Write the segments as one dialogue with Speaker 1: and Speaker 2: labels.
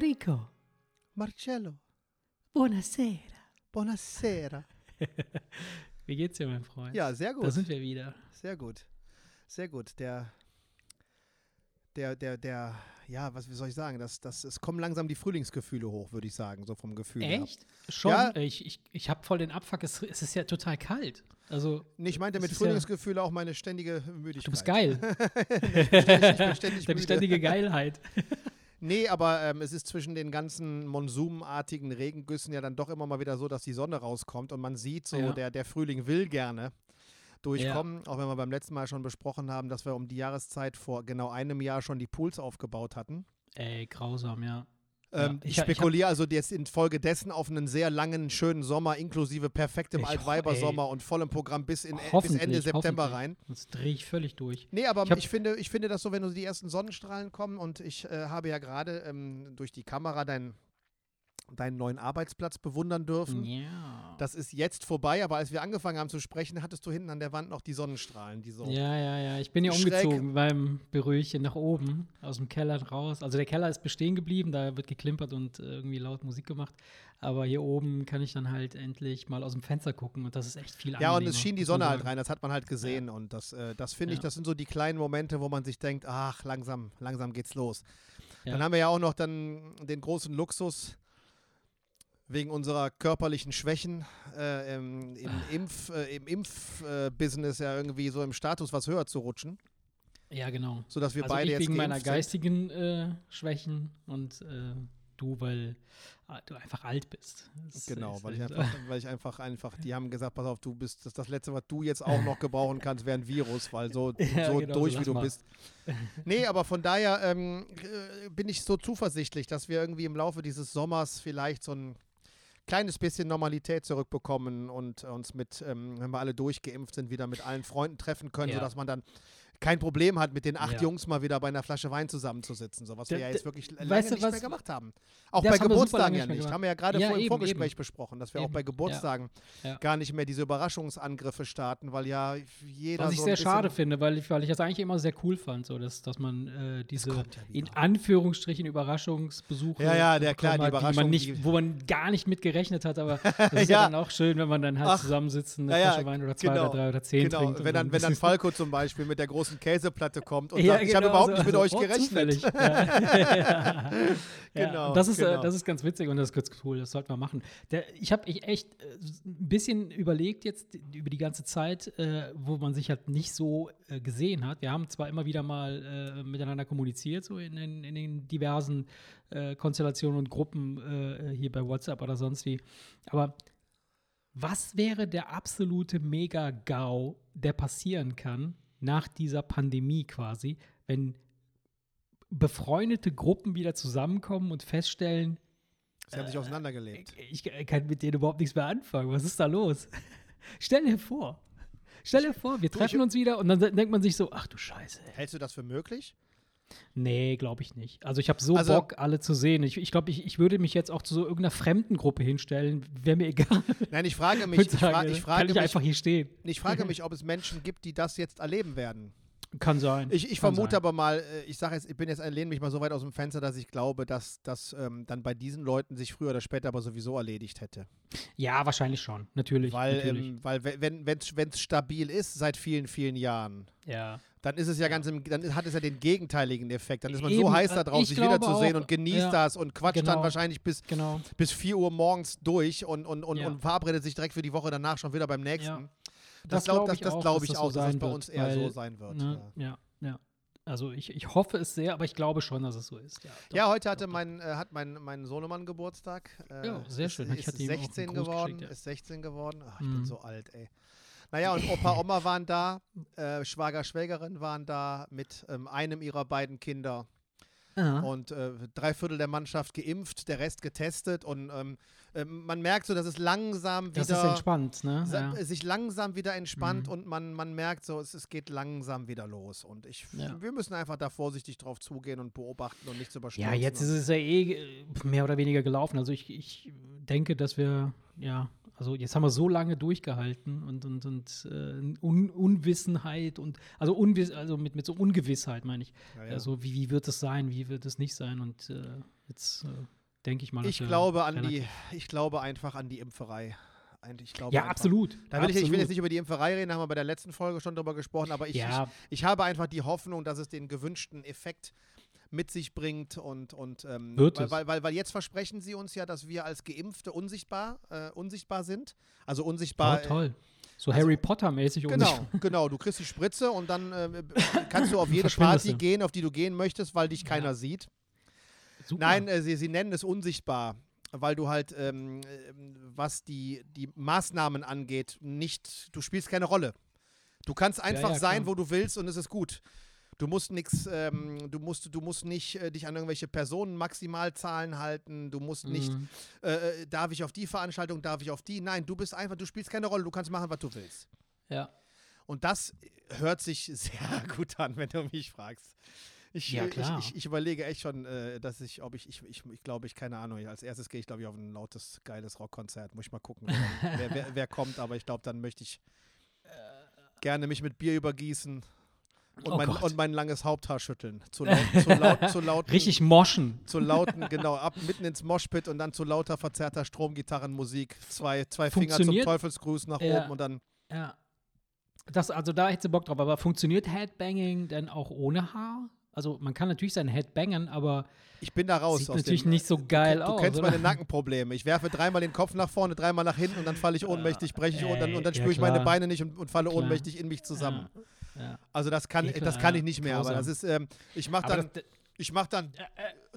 Speaker 1: Federico,
Speaker 2: Marcello,
Speaker 1: buonasera.
Speaker 2: buonasera.
Speaker 1: Wie geht's dir, mein Freund?
Speaker 2: Ja, sehr gut.
Speaker 1: Da sind wir wieder.
Speaker 2: Sehr gut. Sehr gut. Der, der, der, der, ja, was soll ich sagen? Das, das, es kommen langsam die Frühlingsgefühle hoch, würde ich sagen, so vom Gefühl her.
Speaker 1: Echt? Schon?
Speaker 2: Ja.
Speaker 1: Ich, ich, ich habe voll den Abfuck. Es, es ist ja total kalt. Also,
Speaker 2: Nee, ich meinte mit
Speaker 1: ist
Speaker 2: Frühlingsgefühle auch meine ständige Müdigkeit.
Speaker 1: du bist geil.
Speaker 2: ich bin ständig
Speaker 1: Deine
Speaker 2: müde.
Speaker 1: ständige Geilheit.
Speaker 2: Nee, aber ähm, es ist zwischen den ganzen monsumartigen Regengüssen ja dann doch immer mal wieder so, dass die Sonne rauskommt und man sieht so,
Speaker 1: Ja.
Speaker 2: der, der Frühling will gerne durchkommen. Auch wenn wir beim letzten Mal schon besprochen haben, dass wir um die Jahreszeit vor genau einem Jahr schon die Pools aufgebaut hatten.
Speaker 1: Ey, grausam, ja. Ja,
Speaker 2: Ähm,
Speaker 1: ich
Speaker 2: ich
Speaker 1: hab- ich hab-
Speaker 2: spekuliere also jetzt infolgedessen auf einen sehr langen, schönen Sommer, inklusive perfektem
Speaker 1: Ich
Speaker 2: Altweibersommer und vollem Programm bis, in, bis
Speaker 1: Hoffentlich,
Speaker 2: Ende September rein.
Speaker 1: Sonst drehe ich völlig durch.
Speaker 2: Nee, aber
Speaker 1: Ich
Speaker 2: ich,
Speaker 1: hab-
Speaker 2: finde, ich finde das so, wenn du die ersten Sonnenstrahlen kommen und ich äh, habe ja gerade ähm, durch die Kamera deinen deinen neuen Arbeitsplatz bewundern dürfen.
Speaker 1: Ja.
Speaker 2: Das ist jetzt vorbei, aber als wir angefangen haben zu sprechen, hattest du hinten an der Wand noch die Sonnenstrahlen, die so.
Speaker 1: Ja, ja, ja. Ich bin ja umgezogen beim Büröchen nach oben, aus dem Keller raus. Also der Keller ist bestehen geblieben, da wird geklimpert und äh, irgendwie laut Musik gemacht. Aber hier oben kann ich dann halt endlich mal aus dem Fenster gucken und das ist echt viel
Speaker 2: Ja, und
Speaker 1: angenehmer,
Speaker 2: es schien die Sonne halt rein, das hat man halt gesehen. Und das, äh, das finde ich,
Speaker 1: Ja.
Speaker 2: das sind so die kleinen Momente, wo man sich denkt, ach, langsam, langsam geht's los.
Speaker 1: Ja.
Speaker 2: Dann haben wir ja auch noch dann den großen Luxus, wegen unserer körperlichen Schwächen äh, im, im
Speaker 1: Ah.
Speaker 2: Impf, äh, im Impf-Business ja irgendwie so im Status was höher zu rutschen,
Speaker 1: Ja, genau.
Speaker 2: sodass wir
Speaker 1: also
Speaker 2: beide
Speaker 1: ich
Speaker 2: jetzt
Speaker 1: wegen meiner geistigen äh, Schwächen und äh, du, weil ah, du einfach alt bist. Das
Speaker 2: Genau, weil ich einfach, weil ich einfach, einfach, die haben gesagt, pass auf, du bist, das, das Letzte, was du jetzt auch noch gebrauchen kannst, wäre ein Virus, weil so,
Speaker 1: Ja,
Speaker 2: so
Speaker 1: genau, so
Speaker 2: durch, wie
Speaker 1: lass
Speaker 2: du
Speaker 1: mal.
Speaker 2: bist. Nee, aber von daher ähm, äh, bin ich so zuversichtlich, dass wir irgendwie im Laufe dieses Sommers vielleicht so ein kleines bisschen Normalität zurückbekommen und uns mit, ähm, wenn wir alle durchgeimpft sind, wieder mit allen Freunden treffen können,
Speaker 1: Ja.
Speaker 2: sodass man dann kein Problem hat, mit den acht
Speaker 1: Ja.
Speaker 2: Jungs mal wieder bei einer Flasche Wein zusammenzusitzen, so was wir ja jetzt wirklich lange
Speaker 1: weißt du,
Speaker 2: nicht
Speaker 1: was-
Speaker 2: mehr gemacht haben. Auch bei Geburtstagen ja
Speaker 1: nicht gemacht.
Speaker 2: Haben wir ja gerade
Speaker 1: Ja,
Speaker 2: vor, im Vorgespräch
Speaker 1: eben.
Speaker 2: besprochen, dass wir auch
Speaker 1: Eben,
Speaker 2: bei
Speaker 1: ja.
Speaker 2: Geburtstagen
Speaker 1: Ja.
Speaker 2: gar nicht mehr diese Überraschungsangriffe starten, weil ja jeder
Speaker 1: Was ich
Speaker 2: so ein
Speaker 1: sehr schade finde, weil ich, weil ich das eigentlich immer sehr cool fand, so dass, dass man äh, diese in. Anführungsstrichen Überraschungsbesuche
Speaker 2: Ja, ja, der- klar, die Überraschung,
Speaker 1: man nicht, wo man gar nicht mit gerechnet hat, aber das ist ja. Dann auch schön, wenn man dann halt
Speaker 2: Ach,
Speaker 1: zusammensitzt, eine Flasche Wein oder zwei
Speaker 2: genau,
Speaker 1: oder drei oder zehn
Speaker 2: Genau,
Speaker 1: trinkt.
Speaker 2: wenn dann, wenn dann Falco zum Beispiel mit der großen Käseplatte kommt und
Speaker 1: Ja,
Speaker 2: sagt, ich habe
Speaker 1: genau,
Speaker 2: überhaupt
Speaker 1: so-
Speaker 2: nicht mit
Speaker 1: so,
Speaker 2: euch
Speaker 1: oh,
Speaker 2: gerechnet.
Speaker 1: zufällig. Ja.
Speaker 2: Genau,
Speaker 1: das ist,
Speaker 2: genau.
Speaker 1: äh, das ist ganz witzig und das ist ganz cool, das sollten wir machen. Der, ich habe echt äh, ein bisschen überlegt jetzt über die ganze Zeit, äh, wo man sich halt nicht so äh, gesehen hat. Wir haben zwar immer wieder mal äh, miteinander kommuniziert, so in, den- in den diversen äh, Konstellationen und Gruppen hier bei WhatsApp oder sonst wie, aber was wäre der absolute Mega-GAU, der passieren kann nach dieser Pandemie quasi, wenn befreundete Gruppen wieder zusammenkommen und feststellen,
Speaker 2: Sie haben sich auseinandergelebt.
Speaker 1: ich, ich kann mit denen überhaupt nichts mehr anfangen. Was ist da los? Stell dir vor. Stell dir vor, wir treffen uns wieder und dann denkt man sich so, ach du Scheiße. ey.
Speaker 2: Hältst du das für möglich?
Speaker 1: Nee, glaube ich nicht. Also ich habe so
Speaker 2: Also-
Speaker 1: Bock, alle zu sehen. Ich, ich glaube, ich, ich würde mich jetzt auch zu so irgendeiner fremden Gruppe hinstellen. Wäre mir egal.
Speaker 2: Nein, ich frage mich, ich, fra ich
Speaker 1: kann
Speaker 2: frage
Speaker 1: ich
Speaker 2: mich,
Speaker 1: einfach hier stehen.
Speaker 2: ich frage mich, ob es Menschen gibt, die das jetzt erleben werden.
Speaker 1: Kann sein.
Speaker 2: Ich, ich
Speaker 1: Kann
Speaker 2: vermute
Speaker 1: sein.
Speaker 2: aber mal, äh, ich sage jetzt, ich bin jetzt, lehne mich mal so weit aus dem Fenster, dass ich glaube, dass das ähm, dann bei diesen Leuten sich früher oder später aber sowieso erledigt hätte.
Speaker 1: Ja, wahrscheinlich schon. Natürlich.
Speaker 2: Weil,
Speaker 1: natürlich.
Speaker 2: ähm, weil we- wenn es stabil ist seit vielen, vielen Jahren,
Speaker 1: ja.
Speaker 2: Dann ist es ja ganz im, dann hat es ja den gegenteiligen Effekt. Dann ist man so
Speaker 1: Eben,
Speaker 2: heiß
Speaker 1: äh,
Speaker 2: da drauf,
Speaker 1: ich
Speaker 2: sich
Speaker 1: glaube
Speaker 2: wiederzusehen und genießt
Speaker 1: ja,
Speaker 2: das und quatscht dann
Speaker 1: genau.
Speaker 2: wahrscheinlich bis,
Speaker 1: Genau.
Speaker 2: bis 4 Uhr morgens durch und, und, und,
Speaker 1: Ja.
Speaker 2: und verabredet sich direkt für die Woche danach schon wieder beim nächsten.
Speaker 1: Ja.
Speaker 2: Das,
Speaker 1: Das
Speaker 2: glaub,
Speaker 1: glaub
Speaker 2: das,
Speaker 1: ich
Speaker 2: das glaube
Speaker 1: dass
Speaker 2: ich
Speaker 1: so
Speaker 2: auch, dass das
Speaker 1: sein
Speaker 2: bei uns eher so
Speaker 1: weil,
Speaker 2: sein wird.
Speaker 1: Ne? Ja, ja. Also ich, ich hoffe es sehr, aber ich glaube schon, dass es so ist. Ja, doch,
Speaker 2: Ja, heute
Speaker 1: doch,
Speaker 2: hatte
Speaker 1: doch.
Speaker 2: mein, äh, hat mein, mein Sohnemann Geburtstag. Äh,
Speaker 1: Ja, sehr
Speaker 2: ist,
Speaker 1: schön. Ich
Speaker 2: Ist
Speaker 1: hatte ihm auch einen
Speaker 2: 16
Speaker 1: Gruß
Speaker 2: geworden.
Speaker 1: geschickt, ja.
Speaker 2: Ist 16 geworden. Ach, ich
Speaker 1: Mhm.
Speaker 2: bin so alt, ey. Naja, und Opa, Oma waren da. Äh, Schwager, Schwägerin waren da mit ähm, einem ihrer beiden Kinder.
Speaker 1: Aha.
Speaker 2: Und äh, drei Viertel der Mannschaft geimpft, der Rest getestet. Und ähm, ähm, man merkt so, dass es langsam
Speaker 1: das
Speaker 2: wieder.
Speaker 1: ist entspannt, ne? Ja.
Speaker 2: sich langsam wieder entspannt
Speaker 1: Mhm.
Speaker 2: und man, man merkt so, es, es geht langsam wieder los. Und ich,
Speaker 1: Ja.
Speaker 2: wir müssen einfach da vorsichtig drauf zugehen und beobachten und nichts überstürzen.
Speaker 1: ja, jetzt ist es ja eh äh, mehr oder weniger gelaufen. Also ich, ich denke, dass wir, ja, Also jetzt haben wir so lange durchgehalten und, und, und äh, Un Unwissenheit und also, Unwiss also mit, mit so Ungewissheit meine ich.
Speaker 2: Ja, ja.
Speaker 1: Also wie, wie wird es sein, wie wird es nicht sein? Und äh, jetzt äh, denke ich mal.
Speaker 2: Ich glaube an die, ich glaube einfach an die Impferei. Ich glaube
Speaker 1: Ja,
Speaker 2: einfach.
Speaker 1: absolut.
Speaker 2: Da will ich, ich will jetzt nicht über die Impferei reden, da haben wir bei der letzten Folge schon drüber gesprochen, aber ich,
Speaker 1: Ja.
Speaker 2: ich, ich habe einfach die Hoffnung, dass es den gewünschten Effekt mit sich bringt und, und ähm,
Speaker 1: Wird
Speaker 2: weil, weil, weil, weil jetzt versprechen sie uns ja, dass wir als Geimpfte unsichtbar, äh, unsichtbar sind. Also unsichtbar.
Speaker 1: Oh, toll. So
Speaker 2: also-
Speaker 1: Harry Potter-mäßig.
Speaker 2: Äh, genau, genau. Du kriegst die Spritze und dann äh, kannst du auf jede Party gehen, auf die du gehen möchtest, weil dich keiner
Speaker 1: Ja.
Speaker 2: sieht.
Speaker 1: Super.
Speaker 2: Nein, äh, sie, sie nennen es unsichtbar, weil du halt, ähm, ähm, was die, die Maßnahmen angeht, nicht, du spielst keine Rolle. Du kannst einfach
Speaker 1: ja,
Speaker 2: sein,
Speaker 1: klar.
Speaker 2: wo du willst und es ist gut. Du musst nichts, ähm, du musst, du musst nicht äh, dich an irgendwelche Personenmaximalzahlen halten, du musst nicht,
Speaker 1: Mhm.
Speaker 2: äh, äh, darf ich auf die Veranstaltung, darf ich auf die. Nein, du bist einfach, du spielst keine Rolle, du kannst machen, was du willst.
Speaker 1: Ja.
Speaker 2: Und das hört sich sehr gut an, wenn du mich fragst. Ich,
Speaker 1: Ja,
Speaker 2: äh,
Speaker 1: klar.
Speaker 2: ich, ich, ich überlege echt schon, äh, dass ich, ob ich, ich, ich, ich glaube, ich, keine Ahnung, als erstes gehe ich, glaube ich, auf ein lautes, geiles Rockkonzert. Muss ich mal gucken, wer, wer, wer, wer kommt, aber ich glaube, dann möchte ich gerne mich mit Bier übergießen und,
Speaker 1: Oh
Speaker 2: mein, und mein langes Haupthaar schütteln. Zu, laut, zu, laut, zu lauten,
Speaker 1: Richtig moschen.
Speaker 2: zu lauten, genau, ab mitten ins Moshpit und dann zu lauter, verzerrter Stromgitarrenmusik. Zwei, zwei Finger zum Teufelsgruß nach
Speaker 1: Ja.
Speaker 2: oben und dann
Speaker 1: Ja. Das, also da hätte sie Bock drauf. Aber funktioniert Headbanging denn auch ohne Haar? Also man kann natürlich sein Headbangen, aber
Speaker 2: Ich bin da raus.
Speaker 1: sieht
Speaker 2: aus
Speaker 1: natürlich
Speaker 2: dem,
Speaker 1: nicht so geil
Speaker 2: du,
Speaker 1: aus.
Speaker 2: Du kennst
Speaker 1: oder?
Speaker 2: meine Nackenprobleme. Ich werfe dreimal den Kopf nach vorne, dreimal nach hinten und dann falle ich ohnmächtig, breche ich und dann, und dann
Speaker 1: Ey, ja,
Speaker 2: spüre ich meine. Beine nicht und, und falle
Speaker 1: Klar.
Speaker 2: ohnmächtig in mich zusammen.
Speaker 1: Ja, ja.
Speaker 2: Also das kann,
Speaker 1: Ja,
Speaker 2: das kann ich nicht mehr. Aber das ist, ähm, ich mache dann,
Speaker 1: das,
Speaker 2: ich mach dann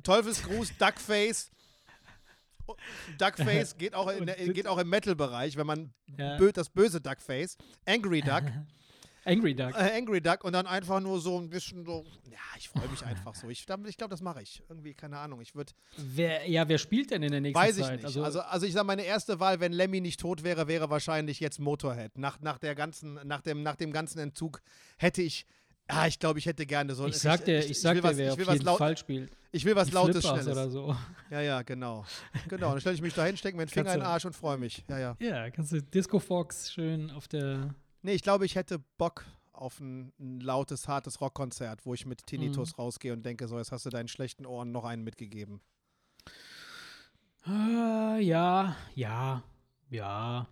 Speaker 2: Teufelsgruß, Duckface. Duckface geht auch, in geht auch im Metal-Bereich, wenn man bö das böse Duckface, Angry Duck,
Speaker 1: Angry Duck.
Speaker 2: äh, Angry Duck und dann einfach nur so ein bisschen so, ja, ich freue mich einfach so. Ich, ich glaube, das mache ich. Irgendwie, keine Ahnung. Ich würde
Speaker 1: Wer, ja, wer spielt denn in der nächsten
Speaker 2: Weiß ich
Speaker 1: Zeit?
Speaker 2: nicht. Also, also, ich sage, meine erste Wahl, wenn Lemmy nicht tot wäre, wäre wahrscheinlich jetzt Motorhead. Nach, nach, der ganzen, nach, dem, nach dem ganzen Entzug hätte ich, ah, ich glaube, ich hätte gerne so
Speaker 1: ich sag dir, ich, sag
Speaker 2: will
Speaker 1: dir,
Speaker 2: was,
Speaker 1: wer
Speaker 2: ich
Speaker 1: auf
Speaker 2: will was
Speaker 1: jeden
Speaker 2: laut,
Speaker 1: Fall spielt.
Speaker 2: Ich will was
Speaker 1: Die
Speaker 2: Lautes, Schnelles.
Speaker 1: oder so.
Speaker 2: Ja, ja, genau. Genau, dann stelle ich mich da hin, stecke mir den Finger
Speaker 1: Kannst
Speaker 2: in den Arsch und freue mich. Ja, ja.
Speaker 1: Ja, kannst du Disco Fox schön auf der.
Speaker 2: Nee, ich glaube, ich hätte Bock auf ein, ein lautes, hartes Rockkonzert, wo ich mit Tinnitus
Speaker 1: Mhm.
Speaker 2: rausgehe und denke, so, jetzt hast du deinen schlechten Ohren noch einen mitgegeben.
Speaker 1: Ah, ja, ja, ja.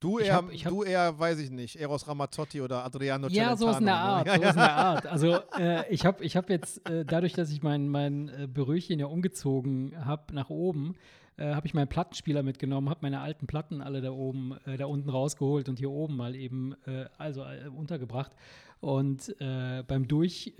Speaker 2: Du
Speaker 1: Ich
Speaker 2: eher,
Speaker 1: hab- ich hab-
Speaker 2: du eher, weiß ich nicht, Eros Ramazzotti oder Adriano
Speaker 1: Ja, so ist
Speaker 2: Celentano,
Speaker 1: Art.
Speaker 2: ne?
Speaker 1: So
Speaker 2: Ja,
Speaker 1: ist in der Art. Also äh, ich habe ich hab jetzt, äh, dadurch, dass ich mein, mein äh, Büröchen ja umgezogen habe nach oben, äh, habe ich meinen Plattenspieler mitgenommen, habe meine alten Platten alle da oben, äh, da unten rausgeholt und hier oben mal eben, äh, also äh, untergebracht. Und beim Durch,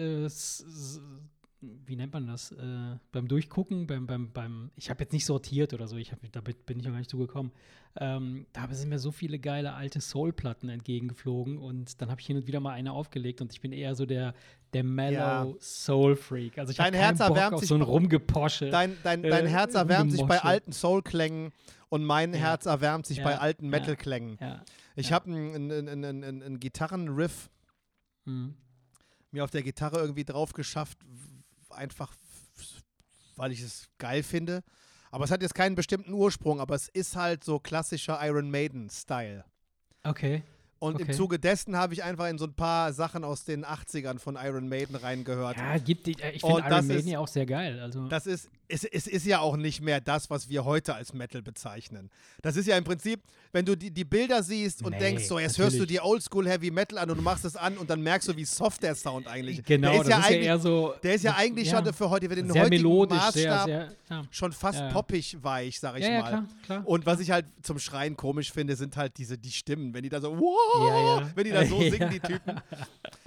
Speaker 1: wie nennt man das? Äh, beim Durchgucken, beim, beim, beim, ich habe jetzt nicht sortiert oder so, ich hab, damit bin ich noch gar nicht zugekommen. Ähm, da sind mir so viele geile alte Soul-Platten entgegengeflogen und dann habe ich hin und wieder mal eine aufgelegt und ich bin eher so der, der mellow
Speaker 2: Ja.
Speaker 1: Soul-Freak. Also ich habe
Speaker 2: Dein Herz
Speaker 1: Bock
Speaker 2: erwärmt
Speaker 1: auf
Speaker 2: sich
Speaker 1: so ein
Speaker 2: bei-
Speaker 1: Rumgeposche.
Speaker 2: Dein, dein, dein
Speaker 1: Äh,
Speaker 2: Herz erwärmt sich bei alten Soul-Klängen und mein
Speaker 1: Ja.
Speaker 2: Herz erwärmt sich
Speaker 1: Ja,
Speaker 2: bei alten. Metal-Klängen. Ich habe einen ein, ein, ein, ein, Gitarrenriff
Speaker 1: Mhm.
Speaker 2: mir auf der Gitarre irgendwie drauf geschafft, einfach weil ich es geil finde. Aber es hat jetzt keinen bestimmten Ursprung, aber es ist halt so klassischer Iron Maiden-Style.
Speaker 1: Okay.
Speaker 2: Und im
Speaker 1: Okay.
Speaker 2: Zuge dessen habe ich einfach in so ein paar Sachen aus den 80ern von Iron Maiden reingehört.
Speaker 1: Ja, gibt die, äh, ich finde Iron Maiden
Speaker 2: ist-
Speaker 1: ja auch sehr geil. Also,
Speaker 2: Das ist, es, es ist ja auch nicht mehr das, was wir heute als Metal bezeichnen. Das ist ja im Prinzip, wenn du die, die Bilder siehst und
Speaker 1: Nee,
Speaker 2: denkst, so, jetzt hörst du
Speaker 1: natürlich.
Speaker 2: die Oldschool Heavy Metal an und du machst es an und dann merkst du, wie soft der Sound eigentlich
Speaker 1: genau,
Speaker 2: der ist ja
Speaker 1: ist ja eher so.
Speaker 2: Der ist ja eigentlich schon für heute, für den
Speaker 1: sehr
Speaker 2: heutigen
Speaker 1: melodisch,
Speaker 2: Maßstab
Speaker 1: sehr, sehr. Ja,
Speaker 2: schon fast
Speaker 1: Ja, ja.
Speaker 2: poppig weich, sag ich
Speaker 1: ja, ja
Speaker 2: mal.
Speaker 1: klar, klar.
Speaker 2: Und was ich halt zum Schreien komisch finde, sind halt diese die Stimmen, wenn die da so, wow,
Speaker 1: Ja, ja.
Speaker 2: wenn die da so
Speaker 1: Ja.
Speaker 2: singen, die Typen.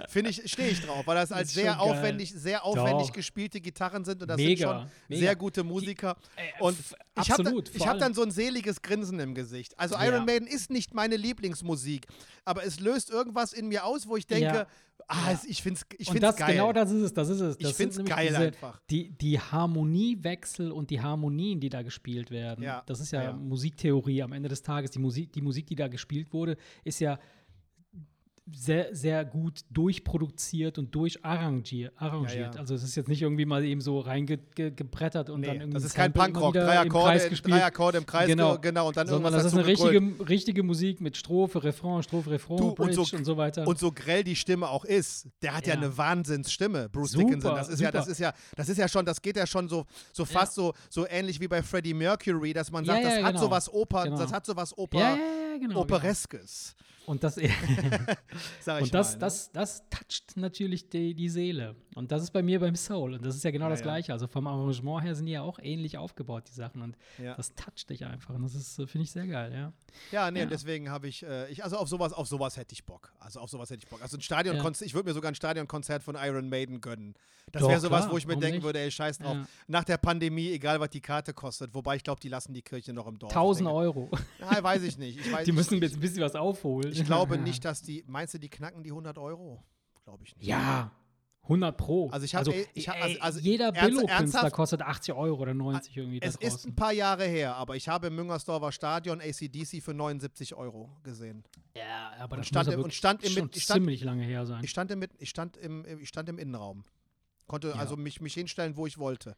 Speaker 2: Finde ich, stehe ich drauf, weil das als
Speaker 1: Ist
Speaker 2: sehr
Speaker 1: geil.
Speaker 2: aufwendig, sehr aufwendig
Speaker 1: Doch.
Speaker 2: gespielte Gitarren sind und das
Speaker 1: Mega,
Speaker 2: sind schon
Speaker 1: mega.
Speaker 2: sehr gute Musiker.
Speaker 1: Äh,
Speaker 2: Und ich habe ich
Speaker 1: vor
Speaker 2: hab dann so ein seliges Grinsen im Gesicht. Also
Speaker 1: Ja.
Speaker 2: Iron Maiden ist nicht meine Lieblingsmusik, aber es löst irgendwas in mir aus, wo ich denke,
Speaker 1: Ja.
Speaker 2: ah,
Speaker 1: Ja.
Speaker 2: es- ich finde es ich
Speaker 1: und das,
Speaker 2: geil.
Speaker 1: genau das ist es, das ist es.
Speaker 2: Ich
Speaker 1: Das sind
Speaker 2: find's
Speaker 1: nämlich
Speaker 2: geil
Speaker 1: diese,
Speaker 2: einfach.
Speaker 1: Die, die Harmoniewechsel und die Harmonien, die da gespielt werden.
Speaker 2: Ja,
Speaker 1: Das ist ja,
Speaker 2: ja.
Speaker 1: Musiktheorie am Ende des Tages. Die Musik, die Musik, die da gespielt wurde, ist ja sehr, sehr gut durchproduziert und durcharrangiert. Arrangiert.
Speaker 2: Ja, ja.
Speaker 1: Also es ist jetzt nicht irgendwie mal eben so reingebrettert und
Speaker 2: Nee,
Speaker 1: dann irgendwie
Speaker 2: das ist kein Punkrock. Drei
Speaker 1: im
Speaker 2: Akkorde,
Speaker 1: gespielt.
Speaker 2: drei Akkorde im Kreis,
Speaker 1: Genau.
Speaker 2: ge- genau. Und dann
Speaker 1: Sondern
Speaker 2: irgendwas
Speaker 1: das ist eine richtige, richtige Musik mit Strophe, Refrain, Strophe, Refrain,
Speaker 2: Du, und so-
Speaker 1: und so weiter.
Speaker 2: Und so grell die Stimme auch ist, der hat ja,
Speaker 1: Ja.
Speaker 2: eine Wahnsinnsstimme, Bruce
Speaker 1: Super,
Speaker 2: Dickinson. Das ist ja, das
Speaker 1: super.
Speaker 2: ist ja, das ist ja schon, das geht ja schon so, so fast so, so ähnlich wie bei Freddie Mercury, dass man sagt, das
Speaker 1: ja,
Speaker 2: hat
Speaker 1: genau.
Speaker 2: sowas Oper,
Speaker 1: Genau.
Speaker 2: das hat sowas Oper,
Speaker 1: ja, ja, ja, genau.
Speaker 2: Opereskes,
Speaker 1: Genau. Und das, und das,
Speaker 2: ne?
Speaker 1: das, das toucht natürlich die, die Seele. Und das ist bei mir beim Soul. Und das ist ja genau
Speaker 2: Ja,
Speaker 1: das. Gleiche. Also vom Arrangement her sind die ja auch ähnlich aufgebaut, die Sachen. Und das toucht dich einfach. Und das ist, äh, finde ich, sehr geil, ja.
Speaker 2: Ja, nee, deswegen habe ich, äh, ich, also auf sowas, auf sowas hätte ich Bock. Also auf sowas hätte ich Bock. Also ein Stadionkonzert, ich würde mir sogar ein Stadionkonzert von Iron Maiden gönnen. Das wäre sowas,
Speaker 1: klar,
Speaker 2: wo ich mir denken
Speaker 1: nicht?
Speaker 2: würde, ey, scheiß drauf. Nach der Pandemie, egal was die Karte kostet. Wobei ich glaube, die lassen die Kirche noch im Dorf.
Speaker 1: 1000
Speaker 2: Ich denke-
Speaker 1: Euro.
Speaker 2: Ja, weiß ich nicht. Ich weiß,
Speaker 1: Die müssen
Speaker 2: ich,
Speaker 1: jetzt ein bisschen was aufholen.
Speaker 2: Ich glaube nicht, dass die, meinst du, die knacken die 100 Euro? Glaube ich nicht.
Speaker 1: Ja, 100 Pro.
Speaker 2: Also ich hab- ey, ich hab-
Speaker 1: ey,
Speaker 2: also- also
Speaker 1: jeder Billo-Künstler kostet 80 Euro oder 90 irgendwie da
Speaker 2: Es ist ein paar Jahre her, aber ich habe im Müngersdorfer Stadion ACDC für 79 Euro gesehen.
Speaker 1: Ja, aber
Speaker 2: Und
Speaker 1: das
Speaker 2: stand
Speaker 1: muss ja
Speaker 2: und stand im-
Speaker 1: schon
Speaker 2: stand-
Speaker 1: ziemlich lange her sein.
Speaker 2: Ich stand im, ich stand im, ich stand im Innenraum. Konnte
Speaker 1: Ja.
Speaker 2: also mich, mich hinstellen, wo ich wollte.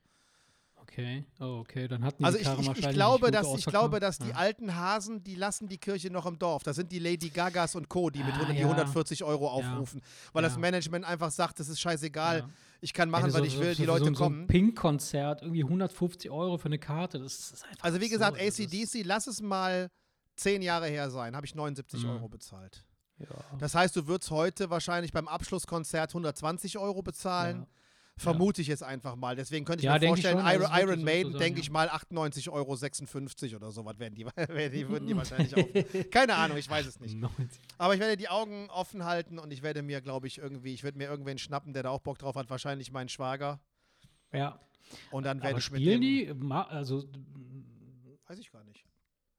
Speaker 1: Okay, oh, okay, dann hatten die
Speaker 2: Also
Speaker 1: die
Speaker 2: ich, ich, ich, glaube, dass, ich glaube, dass die
Speaker 1: Ja.
Speaker 2: alten Hasen, die lassen die Kirche noch im Dorf. Das sind die Lady Gagas und Co., die mit
Speaker 1: Ah,
Speaker 2: 100, die
Speaker 1: ja.
Speaker 2: 140 Euro aufrufen. Weil das
Speaker 1: Ja.
Speaker 2: Management einfach sagt, das ist scheißegal,
Speaker 1: Ja.
Speaker 2: ich kann machen,
Speaker 1: du
Speaker 2: was
Speaker 1: so-
Speaker 2: ich
Speaker 1: so-
Speaker 2: will,
Speaker 1: so-
Speaker 2: die
Speaker 1: so-
Speaker 2: Leute
Speaker 1: so,
Speaker 2: kommen.
Speaker 1: So ein Pink-Konzert, irgendwie 150 Euro für eine Karte, das ist einfach
Speaker 2: Also wie gesagt, ACDC, lass es mal zehn Jahre her sein, habe ich 79
Speaker 1: Mhm.
Speaker 2: Euro bezahlt.
Speaker 1: Ja.
Speaker 2: Das heißt, du würdest heute wahrscheinlich beim Abschlusskonzert 120 Euro bezahlen.
Speaker 1: Ja.
Speaker 2: Vermute ich jetzt einfach mal. Deswegen könnte ich
Speaker 1: Ja,
Speaker 2: mir
Speaker 1: denk ich
Speaker 2: vorstellen,
Speaker 1: schon, das
Speaker 2: Iron,
Speaker 1: so
Speaker 2: Maiden,
Speaker 1: sagen,
Speaker 2: denke
Speaker 1: ja.
Speaker 2: ich mal, 98,56 Euro oder sowas werden die, werden die, würden die wahrscheinlich auf. Keine Ahnung, ich weiß es nicht.
Speaker 1: 90.
Speaker 2: Aber ich werde die Augen offen halten und ich werde mir, glaube ich, irgendwie, ich werde mir irgendwen schnappen, der da auch Bock drauf hat, wahrscheinlich meinen Schwager.
Speaker 1: Ja.
Speaker 2: Und dann werde
Speaker 1: Aber
Speaker 2: ich mit
Speaker 1: spielen
Speaker 2: dem,
Speaker 1: die, also
Speaker 2: Weiß ich gar nicht.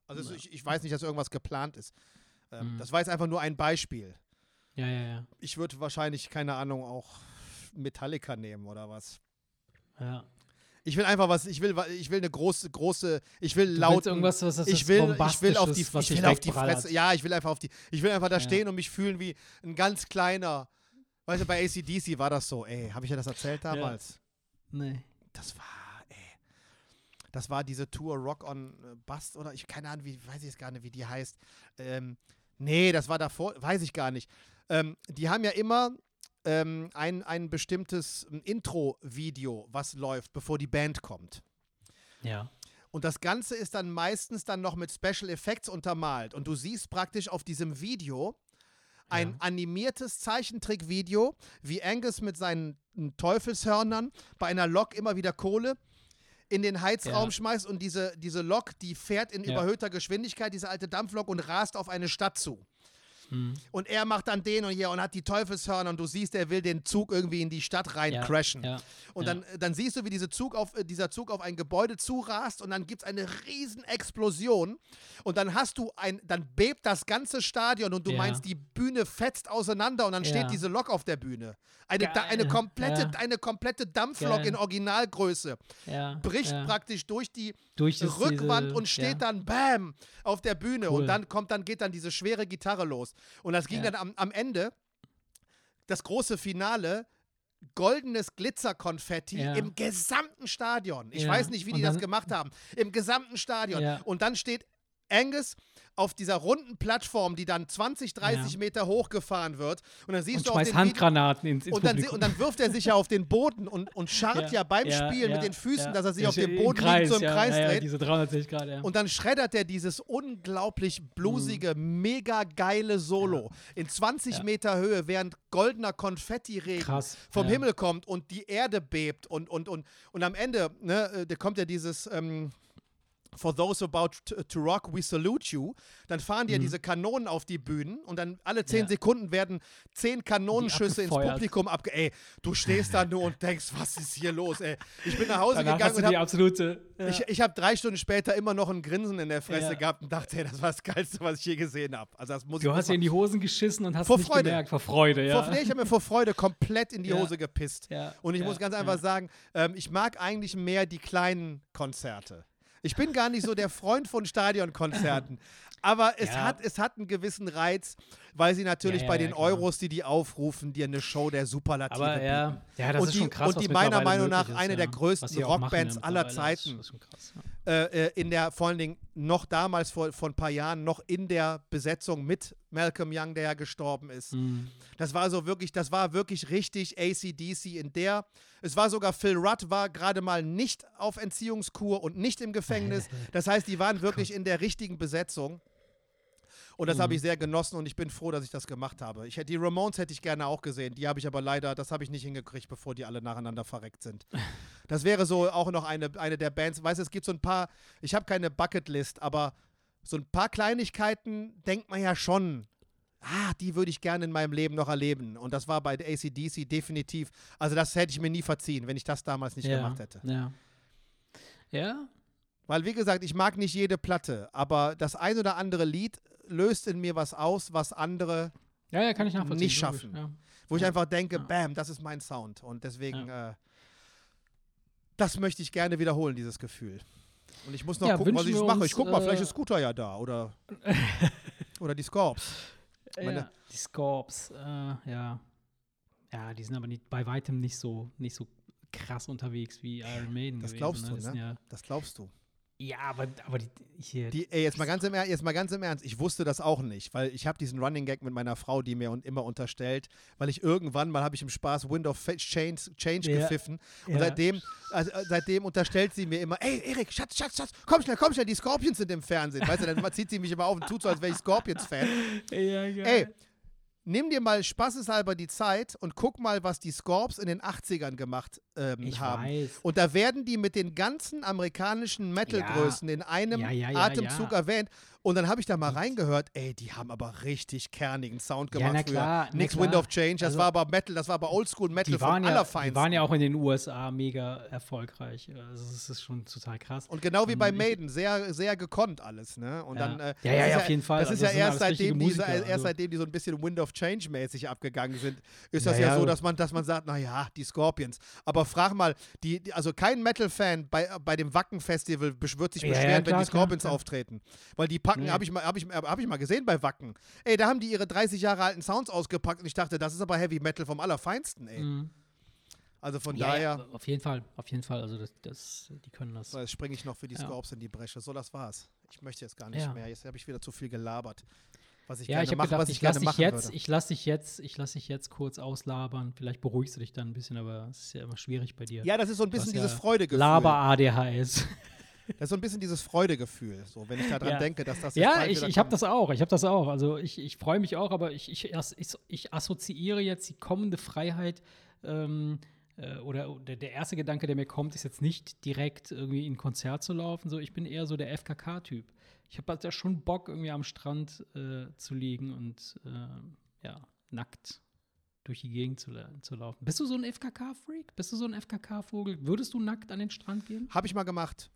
Speaker 2: Also es- ich, ich weiß nicht, dass irgendwas geplant ist. Ähm,
Speaker 1: Mhm.
Speaker 2: Das war jetzt einfach nur ein Beispiel.
Speaker 1: ja, ja, ja.
Speaker 2: Ich würde wahrscheinlich, keine Ahnung, auch Metallica nehmen oder was.
Speaker 1: ja.
Speaker 2: Ich will einfach was, ich will, ich will eine große, große, ich will laut.
Speaker 1: irgendwas, was das
Speaker 2: ich will, ich will auf die, ich will auf die. Fresse. Ja, ich will einfach auf die, ich will einfach da
Speaker 1: Ja.
Speaker 2: stehen und mich fühlen wie ein ganz kleiner. Weißt du, bei ACDC war das so, ey, habe ich ja das erzählt damals?
Speaker 1: Nee.
Speaker 2: Das war, ey. Das war diese Tour Rock on Bust oder ich keine Ahnung, wie weiß ich jetzt gar nicht, wie die heißt. Ähm, nee, das war davor, weiß ich gar nicht. Ähm, die haben ja immer ähm, ein, ein bestimmtes ähm, Intro-Video, was läuft, bevor die Band kommt.
Speaker 1: Ja.
Speaker 2: Und das Ganze ist dann meistens dann noch mit Special Effects untermalt. Und du siehst praktisch auf diesem Video ein
Speaker 1: Ja.
Speaker 2: animiertes Zeichentrickvideo, wie Angus mit seinen mm, Teufelshörnern bei einer Lok immer wieder Kohle in den Heizraum
Speaker 1: Ja.
Speaker 2: schmeißt und diese, diese Lok, die fährt in
Speaker 1: Ja.
Speaker 2: überhöhter Geschwindigkeit, diese alte Dampflok und rast auf eine Stadt zu.
Speaker 1: Mhm.
Speaker 2: Und er macht dann den und hier und hat die Teufelshörner und du siehst, er will den Zug irgendwie in die Stadt rein
Speaker 1: Ja.
Speaker 2: crashen.
Speaker 1: Ja.
Speaker 2: Und
Speaker 1: Ja.
Speaker 2: dann, dann siehst du, wie diese Zug auf, äh, dieser Zug auf ein Gebäude zurast und dann gibt es eine riesen Explosion und dann hast du ein, dann bebt das ganze Stadion und du meinst, die Bühne fetzt auseinander und dann steht diese Lok auf der Bühne. Eine, da, eine, komplette, eine komplette Dampflok
Speaker 1: Geil.
Speaker 2: in Originalgröße bricht praktisch durch die
Speaker 1: durch
Speaker 2: Rückwand
Speaker 1: diese,
Speaker 2: und steht dann BAM auf der Bühne
Speaker 1: Cool.
Speaker 2: und dann kommt dann geht dann diese schwere Gitarre los und das ging
Speaker 1: Ja.
Speaker 2: dann am, am Ende das große Finale goldenes Glitzerkonfetti
Speaker 1: Ja.
Speaker 2: im gesamten Stadion. Ich
Speaker 1: Ja.
Speaker 2: weiß nicht, wie die das
Speaker 1: dann-
Speaker 2: gemacht haben. Im gesamten Stadion.
Speaker 1: Ja.
Speaker 2: Und dann steht Angus auf dieser runden Plattform, die dann 20, 30
Speaker 1: Ja.
Speaker 2: Meter hochgefahren wird. Und dann siehst
Speaker 1: und
Speaker 2: du auf den
Speaker 1: Handgranaten ins, ins
Speaker 2: und dann, und dann wirft er sich ja auf den Boden und, und scharrt ja,
Speaker 1: Ja,
Speaker 2: beim
Speaker 1: ja,
Speaker 2: Spielen mit den Füßen, dass er sich auf dem
Speaker 1: im
Speaker 2: Boden
Speaker 1: Kreis,
Speaker 2: liegt, so im Kreis dreht.
Speaker 1: diese 360 Grad.
Speaker 2: Und dann schreddert er dieses unglaublich bluesige, mega geile Solo in 20
Speaker 1: Ja.
Speaker 2: Meter Höhe, während goldener Konfettiregen
Speaker 1: Krass.
Speaker 2: vom. Himmel kommt und die Erde bebt und, und, und, und am Ende, ne, äh, da kommt ja dieses ähm, For those about to, rock, we salute you. Dann fahren die ja
Speaker 1: Mhm.
Speaker 2: diese Kanonen auf die Bühnen und dann alle zehn
Speaker 1: Ja.
Speaker 2: Sekunden werden zehn Kanonenschüsse ins. Publikum abge... Ey, du stehst da nur und denkst, was ist hier los, ey. Ich bin nach Hause
Speaker 1: Danach
Speaker 2: gegangen und hab,
Speaker 1: absolute. Ja.
Speaker 2: ich, ich habe drei Stunden später immer noch ein Grinsen in der Fresse
Speaker 1: Ja.
Speaker 2: gehabt und dachte, ey, das war das Geilste, was ich je gesehen habe. Also das muss
Speaker 1: du hast dir in die Hosen geschissen und hast
Speaker 2: Vor
Speaker 1: nicht
Speaker 2: Freude.
Speaker 1: gemerkt. Vor Freude, ja.
Speaker 2: vor, nee, ich habe mir vor Freude komplett in die
Speaker 1: Ja.
Speaker 2: Hose gepisst.
Speaker 1: Ja,
Speaker 2: Und ich
Speaker 1: ja,
Speaker 2: muss ganz
Speaker 1: ja.
Speaker 2: einfach sagen, ähm, ich mag eigentlich mehr die kleinen Konzerte. Ich bin gar nicht so der Freund von Stadionkonzerten. Aber es,
Speaker 1: Ja.
Speaker 2: hat, es hat einen gewissen Reiz, weil sie natürlich
Speaker 1: Ja, ja,
Speaker 2: bei den. Euros, die die aufrufen, dir eine Show der Superlative
Speaker 1: Aber ja, ja, das
Speaker 2: Und
Speaker 1: ist
Speaker 2: die-
Speaker 1: schon krass.
Speaker 2: und die meiner Meinung nach
Speaker 1: ist,
Speaker 2: eine der größten Rockbands aller Zeiten.
Speaker 1: Das krass.
Speaker 2: Äh, äh, in der, vor allen Dingen noch damals, vor, vor ein paar Jahren, noch in der Besetzung mit Malcolm Young, der ja gestorben ist.
Speaker 1: Mhm.
Speaker 2: Das war so wirklich, das war wirklich richtig ACDC in der. Es war sogar Phil Rudd war gerade mal nicht auf Entziehungskur und nicht im Gefängnis. Das heißt, die waren wirklich in der richtigen Besetzung. Und das habe ich sehr genossen und ich bin froh, dass ich das gemacht habe. Ich, die Ramones hätte ich gerne auch gesehen. Die habe ich aber leider, das habe ich nicht hingekriegt, bevor die alle nacheinander verreckt sind. Das wäre so auch noch eine, eine der Bands. Weißt du, es gibt so ein paar, ich habe keine Bucketlist, aber so ein paar Kleinigkeiten denkt man ja schon, ah, die würde ich gerne in meinem Leben noch erleben. Und das war bei ACDC definitiv. Also das hätte ich mir nie verziehen, wenn ich das damals nicht
Speaker 1: ja.
Speaker 2: gemacht hätte.
Speaker 1: Ja. Ja,
Speaker 2: Weil, wie gesagt, ich mag nicht jede Platte, aber das ein oder andere Lied löst in mir was aus, was andere,
Speaker 1: ja, ja.
Speaker 2: Nicht schaffen.
Speaker 1: Ja.
Speaker 2: wo ich einfach denke, bam, das ist mein Sound. Und deswegen, äh, das möchte ich gerne wiederholen, dieses Gefühl. Und ich muss noch gucken, was ich mache. Ich guck mal, vielleicht
Speaker 1: äh,
Speaker 2: ist Scooter ja da oder, oder die Scorps.
Speaker 1: Die Scorps, äh, ja. Ja, die sind aber nicht, bei weitem nicht so, nicht so krass unterwegs wie Iron Maiden.
Speaker 2: Das
Speaker 1: gewesen,
Speaker 2: glaubst
Speaker 1: ne?
Speaker 2: du, ne?
Speaker 1: Ja,
Speaker 2: Das glaubst du.
Speaker 1: Ja, aber, aber die, hier.
Speaker 2: Die, ey, jetzt, mal ganz im, Er- jetzt mal ganz im Ernst, ich wusste das auch nicht, weil ich habe diesen Running Gag mit meiner Frau, die mir un immer unterstellt, weil ich irgendwann mal habe ich im Spaß Wind of Change, Change
Speaker 1: Ja.
Speaker 2: gepfiffen und
Speaker 1: Ja.
Speaker 2: seitdem, also, äh, seitdem unterstellt sie mir immer, ey Erik, Schatz, Schatz, Schatz, komm schnell, komm schnell, die Scorpions sind im Fernsehen, weißt du, dann zieht sie mich immer auf und tut so, als wäre ich Scorpions-Fan.
Speaker 1: ja, geil.
Speaker 2: Ey, nimm dir mal spaßeshalber die Zeit und guck mal, was die Scorps in den 80ern gemacht ähm,
Speaker 1: ich
Speaker 2: haben.
Speaker 1: weiß.
Speaker 2: Und da werden die mit den ganzen amerikanischen Metal-Größen in einem
Speaker 1: Ja, ja, ja,
Speaker 2: Atemzug
Speaker 1: ja.
Speaker 2: erwähnt. Und dann habe ich da mal reingehört, ey, die haben aber richtig kernigen Sound
Speaker 1: Ja,
Speaker 2: gemacht
Speaker 1: na
Speaker 2: früher.
Speaker 1: klar, na
Speaker 2: Nix
Speaker 1: klar.
Speaker 2: Wind of Change, das
Speaker 1: Also-
Speaker 2: war aber Metal, das war aber Oldschool Metal
Speaker 1: Die
Speaker 2: von
Speaker 1: waren, ja, die
Speaker 2: allerfeinsten.
Speaker 1: waren ja auch in den USA mega erfolgreich. Also, das ist schon total krass.
Speaker 2: und genau wie bei
Speaker 1: Ähm, ich-
Speaker 2: Maiden, sehr, sehr gekonnt alles, ne? Und
Speaker 1: Ja.
Speaker 2: dann, äh,
Speaker 1: Ja, ja, ja, auf jeden Fall.
Speaker 2: Das
Speaker 1: Also
Speaker 2: ist ja erst seitdem,
Speaker 1: Musiker,
Speaker 2: erst
Speaker 1: also.
Speaker 2: seitdem die so ein bisschen Wind of Change mäßig abgegangen sind, ist das
Speaker 1: Ja,
Speaker 2: ja,
Speaker 1: ja.
Speaker 2: so, dass man, dass man sagt, naja, die Scorpions. Aber frag mal, die, die, also kein Metal-Fan bei, bei dem Wacken-Festival wird sich
Speaker 1: Ja, ja,
Speaker 2: beschweren,
Speaker 1: klar,
Speaker 2: wenn die Scorpions
Speaker 1: klar.
Speaker 2: auftreten. Weil die packen,
Speaker 1: Nee.
Speaker 2: habe ich, mal- hab ich, hab ich mal gesehen bei Wacken. Ey, da haben die ihre 30 Jahre alten Sounds ausgepackt und ich dachte, das ist aber Heavy Metal vom Allerfeinsten, ey.
Speaker 1: Mhm.
Speaker 2: Also von
Speaker 1: ja,
Speaker 2: daher
Speaker 1: ja, auf jeden Fall, auf jeden Fall. Also das, das die können das.
Speaker 2: so, jetzt springe ich noch für die
Speaker 1: Ja.
Speaker 2: Scorps in die Bresche. So, das war's. Ich möchte jetzt gar nicht
Speaker 1: Ja.
Speaker 2: mehr. Jetzt habe ich wieder zu viel gelabert. Was ich
Speaker 1: Ja,
Speaker 2: gerne
Speaker 1: ich
Speaker 2: mache,
Speaker 1: gedacht,
Speaker 2: was ich,
Speaker 1: ich
Speaker 2: gerne machen
Speaker 1: jetzt,
Speaker 2: würde.
Speaker 1: ich lasse dich jetzt, ich lasse dich jetzt kurz auslabern. Vielleicht beruhigst du dich dann ein bisschen, aber es ist ja immer schwierig bei dir.
Speaker 2: Ja, das ist so ein bisschen
Speaker 1: ja
Speaker 2: dieses Freudegefühl.
Speaker 1: Laber ADHS.
Speaker 2: Das ist so ein bisschen dieses Freudegefühl, so wenn ich daran
Speaker 1: Ja.
Speaker 2: denke, dass das jetzt
Speaker 1: Ja, ich, ich habe das auch. Ich habe das auch. Also ich, ich freue mich auch, aber ich, ich, ich, ich assoziiere jetzt die kommende Freiheit ähm, äh, oder, oder der erste Gedanke, der mir kommt, ist jetzt nicht direkt irgendwie in ein Konzert zu laufen. So, ich bin eher so der FKK-Typ. Ich habe halt ja schon Bock, irgendwie am Strand äh, zu liegen und äh, ja, nackt durch die Gegend zu, zu laufen. Bist du so ein FKK-Freak? Bist du so ein FKK-Vogel? Würdest du nackt an den Strand gehen?
Speaker 2: Habe ich mal gemacht.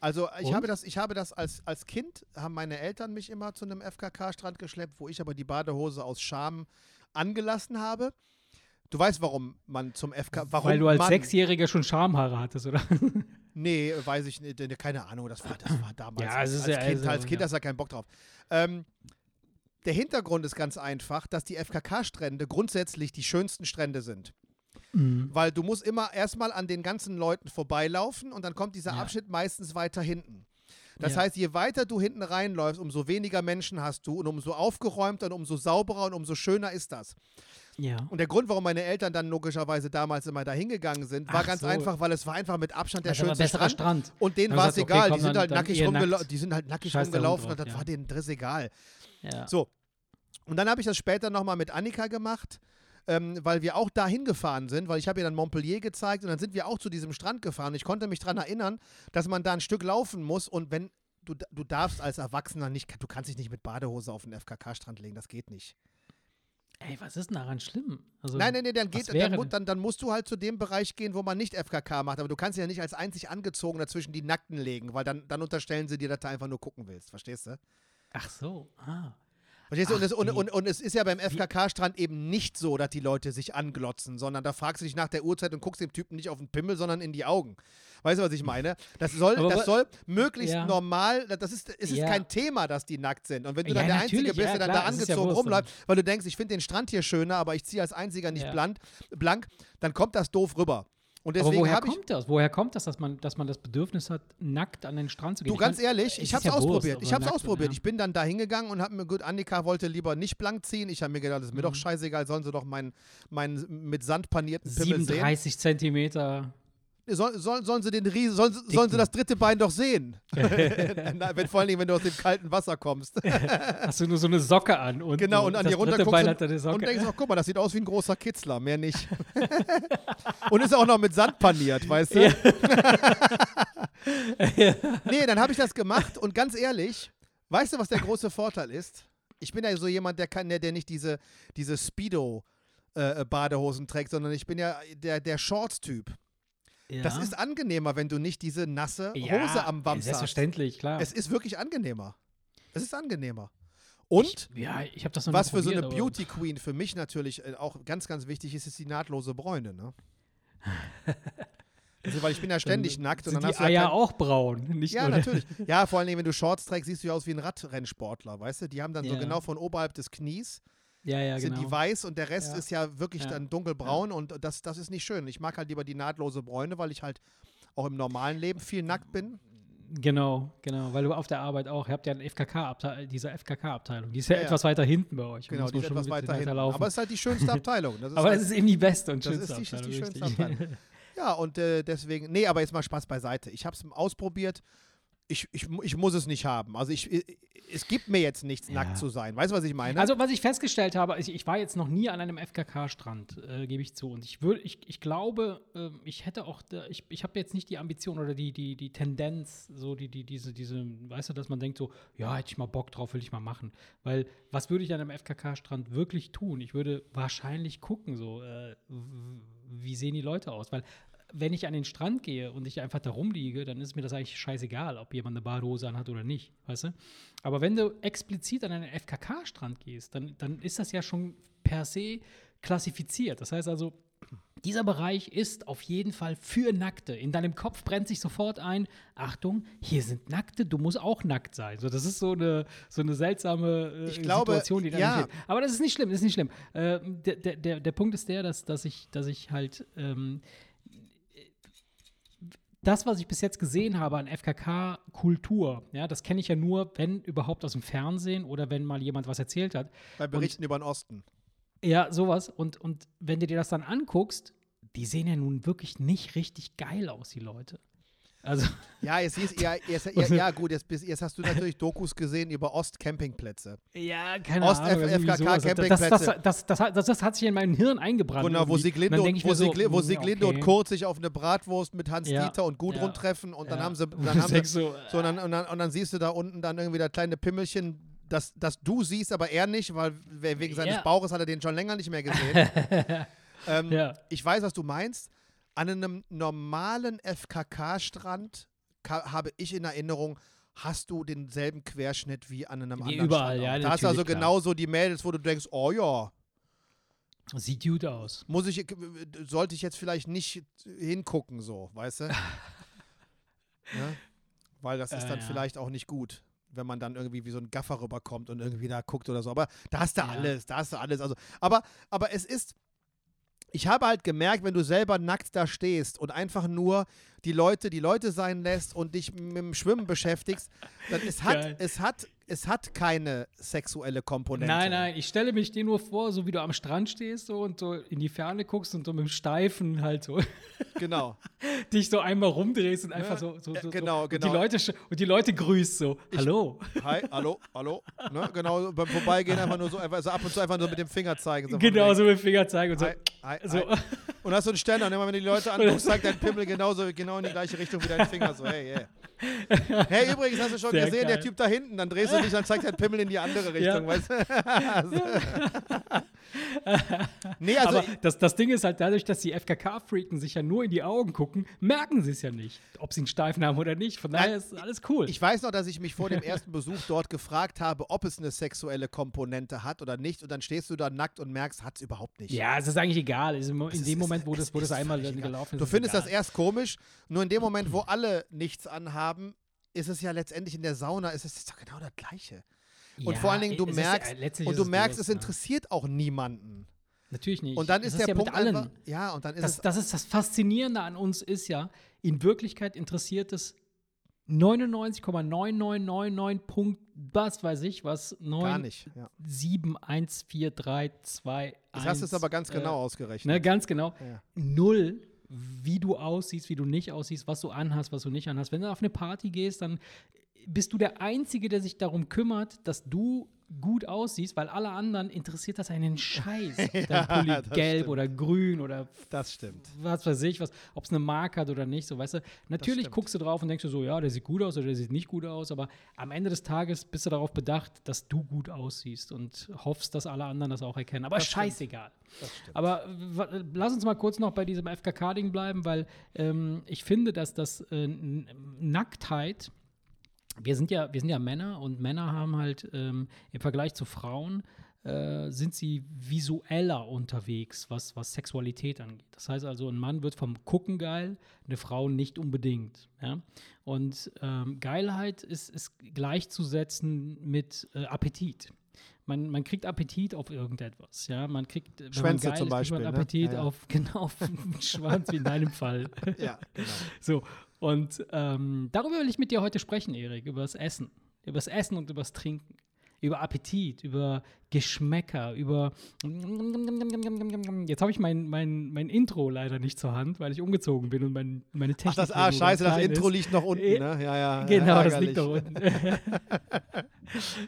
Speaker 2: Also ich
Speaker 1: Und?
Speaker 2: habe das, ich habe das als, als Kind, haben meine Eltern mich immer zu einem FKK-Strand geschleppt, wo ich aber die Badehose aus Scham angelassen habe. Du weißt, warum man zum FK, warum
Speaker 1: Weil du als Sechsjähriger schon Schamhaare hattest, oder?
Speaker 2: Nee, weiß ich nicht, keine Ahnung, das war, das war damals.
Speaker 1: Ja,
Speaker 2: als,
Speaker 1: es ist
Speaker 2: als
Speaker 1: ja-
Speaker 2: Kind,
Speaker 1: also,
Speaker 2: als kind
Speaker 1: ja.
Speaker 2: hast du ja keinen Bock drauf. Ähm, der Hintergrund ist ganz einfach, dass die FKK-Strände grundsätzlich die schönsten Strände sind.
Speaker 1: Mhm.
Speaker 2: Weil du musst immer erstmal an den ganzen Leuten vorbeilaufen und dann kommt dieser
Speaker 1: Ja.
Speaker 2: Abschnitt meistens weiter hinten. Das
Speaker 1: Ja.
Speaker 2: heißt, je weiter du hinten reinläufst, umso weniger Menschen hast du und umso aufgeräumter und umso sauberer und umso schöner ist das.
Speaker 1: Ja.
Speaker 2: Und der Grund, warum meine Eltern dann logischerweise damals immer da hingegangen sind, war
Speaker 1: Ach
Speaker 2: ganz
Speaker 1: so.
Speaker 2: einfach, weil es war einfach mit Abstand der
Speaker 1: Das
Speaker 2: schönste Strand.
Speaker 1: Strand.
Speaker 2: Und denen war es
Speaker 1: okay,
Speaker 2: egal,
Speaker 1: komm,
Speaker 2: die sind
Speaker 1: dann-
Speaker 2: halt
Speaker 1: dann
Speaker 2: nackig
Speaker 1: nackt.
Speaker 2: die sind halt nackig
Speaker 1: Scheiß
Speaker 2: rumgelaufen
Speaker 1: drauf,
Speaker 2: und das
Speaker 1: ja.
Speaker 2: war denen Driss egal. So. Und dann habe ich das später nochmal mit Annika gemacht, ähm, weil wir auch da hingefahren sind, weil ich habe ihr dann Montpellier gezeigt und dann sind wir auch zu diesem Strand gefahren. Ich konnte mich daran erinnern, dass man da ein Stück laufen muss und wenn du, du darfst als Erwachsener nicht, du kannst dich nicht mit Badehose auf den FKK-Strand legen, das geht nicht.
Speaker 1: Ey, was ist denn daran schlimm? Also,
Speaker 2: Nein, nein, nein, dann, geht, dann, dann, dann musst du halt zu dem Bereich gehen, wo man nicht FKK macht. Aber du kannst ja nicht als einzig angezogen dazwischen die Nackten legen, weil dann, dann unterstellen sie dir, dass du einfach nur gucken willst. Verstehst du?
Speaker 1: Ach so, ah.
Speaker 2: Verstehst du? Und es, und, und, und es ist ja beim FKK-Strand eben nicht so, dass die Leute sich anglotzen, sondern da fragst du dich nach der Uhrzeit und guckst dem Typen nicht auf den Pimmel, sondern in die Augen. Weißt du, was ich meine? Das soll,
Speaker 1: Aber
Speaker 2: das soll möglichst
Speaker 1: Ja.
Speaker 2: normal, das ist, es ist
Speaker 1: Ja.
Speaker 2: kein Thema, dass die nackt sind. Und wenn du
Speaker 1: Ja,
Speaker 2: dann der Einzige bist, der dann
Speaker 1: klar,
Speaker 2: da angezogen
Speaker 1: dann.
Speaker 2: rumläuft, weil du denkst, ich finde den Strand hier schöner, aber ich ziehe als Einziger nicht blank, blank, dann kommt das doof rüber. Und
Speaker 1: Aber
Speaker 2: deswegen
Speaker 1: woher
Speaker 2: habe ich.
Speaker 1: kommt das? Woher kommt das, dass man, dass man das Bedürfnis hat, nackt an den Strand zu gehen?
Speaker 2: Du,
Speaker 1: Ich
Speaker 2: ganz
Speaker 1: mein,
Speaker 2: ehrlich, ich es
Speaker 1: ja
Speaker 2: ausprobiert.
Speaker 1: aber
Speaker 2: Ich habe es
Speaker 1: nackt,
Speaker 2: ausprobiert.
Speaker 1: ja.
Speaker 2: Ich bin dann da hingegangen und habe mir gut, Annika wollte lieber nicht blank ziehen. Ich habe mir gedacht, das ist mir
Speaker 1: Mhm.
Speaker 2: doch scheißegal, sollen sie doch meinen, meinen mit Sand panierten Pimmel sehen.
Speaker 1: 37 Zentimeter.
Speaker 2: Soll, soll, sollen sie den Riesen, sollen, sie- sollen sie das dritte Bein doch sehen? Na, wenn, vor allen Dingen, wenn du aus dem kalten Wasser kommst.
Speaker 1: Hast du nur so eine Socke an und
Speaker 2: genau, und an dir runter guckst und, und denkst, ach, guck mal, das sieht aus wie ein großer Kitzler, mehr nicht. und ist auch noch mit Sand paniert, weißt du? nee, dann habe ich das gemacht und ganz ehrlich, weißt du, was der große Vorteil ist? Ich bin ja so jemand, der kann, der, der nicht diese, diese Speedo-Badehosen trägt, sondern ich bin ja der, der Shorts-Typ.
Speaker 1: Ja.
Speaker 2: Das ist angenehmer, wenn du nicht diese nasse
Speaker 1: ja,
Speaker 2: Hose am Wams hast.
Speaker 1: Selbstverständlich, klar.
Speaker 2: Es ist wirklich angenehmer. Es ist angenehmer. Und
Speaker 1: ja, ich habe das noch
Speaker 2: was für so eine Beauty Queen für mich natürlich äh, auch ganz, ganz wichtig ist, ist die nahtlose Bräune. Ne? also, weil ich bin ja ständig
Speaker 1: Dann
Speaker 2: nackt und dann
Speaker 1: die
Speaker 2: hast du ja kein,
Speaker 1: auch braun, nicht
Speaker 2: Ja,
Speaker 1: nur
Speaker 2: natürlich. Ja, vor allen Dingen, wenn du Shorts trägst, siehst du ja aus wie ein Radrennsportler, weißt du? Die haben dann so
Speaker 1: Ja.
Speaker 2: genau von oberhalb des Knies
Speaker 1: ja, ja,
Speaker 2: sind
Speaker 1: genau.
Speaker 2: die weiß und der Rest
Speaker 1: Ja.
Speaker 2: ist ja wirklich dann dunkelbraun und das, das ist nicht schön. Ich mag halt lieber die nahtlose Bräune, weil ich halt auch im normalen Leben viel nackt bin.
Speaker 1: Genau, genau, weil du auf der Arbeit auch, ihr habt ja eine FKK diese FKK-Abteilung, die ist ja,
Speaker 2: Ja, ja.
Speaker 1: etwas weiter hinten bei euch.
Speaker 2: Genau, die ist etwas weiter hinten. Aber es ist halt die schönste Abteilung. Das
Speaker 1: Aber
Speaker 2: halt,
Speaker 1: es ist eben die beste und
Speaker 2: Das
Speaker 1: schönste
Speaker 2: ist die- ist die
Speaker 1: Abteilung,
Speaker 2: schönste. Abteilung. Ja, und äh, deswegen, nee, aber jetzt mal Spaß beiseite. Ich habe es ausprobiert. Ich, ich, ich muss es nicht haben. Also ich, ich, es gibt mir jetzt nichts,
Speaker 1: Ja.
Speaker 2: nackt zu sein. Weißt du, was ich meine?
Speaker 1: Also, was ich festgestellt habe, ich, ich war jetzt noch nie an einem FKK-Strand, äh, gebe ich zu. Und ich würde, ich, ich glaube, ähm, ich hätte auch, ich, ich habe jetzt nicht die Ambition oder die, die, die Tendenz, so die, die, diese, diese, weißt du, dass man denkt so, ja, hätte ich mal Bock drauf, will ich mal machen. Weil, was würde ich an einem FKK-Strand wirklich tun? Ich würde wahrscheinlich gucken, so, äh, wie sehen die Leute aus? Weil, wenn ich an den Strand gehe und ich einfach da rumliege, dann ist mir das eigentlich scheißegal, ob jemand eine Badehose anhat oder nicht, weißt du? Aber wenn du explizit an einen FKK-Strand gehst, dann, dann ist das ja schon per se klassifiziert. Das heißt also, dieser Bereich ist auf jeden Fall für Nackte. In deinem Kopf brennt sich sofort ein, Achtung, hier sind Nackte, du musst auch nackt sein. So, das ist so eine, so eine seltsame äh,
Speaker 2: glaube,
Speaker 1: Situation, die da
Speaker 2: ja.
Speaker 1: entsteht. Aber das ist nicht schlimm, das ist nicht schlimm. Äh, der, der, der, der Punkt ist der, dass, dass, ich, dass ich halt ähm, das, was ich bis jetzt gesehen habe an FKK-Kultur, ja, das kenne ich ja nur, wenn überhaupt aus dem Fernsehen oder wenn mal jemand was erzählt hat.
Speaker 2: Bei Berichten über den Osten.
Speaker 1: Ja, sowas. Und, und wenn du dir das dann anguckst, die sehen ja nun wirklich nicht richtig geil aus, die Leute. Also,
Speaker 2: Ja, jetzt hieß, ja, jetzt, ja, ja gut, jetzt, jetzt hast du natürlich Dokus gesehen über Ostcampingplätze.
Speaker 1: ja, keine
Speaker 2: Ost-
Speaker 1: Ahnung.
Speaker 2: FKK
Speaker 1: sowas. das, das, das, das, hat- sich in mein Hirn eingebrannt.
Speaker 2: Genau, wo. Sieglinde und, wo
Speaker 1: so,
Speaker 2: wo
Speaker 1: hm,
Speaker 2: Sieglinde
Speaker 1: okay.
Speaker 2: und Kurt sich auf eine Bratwurst mit Hans
Speaker 1: Ja,
Speaker 2: Dieter und Gudrun treffen und dann haben sie, dann haben sie
Speaker 1: so,
Speaker 2: so, und dann, und, dann, und dann siehst du da unten dann irgendwie das kleine Pimmelchen, das, das du siehst, aber er nicht, weil we- wegen seines
Speaker 1: Ja.
Speaker 2: Bauches hat er den schon länger nicht mehr gesehen. ähm,
Speaker 1: Ja.
Speaker 2: Ich weiß, was du meinst. An einem normalen FKK-Strand habe ich in Erinnerung, hast du denselben Querschnitt wie an einem
Speaker 1: Wie
Speaker 2: anderen
Speaker 1: überall,
Speaker 2: Strand.
Speaker 1: ja.
Speaker 2: Da hast du also
Speaker 1: klar.
Speaker 2: genauso die Mädels, wo du denkst, oh ja,
Speaker 1: Sieht gut aus.
Speaker 2: muss ich, sollte ich jetzt vielleicht nicht hingucken, so, weißt du? ne? Weil das ist
Speaker 1: Äh,
Speaker 2: dann
Speaker 1: ja.
Speaker 2: vielleicht auch nicht gut, wenn man dann irgendwie wie so ein Gaffer rüberkommt und irgendwie da guckt oder so. Aber da hast du
Speaker 1: Ja.
Speaker 2: alles, da hast du alles. Also, aber, aber es ist. Ich habe halt gemerkt, wenn du selber nackt da stehst und einfach nur die Leute die Leute sein lässt und dich mit dem Schwimmen beschäftigst, dann es hat,
Speaker 1: Geil.
Speaker 2: es hat, es hat keine sexuelle Komponente.
Speaker 1: Nein, nein, ich stelle mich dir nur vor, so wie du am Strand stehst so, und so in die Ferne guckst und so mit dem Steifen halt so
Speaker 2: Genau.
Speaker 1: dich so einmal rumdrehst und einfach so, so, so,
Speaker 2: genau,
Speaker 1: so.
Speaker 2: genau.
Speaker 1: Und die Leute, sch- und die Leute grüßt so. Hallo.
Speaker 2: Hi, hallo, hallo. Ne? Genau, beim Vorbeigehen einfach nur so, einfach so ab und zu einfach nur mit dem Finger zeigen. So
Speaker 1: Genau, so mit dem Finger zeigen und so.
Speaker 2: Hi, hi,
Speaker 1: so.
Speaker 2: Und hast so einen Ständer und immer wenn du die Leute anguckst, zeigt dein Pimmel genauso, genau in die gleiche Richtung wie dein Finger. So, hey, hey. Hey, übrigens, hast du schon
Speaker 1: Sehr
Speaker 2: gesehen, der
Speaker 1: geil.
Speaker 2: Typ da hinten, dann drehst du dich, dann zeigt dein Pimmel in die andere Richtung,
Speaker 1: Ja.
Speaker 2: weißt du? nee, also
Speaker 1: Aber das, das Ding ist halt dadurch, dass die FKK-Freaken sich ja nur in die Augen gucken, merken sie es ja nicht, ob sie einen Steifen haben oder nicht. Von daher ist alles cool.
Speaker 2: Ich weiß noch, dass ich mich vor dem ersten Besuch dort gefragt habe, ob es eine sexuelle Komponente hat oder nicht. Und dann stehst du da nackt und merkst, hat es überhaupt nicht.
Speaker 1: ja, es ist eigentlich egal. In dem
Speaker 2: ist-
Speaker 1: Moment, wo das, wo das einmal gelaufen ist.
Speaker 2: Du findest
Speaker 1: egal.
Speaker 2: das erst komisch, nur in dem Moment, wo alle nichts anhaben, ist es ja letztendlich in der Sauna, ist es ist doch genau das Gleiche. Und
Speaker 1: Ja,
Speaker 2: vor allen Dingen, du
Speaker 1: ist ja-
Speaker 2: merkst, und
Speaker 1: ist
Speaker 2: du
Speaker 1: es
Speaker 2: merkst,
Speaker 1: Durst,
Speaker 2: es
Speaker 1: ja.
Speaker 2: interessiert auch niemanden.
Speaker 1: Natürlich nicht.
Speaker 2: Und dann
Speaker 1: Es
Speaker 2: ist der
Speaker 1: ja
Speaker 2: Punkt
Speaker 1: mit allen.
Speaker 2: einfach, ja, und dann ist
Speaker 1: Das,
Speaker 2: es
Speaker 1: das ist das Faszinierende an uns ist ja, in Wirklichkeit interessiert es 99,9999 Punkt, was weiß ich, was 9,
Speaker 2: gar nicht. Ja.
Speaker 1: 7, 1, 4, 3, 2, 1.
Speaker 2: Jetzt hast du es aber ganz genau
Speaker 1: Äh,
Speaker 2: ausgerechnet.
Speaker 1: ne, ganz genau.
Speaker 2: Ja.
Speaker 1: Null, wie du aussiehst, wie du nicht aussiehst, was du anhast, was du nicht anhast. Wenn du auf eine Party gehst, dann bist du der Einzige, der sich darum kümmert, dass du gut aussiehst, weil alle anderen interessiert das einen Scheiß. Dein Pulli gelb
Speaker 2: stimmt.
Speaker 1: oder grün oder
Speaker 2: Das stimmt.
Speaker 1: was weiß ich, was, ob es eine Marke hat oder nicht, so weißt du. Natürlich guckst du drauf und denkst du so, ja, der sieht gut aus oder der sieht nicht gut aus, aber am Ende des Tages bist du darauf bedacht, dass du gut aussiehst und hoffst, dass alle anderen das auch erkennen. Aber
Speaker 2: Das
Speaker 1: scheißegal. Aber lass uns mal kurz noch bei diesem FKK-Ding bleiben, weil ähm, ich finde, dass das äh, Nacktheit, wir sind ja, wir sind ja Männer und Männer haben halt ähm, im Vergleich zu Frauen äh, sind sie visueller unterwegs, was, was Sexualität angeht. Das heißt also, ein Mann wird vom Gucken geil, eine Frau nicht unbedingt. Ja? Und ähm, Geilheit ist, ist gleichzusetzen mit äh, Appetit. Man, man kriegt Appetit auf irgendetwas, ja. Man kriegt, wenn man
Speaker 2: Schwänze
Speaker 1: geil
Speaker 2: zum
Speaker 1: ist, kriegt man
Speaker 2: Beispiel, ne?
Speaker 1: Appetit
Speaker 2: Ja, ja.
Speaker 1: auf, genau, auf einen Schwanz, wie in deinem Fall.
Speaker 2: Ja, genau.
Speaker 1: So, und ähm, darüber will ich mit dir heute sprechen, Erik, über das Essen. Über das Essen und über das Trinken. Über Appetit, über Geschmäcker, über. Jetzt habe ich mein, mein, mein Intro leider nicht zur Hand, weil ich umgezogen bin und mein, meine Technik.
Speaker 2: Ach, das, ah, scheiße, das Intro
Speaker 1: ist.
Speaker 2: liegt noch unten,
Speaker 1: Äh,
Speaker 2: ne? Ja, ja.
Speaker 1: Genau, das
Speaker 2: ärgerlich.
Speaker 1: liegt da unten.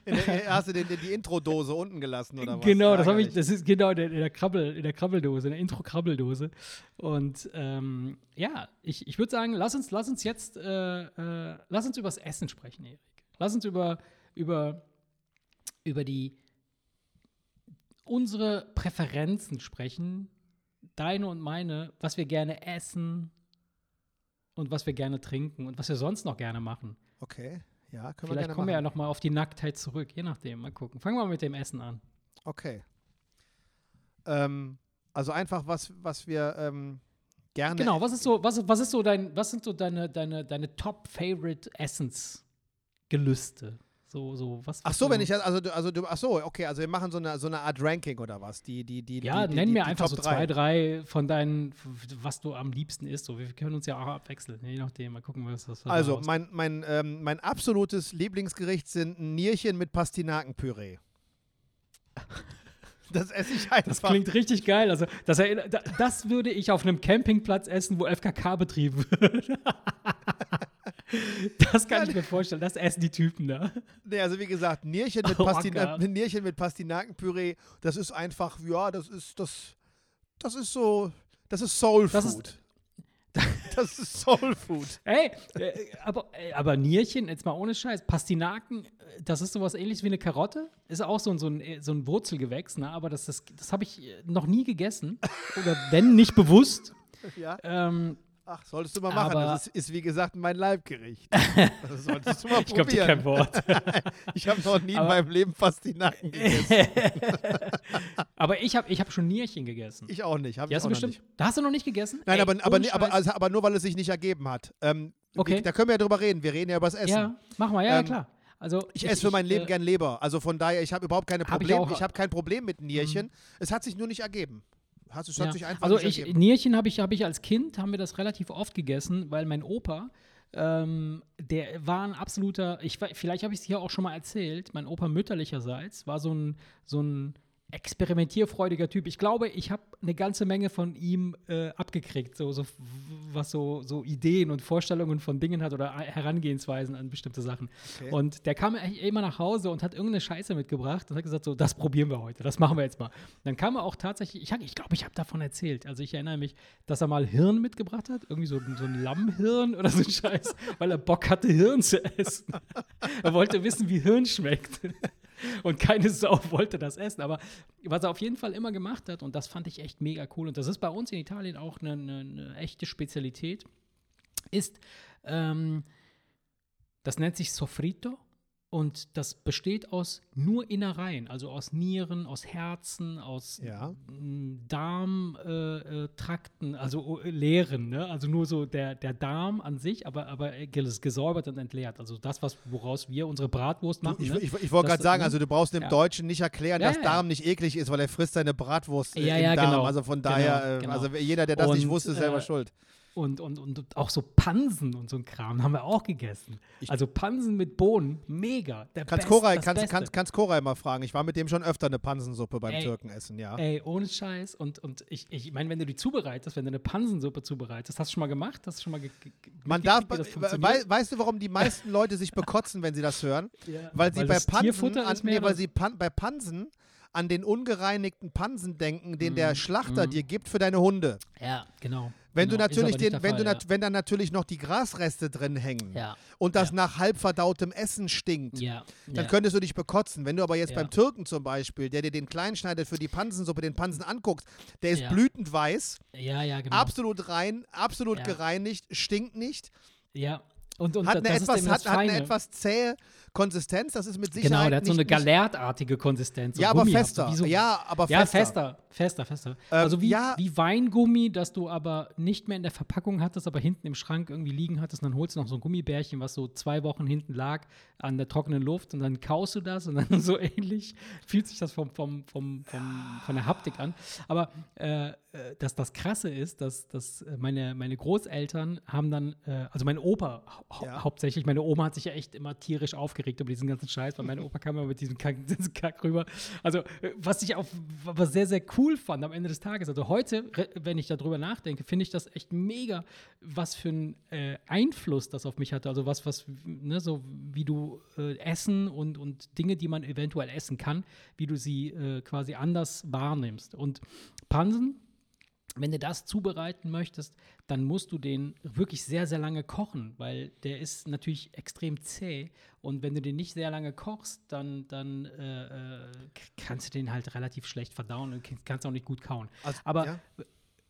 Speaker 2: In der, hast du den, die Introdose unten gelassen oder was?
Speaker 1: Genau, das habe ich, das ist genau in der, in der Krabbel, in der Krabbeldose, in der Intro-Krabbeldose. Und ähm, ja, ich, ich würde sagen, lass uns, lass uns jetzt, äh, äh, lass uns über das Essen sprechen, Erik. Lass uns über, über, über die unsere Präferenzen sprechen, deine und meine, was wir gerne essen und was wir gerne trinken und was wir sonst noch gerne machen.
Speaker 2: Okay, ja, können wir
Speaker 1: Vielleicht
Speaker 2: gerne
Speaker 1: kommen wir ja
Speaker 2: machen.
Speaker 1: noch mal auf die Nacktheit zurück, je nachdem. Mal gucken. Fangen wir mal mit dem Essen an.
Speaker 2: Okay. Ähm, also einfach was, was wir ähm, gerne.
Speaker 1: Genau, was ist so, was, was ist so dein, was sind so deine, deine, deine Top-Favorite Essensgelüste? So, so, was,
Speaker 2: Ach so, wenn ich also du- also du, ach so, okay, also wir machen so eine so eine Art Ranking oder was? Die die die
Speaker 1: Ja,
Speaker 2: die,
Speaker 1: nenn
Speaker 2: die,
Speaker 1: mir
Speaker 2: die
Speaker 1: einfach
Speaker 2: Top
Speaker 1: so zwei, drei von deinen, was du am liebsten isst. So, wir können uns ja auch abwechseln, je nachdem. Mal gucken, was das
Speaker 2: Also, mein, mein, ähm, mein absolutes Lieblingsgericht sind Nierchen mit Pastinakenpüree. Das esse ich einfach.
Speaker 1: Das klingt richtig geil. Also, das, das würde ich auf einem Campingplatz essen, wo FKK betrieben wird. Das kann ich mir vorstellen. Das essen die Typen da.
Speaker 2: Nee, also wie gesagt, Nierchen mit,
Speaker 1: Oh
Speaker 2: Pastina
Speaker 1: Gott.
Speaker 2: Nierchen mit Pastinakenpüree, das ist einfach, ja, das ist, das, das ist so, das ist Soul
Speaker 1: Das ist-
Speaker 2: Food. Das ist Soul Food.
Speaker 1: Ey, äh, aber, äh, aber Nierchen, jetzt mal ohne Scheiß, Pastinaken, äh, das ist sowas ähnliches wie eine Karotte. Ist auch so ein, so ein, äh, so ein Wurzelgewächs, ne? aber das, das, das habe ich äh, noch nie gegessen. Oder wenn nicht bewusst.
Speaker 2: Ja.
Speaker 1: Ähm,
Speaker 2: Ach, solltest du mal machen.
Speaker 1: Aber-
Speaker 2: das ist, ist, wie gesagt, mein Leibgericht. Das solltest du mal
Speaker 1: ich glaube dir kein
Speaker 2: probieren.
Speaker 1: Wort.
Speaker 2: Ich habe noch nie in
Speaker 1: Aber-
Speaker 2: meinem Leben Pastinaken gegessen.
Speaker 1: aber ich habe ich hab schon Nierchen gegessen.
Speaker 2: Ich auch nicht. Hab
Speaker 1: Die
Speaker 2: ich
Speaker 1: hast du
Speaker 2: noch
Speaker 1: bestimmt.
Speaker 2: nicht.
Speaker 1: Da hast du noch nicht gegessen?
Speaker 2: Nein,
Speaker 1: Ey,
Speaker 2: aber, aber, aber, also, aber nur, weil es sich nicht ergeben hat. Ähm,
Speaker 1: Okay.
Speaker 2: wir, da können wir ja drüber reden. Wir reden ja über das Essen.
Speaker 1: Ja, mach mal, ja, ja
Speaker 2: Ähm,
Speaker 1: klar. Also,
Speaker 2: Ich esse für mein Leben
Speaker 1: äh,
Speaker 2: gern Leber. Also von daher, ich habe überhaupt keine
Speaker 1: Hab ich
Speaker 2: Probleme.
Speaker 1: auch. Mhm.
Speaker 2: Ich, habe kein Problem mit Nierchen. Es hat sich nur nicht ergeben. Hat, es hat
Speaker 1: Ja.
Speaker 2: sich einfach
Speaker 1: Also ich,
Speaker 2: ergeben.
Speaker 1: Nierchen habe ich, hab ich als Kind, haben wir das relativ oft gegessen, weil mein Opa, ähm, der war ein absoluter, ich, vielleicht habe ich es hier auch schon mal erzählt, mein Opa mütterlicherseits war so ein, so ein experimentierfreudiger Typ. Ich glaube, ich habe eine ganze Menge von ihm äh, abgekriegt, so, so, was so, so Ideen und Vorstellungen von Dingen hat oder Herangehensweisen an bestimmte Sachen.
Speaker 2: Okay.
Speaker 1: Und der kam eigentlich immer nach Hause und hat irgendeine Scheiße mitgebracht und hat gesagt, so, das probieren wir heute, das machen wir jetzt mal. Dann kam er auch tatsächlich, ich, hab- ich glaube, ich habe davon erzählt. Also ich erinnere mich, dass er mal Hirn mitgebracht hat, irgendwie so, so ein Lammhirn oder so ein Scheiß, weil er Bock hatte, Hirn zu essen. er wollte wissen, wie Hirn schmeckt. Und keine Sau wollte das essen. Aber was er auf jeden Fall immer gemacht hat, und das fand ich echt mega cool, und das ist bei uns in Italien auch eine, eine, eine echte Spezialität, ist, ähm, das nennt sich Sofrito. Und das besteht aus nur Innereien, also aus Nieren, aus Herzen, aus
Speaker 2: Ja.
Speaker 1: Darmtrakten, also äh, Leeren, ne? Also nur so der, der Darm an sich, aber, aber ges- gesäubert und entleert. Also das, was, woraus wir unsere Bratwurst machen.
Speaker 2: Ich,
Speaker 1: ne?
Speaker 2: ich, ich wollte gerade sagen, also du brauchst dem
Speaker 1: Ja.
Speaker 2: Deutschen nicht erklären,
Speaker 1: Ja,
Speaker 2: dass. Darm nicht eklig ist, weil er frisst seine Bratwurst äh,
Speaker 1: Ja,
Speaker 2: im
Speaker 1: ja,
Speaker 2: Darm.
Speaker 1: genau.
Speaker 2: Also von
Speaker 1: Genau,
Speaker 2: daher, äh,
Speaker 1: genau.
Speaker 2: also jeder, der das nicht
Speaker 1: Und,
Speaker 2: wusste, ist selber
Speaker 1: äh,
Speaker 2: schuld.
Speaker 1: Und, und, und auch so Pansen und so ein Kram haben wir auch gegessen. also Pansen mit Bohnen, mega. Der
Speaker 2: Kannst
Speaker 1: Best-
Speaker 2: Koray, kannst, kannst, kannst Koray mal fragen. Ich war mit dem schon öfter eine Pansensuppe beim
Speaker 1: Ey.
Speaker 2: Türken essen, ja.
Speaker 1: Ey, ohne Scheiß. Und, und ich, ich meine, wenn du die zubereitest, wenn du eine Pansensuppe zubereitest, hast du schon mal gemacht? Hast du schon mal
Speaker 2: Man darf,
Speaker 1: wie das
Speaker 2: we,
Speaker 1: funktioniert?
Speaker 2: weißt du, warum die meisten Leute sich bekotzen, wenn sie das hören?
Speaker 1: Ja,
Speaker 2: Weil sie
Speaker 1: weil
Speaker 2: bei
Speaker 1: das
Speaker 2: Pansen, an, nee, weil sie pan, bei Pansen an den ungereinigten Pansen denken, den
Speaker 1: Mhm.
Speaker 2: der Schlachter dir gibt für deine Hunde.
Speaker 1: Ja, genau.
Speaker 2: Wenn
Speaker 1: genau.
Speaker 2: du natürlich den, wenn du
Speaker 1: Fall,
Speaker 2: nat, wenn dann natürlich noch die Grasreste drin hängen
Speaker 1: ja.
Speaker 2: und das
Speaker 1: Ja.
Speaker 2: nach halb verdautem Essen stinkt,
Speaker 1: Ja,
Speaker 2: dann
Speaker 1: ja.
Speaker 2: könntest du dich bekotzen. Wenn du aber jetzt
Speaker 1: Ja.
Speaker 2: beim Türken zum Beispiel, der dir den klein schneidet für die Pansensuppe, den Pansen anguckst, der ist
Speaker 1: Ja.
Speaker 2: blütend weiß,
Speaker 1: ja, ja, genau.
Speaker 2: absolut rein, absolut
Speaker 1: Ja.
Speaker 2: gereinigt, stinkt nicht,
Speaker 1: Ja. Und, und
Speaker 2: hat eine, etwas, hat, hat eine etwas zähe Konsistenz, das ist mit Sicherheit
Speaker 1: Genau, der hat so eine galertartige Konsistenz.
Speaker 2: Ja, aber fester.
Speaker 1: so-
Speaker 2: ja, aber
Speaker 1: Ja,
Speaker 2: fester.
Speaker 1: fester, fester, fester.
Speaker 2: Ähm,
Speaker 1: also wie,
Speaker 2: ja.
Speaker 1: wie Weingummi, das du aber nicht mehr in der Verpackung hattest, aber hinten im Schrank irgendwie liegen hattest. Und dann holst du noch so ein Gummibärchen, was so zwei Wochen hinten lag an der trockenen Luft und dann kaust du das und dann so ähnlich fühlt sich das vom, vom, vom, vom, von der Haptik an. Aber äh, äh, dass das Krasse ist, dass, dass äh, meine, meine Großeltern haben dann, äh, also mein Opa hau
Speaker 2: Ja.
Speaker 1: hauptsächlich, meine Oma hat sich ja echt immer tierisch aufgeregt über diesen ganzen Scheiß, weil meine Opa kam immer mit diesem Kack, Kack rüber. Also, äh, was ich auch was sehr, sehr cool fand am Ende des Tages. Also heute, wenn ich darüber nachdenke, finde ich das echt mega, was für einen äh, Einfluss das auf mich hatte. Also was, was, ne, so wie du äh, Essen und, und Dinge, die man eventuell essen kann, wie du sie äh, quasi anders wahrnimmst. Und Pansen, wenn du das zubereiten möchtest, dann musst du den wirklich sehr, sehr lange kochen, weil der ist natürlich extrem zäh. Und wenn du den nicht sehr lange kochst, dann, dann äh, äh, kannst du den halt relativ schlecht verdauen und kannst auch nicht gut kauen.
Speaker 2: Also,
Speaker 1: Aber
Speaker 2: ja.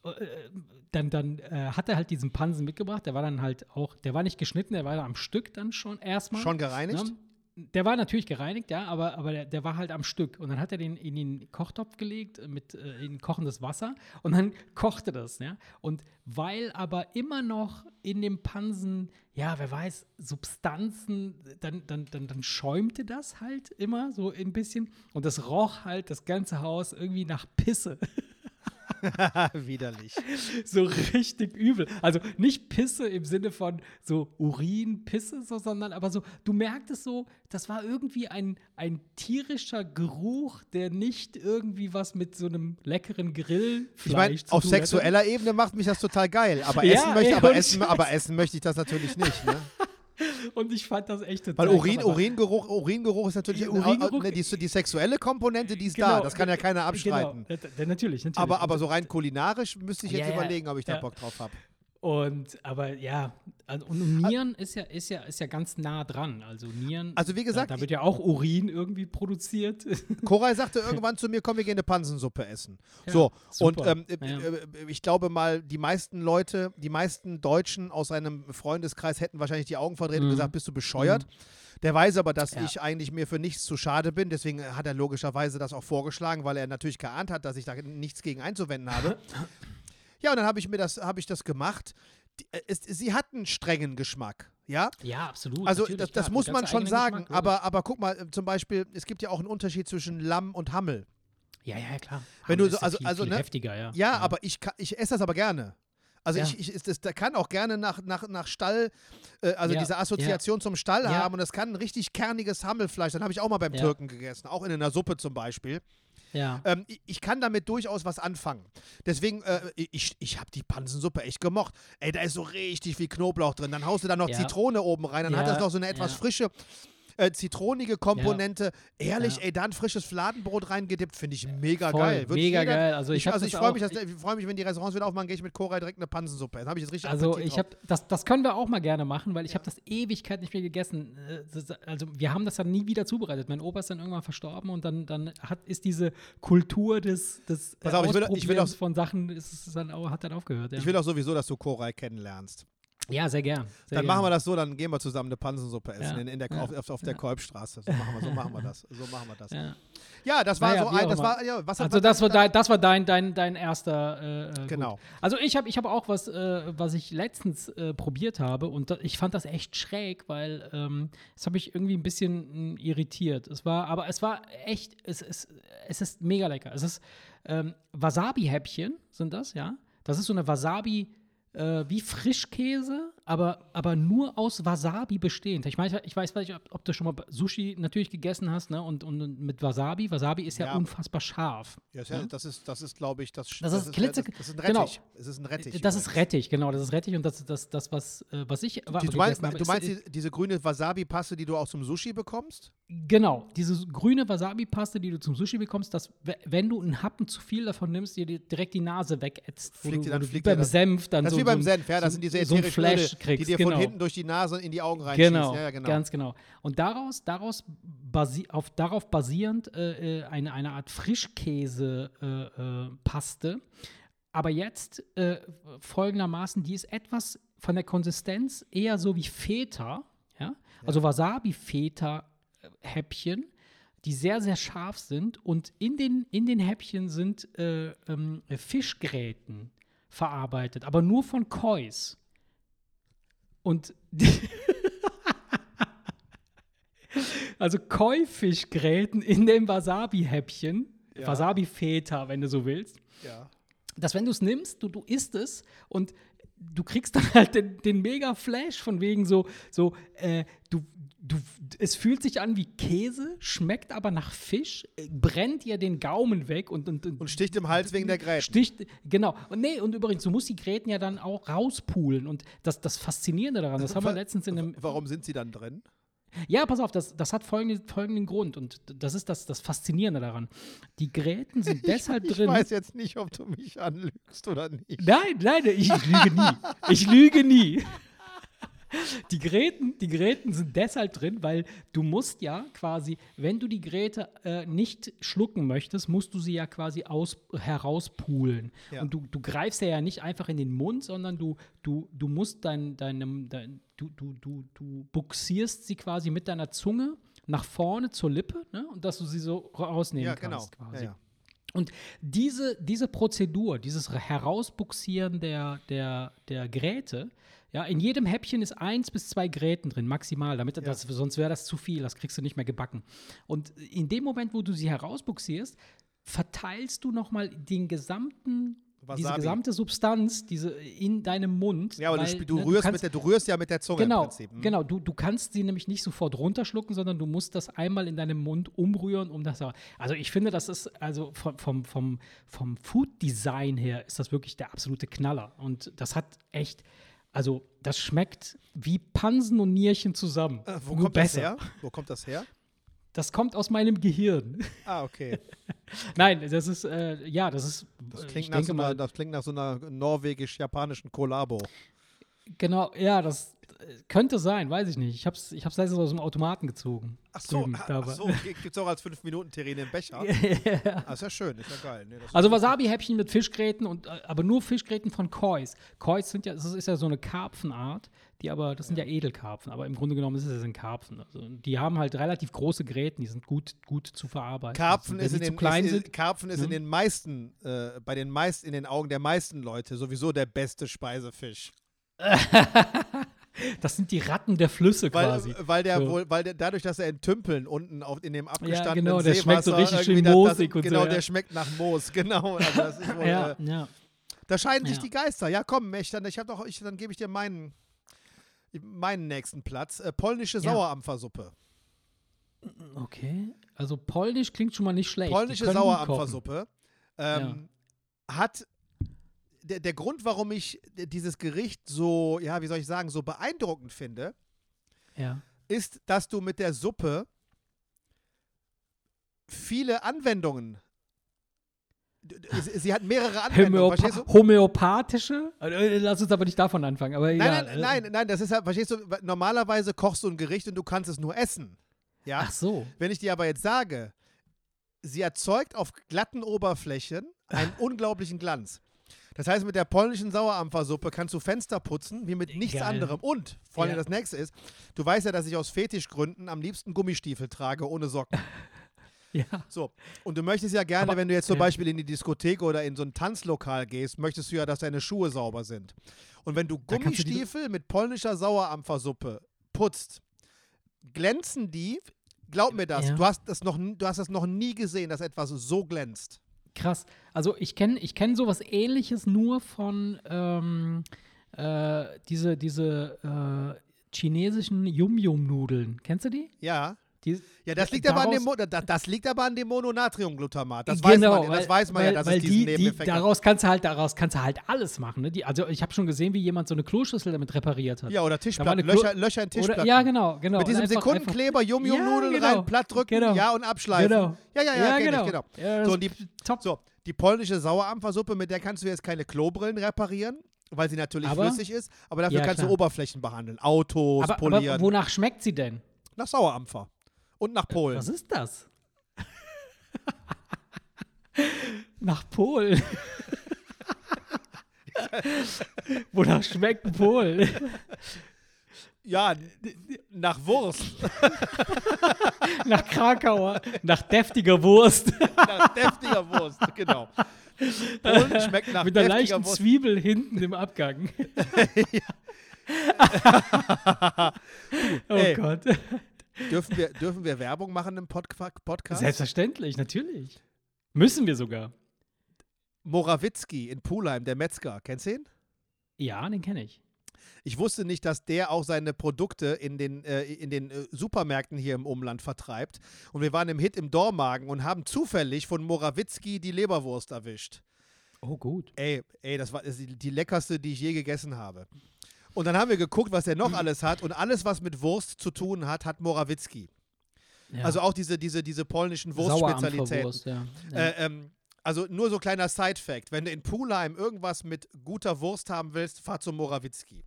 Speaker 1: äh, dann, dann äh, hat er halt diesen Pansen mitgebracht. Der war dann halt auch, der war nicht geschnitten, der war am Stück dann schon erstmal.
Speaker 2: Schon gereinigt?
Speaker 1: Ne? Der war natürlich gereinigt, ja, aber, aber der, der war halt am Stück. Und dann hat er den in den Kochtopf gelegt äh, mit äh, in kochendes Wasser und dann kochte das, ja. Und weil aber immer noch in dem Pansen, ja, wer weiß, Substanzen, dann, dann, dann, dann schäumte das halt immer so ein bisschen. Und das roch halt das ganze Haus irgendwie nach Pisse.
Speaker 2: Widerlich.
Speaker 1: so richtig übel. Also nicht Pisse im Sinne von so Urin, Pisse, so, sondern aber so, du merktest so, das war irgendwie ein, ein tierischer Geruch, der nicht irgendwie was mit so einem leckeren Grillfleisch
Speaker 2: Ich meine, auf sexueller Ebene macht mich das total geil. Aber,
Speaker 1: Ja,
Speaker 2: essen, möchte,
Speaker 1: ey,
Speaker 2: aber, essen, aber essen möchte ich das natürlich nicht. Ne?
Speaker 1: Und ich fand das echt total
Speaker 2: Weil Urin, Uringeruch, Uringeruch ist natürlich
Speaker 1: Uringeruch-
Speaker 2: äh, die, die sexuelle Komponente, die ist
Speaker 1: Genau,
Speaker 2: da. Das kann ja keiner abstreiten.
Speaker 1: Genau, natürlich, natürlich.
Speaker 2: Aber, aber so rein kulinarisch müsste ich jetzt
Speaker 1: ja,
Speaker 2: überlegen, ob ich da
Speaker 1: ja.
Speaker 2: Bock drauf habe.
Speaker 1: Und aber ja, also, und Nieren ist ja, ist ja, ist ja ganz nah dran. Also Nieren,
Speaker 2: Also wie gesagt,
Speaker 1: da, da wird ja auch Urin irgendwie produziert.
Speaker 2: Koray sagte irgendwann zu mir, komm, wir gehen eine Pansensuppe essen.
Speaker 1: Ja,
Speaker 2: so, und
Speaker 1: super.
Speaker 2: ähm, äh,
Speaker 1: Ja.
Speaker 2: äh, ich glaube mal, die meisten Leute, die meisten Deutschen aus seinem Freundeskreis hätten wahrscheinlich die Augen verdreht und
Speaker 1: Mhm.
Speaker 2: gesagt, bist du bescheuert? Der weiß aber, dass
Speaker 1: Ja.
Speaker 2: ich eigentlich mir für nichts zu schade bin. Deswegen hat er logischerweise das auch vorgeschlagen, weil er natürlich geahnt hat, dass ich da nichts gegen einzuwenden habe. ja, und dann habe ich mir das, habe ich das gemacht. Die, äh, es, sie hat einen strengen Geschmack. Ja,
Speaker 1: Ja, absolut.
Speaker 2: also das, das muss man schon sagen.
Speaker 1: Geschmack,
Speaker 2: aber, aber guck mal, äh, zum Beispiel, es gibt ja auch einen Unterschied zwischen Lamm und Hammel.
Speaker 1: Ja, ja, klar.
Speaker 2: Wenn
Speaker 1: Aber
Speaker 2: du so-
Speaker 1: ja
Speaker 2: also-
Speaker 1: viel,
Speaker 2: also,
Speaker 1: viel
Speaker 2: ne?
Speaker 1: heftiger, ja.
Speaker 2: Ja, aber ich, ich esse das aber gerne. Also
Speaker 1: Ja.
Speaker 2: ich, ich ist das, da kann auch gerne nach, nach, nach Stall, äh, also
Speaker 1: Ja,
Speaker 2: diese Assoziation zum Stall
Speaker 1: Ja.
Speaker 2: haben und das kann ein richtig kerniges Hammelfleisch. Dann habe ich auch mal beim
Speaker 1: Ja.
Speaker 2: Türken gegessen, auch in einer Suppe zum Beispiel.
Speaker 1: Ja.
Speaker 2: Ähm, ich, ich kann damit durchaus was anfangen. Deswegen, äh, ich, ich habe die Pansensuppe echt gemocht. Ey, da ist so richtig viel Knoblauch drin. Dann haust du da noch
Speaker 1: Ja.
Speaker 2: Zitrone oben rein, dann hat
Speaker 1: Ja,
Speaker 2: das noch so eine etwas frische. Äh, zitronige Komponente. Ehrlich, ey, da ein frisches Fladenbrot reingedippt, finde ich mega
Speaker 1: Voll,
Speaker 2: geil. Würde
Speaker 1: mega
Speaker 2: jeder-
Speaker 1: geil. Also ich,
Speaker 2: Ich, also ich freue mich, dass- ich freu mich, wenn die Restaurants wieder aufmachen, gehe ich mit Koray direkt eine Pansensuppe. Dann habe ich jetzt richtig
Speaker 1: Also
Speaker 2: Appetit
Speaker 1: ich habe das, das können wir auch mal gerne machen, weil ich habe das Ewigkeit nicht mehr gegessen. Äh, Also wir haben das dann nie wieder zubereitet. Mein Opa ist dann irgendwann verstorben und dann, dann hat, ist diese Kultur des, des
Speaker 2: Pass auf, ich will- ich will auch-
Speaker 1: von Sachen ist dann auch, hat dann aufgehört. Ja,
Speaker 2: Ich will auch sowieso, dass du Koray kennenlernst.
Speaker 1: Ja sehr gern. Sehr
Speaker 2: Dann
Speaker 1: gern.
Speaker 2: machen wir das so, dann gehen wir zusammen eine Pansensuppe essen
Speaker 1: Ja,
Speaker 2: in, in der,
Speaker 1: ja,
Speaker 2: auf, auf, der
Speaker 1: ja.
Speaker 2: Kolbstraße. So machen, wir, so machen wir das. So machen wir das. Ja,
Speaker 1: Ja.
Speaker 2: das war
Speaker 1: Naja,
Speaker 2: so ein, das war, ja, was
Speaker 1: Also das war, dein, das war dein, dein, dein erster. Äh, äh,
Speaker 2: Genau.
Speaker 1: Gut. Also ich habe ich hab auch was, äh, was ich letztens äh, probiert habe und da, ich fand das echt schräg, weil ähm, das habe ich irgendwie ein bisschen mh, irritiert. Es war, aber es war echt, es, es, es ist mega lecker. Es ist ähm, Wasabi-Häppchen sind das, ja. Das ist so eine Wasabi, äh, wie Frischkäse, aber, aber nur aus Wasabi bestehend. Ich, mein, ich weiß nicht, ob, du schon mal Sushi natürlich gegessen hast, ne? Und, und mit Wasabi. Wasabi ist ja,
Speaker 2: Ja.
Speaker 1: unfassbar scharf.
Speaker 2: Ja, ist ja, das ist, das ist glaube ich, das,
Speaker 1: Das ist klitze-
Speaker 2: das, das ist ein
Speaker 1: genau.
Speaker 2: Rettich. Es ist ein Rettich.
Speaker 1: Das ist. Rettich, genau, das ist Rettich und das das, das was, äh, was ich
Speaker 2: Die, du meinst,
Speaker 1: habe,
Speaker 2: du
Speaker 1: ist-
Speaker 2: meinst die, diese grüne Wasabi-Paste, die du auch zum Sushi bekommst?
Speaker 1: Genau, diese grüne Wasabi-Paste, die du zum Sushi bekommst, dass, we- wenn du einen Happen zu viel davon nimmst, dir direkt die Nase wegätzt.
Speaker 2: Fliegt
Speaker 1: du,
Speaker 2: dir dann-
Speaker 1: du
Speaker 2: fliegt
Speaker 1: beim
Speaker 2: das-
Speaker 1: Senf dann
Speaker 2: Das ist
Speaker 1: so,
Speaker 2: wie beim Senf, ja, das sind diese
Speaker 1: so ein
Speaker 2: ätherischen
Speaker 1: Flash kriegst.
Speaker 2: die dir
Speaker 1: genau.
Speaker 2: von hinten durch die Nase in die Augen reinschießen.
Speaker 1: Genau,
Speaker 2: Ja, ja, genau.
Speaker 1: ganz genau. Und daraus, daraus basi auf, darauf basierend äh, äh, eine, eine Art Frischkäse-Paste. Äh, äh. Aber jetzt äh, folgendermaßen, die ist etwas von der Konsistenz eher so wie Feta, ja? also Wasabi-Feta-Häppchen, die sehr, sehr scharf sind. Und in den, in den Häppchen sind äh, ähm, Fischgräten verarbeitet, aber nur von Kois. Und also Koi-Fischgräten in dem Wasabi-Häppchen,
Speaker 2: Ja.
Speaker 1: Wasabi-Feta, wenn du so willst,
Speaker 2: Ja.
Speaker 1: dass wenn du es nimmst, du, du isst es und du kriegst dann halt den, den mega Flash von wegen so, so äh, du, du, es fühlt sich an wie Käse, schmeckt aber nach Fisch, äh, brennt dir den Gaumen weg und, und,
Speaker 2: Und sticht im Hals wegen der Gräten.
Speaker 1: Sticht, genau. Und nee, und übrigens, du musst die Gräten ja dann auch rauspulen. Und das, das Faszinierende daran, das haben wir letztens in einem.
Speaker 2: Warum sind sie dann drin?
Speaker 1: Ja, pass auf, das, das hat folgende, folgenden Grund. Und das ist das, das Faszinierende daran. Die Gräten sind deshalb
Speaker 2: Ich
Speaker 1: drin.
Speaker 2: weiß jetzt nicht, ob du mich anlügst oder nicht.
Speaker 1: Nein, nein, ich, ich lüge nie. Ich lüge nie. Die Gräten, die Gräten sind deshalb drin, weil du musst ja quasi, wenn du die Gräte äh, nicht schlucken möchtest, musst du sie ja quasi aus, herauspulen.
Speaker 2: Ja.
Speaker 1: Und du, du greifst ja, ja nicht einfach in den Mund, sondern du, du, du musst dein, deinem, dein, du, du, du, du buxierst sie quasi mit deiner Zunge nach vorne zur Lippe, ne? Und dass du sie so rausnehmen
Speaker 2: Ja, genau.
Speaker 1: kannst
Speaker 2: Ja,
Speaker 1: quasi.
Speaker 2: ja.
Speaker 1: Und diese, diese Prozedur, dieses Herausbuxieren der, der, der Gräte, ja, in jedem Häppchen ist eins bis zwei Gräten drin, maximal, damit das, sonst wäre das zu viel, das kriegst du nicht mehr gebacken. Und in dem Moment, wo du sie herausbuxierst, verteilst du nochmal den gesamten, diese
Speaker 2: Wasabi.
Speaker 1: gesamte Substanz diese, in deinem Mund.
Speaker 2: Ja, aber du,
Speaker 1: weil,
Speaker 2: sp- du,
Speaker 1: ne,
Speaker 2: rührst
Speaker 1: kannst-
Speaker 2: mit der, du rührst ja mit der Zunge
Speaker 1: Genau,
Speaker 2: im Prinzip. Hm?
Speaker 1: genau. Du, du kannst sie nämlich nicht sofort runterschlucken, sondern du musst das einmal in deinem Mund umrühren, um das. Also ich finde, das ist also vom, vom, vom, vom Food-Design her ist das wirklich der absolute Knaller. Und das hat echt, also das schmeckt wie Pansen und Nierchen zusammen.
Speaker 2: Äh, wo
Speaker 1: Nur
Speaker 2: kommt das
Speaker 1: besser.
Speaker 2: her? Wo kommt das her?
Speaker 1: Das kommt aus meinem Gehirn.
Speaker 2: Ah, okay.
Speaker 1: Nein, das ist, äh, ja, das ist.
Speaker 2: Das
Speaker 1: äh,
Speaker 2: klingt, nach so einer,
Speaker 1: mal,
Speaker 2: das klingt nach so einer norwegisch-japanischen Kollabo.
Speaker 1: genau, ja, das äh, könnte sein, weiß ich nicht. Ich habe es ich hab's letztens aus dem Automaten gezogen.
Speaker 2: Ach so,
Speaker 1: Drüben,
Speaker 2: ach so gibt es auch als 5-Minuten-Terrine im Becher. Ah, ist ja schön, ist ja geil. Nee,
Speaker 1: Also Wasabi-Häppchen mit Fischgräten und äh, aber nur Fischgräten von Kois. Kois sind ja, das ist ja so eine Karpfenart, die aber, das sind ja Edelkarpfen, aber im Grunde genommen ist es ein Karpfen. Also die haben halt relativ große Gräten, die sind gut, gut zu verarbeiten.
Speaker 2: Karpfen
Speaker 1: also,
Speaker 2: ist, in den,
Speaker 1: klein
Speaker 2: ist,
Speaker 1: sind.
Speaker 2: Karpfen ist in den meisten, äh, bei den meisten, in den Augen der meisten Leute sowieso der beste Speisefisch.
Speaker 1: Das sind die Ratten der Flüsse
Speaker 2: Weil,
Speaker 1: quasi.
Speaker 2: weil der
Speaker 1: So.
Speaker 2: wohl, weil der, dadurch, dass er in Tümpeln unten auf, in dem abgestandenen
Speaker 1: genau, der schmeckt so richtig schön
Speaker 2: irgendwie das- das-
Speaker 1: moosig und so,
Speaker 2: Genau,
Speaker 1: ja.
Speaker 2: der schmeckt nach Moos, genau. Also das ist wohl,
Speaker 1: ja,
Speaker 2: äh,
Speaker 1: ja.
Speaker 2: da scheiden sich
Speaker 1: Ja.
Speaker 2: die Geister. Ja, komm, ich, dann, ich hab doch, ich, dann gebe ich dir meinen, meinen nächsten Platz. Äh, polnische
Speaker 1: Ja.
Speaker 2: Sauerampfersuppe.
Speaker 1: Okay. Also polnisch klingt schon mal nicht schlecht.
Speaker 2: Polnische. Sauerampfersuppe ähm, hat der, der Grund, warum ich dieses Gericht so, ja, wie soll ich sagen, so beeindruckend finde,
Speaker 1: Ja.
Speaker 2: ist, dass du mit der Suppe viele Anwendungen. Sie, sie hat mehrere Anwendungen.
Speaker 1: Homöopa homöopathische? Äh, Lass uns aber nicht davon anfangen. Aber
Speaker 2: Nein,
Speaker 1: egal.
Speaker 2: nein, nein, nein, das ist halt, verstehst du, normalerweise kochst du ein Gericht und du kannst es nur essen. Ja?
Speaker 1: Ach so.
Speaker 2: Wenn ich dir aber jetzt sage, sie erzeugt auf glatten Oberflächen einen unglaublichen Glanz. Das heißt, mit der polnischen Sauerampfersuppe kannst du Fenster putzen, wie mit nichts
Speaker 1: Geil.
Speaker 2: anderem. Und, vor allem
Speaker 1: Ja.
Speaker 2: das nächste ist, du weißt ja, dass ich aus Fetischgründen am liebsten Gummistiefel trage, ohne Socken.
Speaker 1: Ja.
Speaker 2: So, und du möchtest ja gerne,
Speaker 1: Aber-
Speaker 2: wenn du jetzt zum
Speaker 1: ja.
Speaker 2: Beispiel in die Diskothek oder in so ein Tanzlokal gehst, möchtest du ja, dass deine Schuhe sauber sind. Und wenn du
Speaker 1: kannst du
Speaker 2: Gummistiefel mit polnischer Sauerampfersuppe putzt, glänzen die, glaub mir das,
Speaker 1: Ja.
Speaker 2: du, hast das noch, du hast das noch nie gesehen, dass etwas so glänzt.
Speaker 1: Krass. Also ich kenne ich kenn sowas ähnliches nur von ähm, äh, diese, diese äh, chinesischen Yum-Yum-Nudeln. Kennst du die?
Speaker 2: Ja.
Speaker 1: Die
Speaker 2: Ja, das liegt, aber an dem,
Speaker 1: daraus-
Speaker 2: Mo- das, das liegt aber an dem Mononatriumglutamat. Das weiß man, ja, das weiß man ja, dass
Speaker 1: Genau, weil
Speaker 2: es diesen
Speaker 1: die, die,
Speaker 2: Nebeneffekt hat.
Speaker 1: daraus kannst du halt daraus kannst du halt alles machen. Ne? Die, also ich habe schon gesehen, wie jemand so eine Kloschüssel damit repariert hat.
Speaker 2: Ja, oder Tischplatten, Löcher, Löcher in Tischplatten.
Speaker 1: Oder, ja, genau, genau.
Speaker 2: Mit diesem
Speaker 1: einfach-
Speaker 2: Sekundenkleber, Yum-Yum-Nudeln
Speaker 1: Ja, genau.
Speaker 2: rein, platt drücken,
Speaker 1: Genau.
Speaker 2: ja, und abschleifen.
Speaker 1: Genau.
Speaker 2: Ja, ja, ja,
Speaker 1: Ja, genau.
Speaker 2: ich, genau.
Speaker 1: Ja,
Speaker 2: so, die, so, die polnische Sauerampfersuppe, mit der kannst du jetzt keine Klobrillen reparieren, weil sie natürlich
Speaker 1: Aber-
Speaker 2: flüssig ist, aber dafür
Speaker 1: Ja,
Speaker 2: kannst du
Speaker 1: klar.
Speaker 2: Oberflächen behandeln. Autos,
Speaker 1: aber,
Speaker 2: polieren.
Speaker 1: aber wonach schmeckt sie denn?
Speaker 2: nach Sauerampfer. Und nach Polen.
Speaker 1: Was ist das? Nach Polen. Wonach schmeckt Polen?
Speaker 2: Ja, nach Wurst.
Speaker 1: Nach Krakauer. Nach deftiger Wurst.
Speaker 2: nach deftiger Wurst, genau. Polen schmeckt nach
Speaker 1: Mit einer
Speaker 2: deftiger
Speaker 1: leichten
Speaker 2: Wurst.
Speaker 1: Zwiebel hinten im Abgang. oh
Speaker 2: Ey.
Speaker 1: Gott.
Speaker 2: Dürfen wir, dürfen wir Werbung machen im Podca- Podcast?
Speaker 1: Selbstverständlich, natürlich. Müssen wir sogar.
Speaker 2: Morawitzki in Pulheim, der Metzger. Kennst du ihn?
Speaker 1: Ja, den kenne ich.
Speaker 2: Ich wusste nicht, dass der auch seine Produkte in den, äh, in den äh, Supermärkten hier im Umland vertreibt. Und wir waren im Hit im Dormagen und haben zufällig von Morawitzki die Leberwurst erwischt.
Speaker 1: Oh, gut.
Speaker 2: Ey, ey, das war das die leckerste, die ich je gegessen habe. Und dann haben wir geguckt, was er noch alles hat. Und alles, was mit Wurst zu tun hat, hat Morawitzki.
Speaker 1: Ja.
Speaker 2: Also auch diese, diese, diese polnischen Wurstspezialitäten.
Speaker 1: Sauerampferwurst, ja. ja.
Speaker 2: Äh, ähm, also nur so kleiner Side-Fact. Wenn du in Pulheim irgendwas mit guter Wurst haben willst, fahr zum Morawitzki.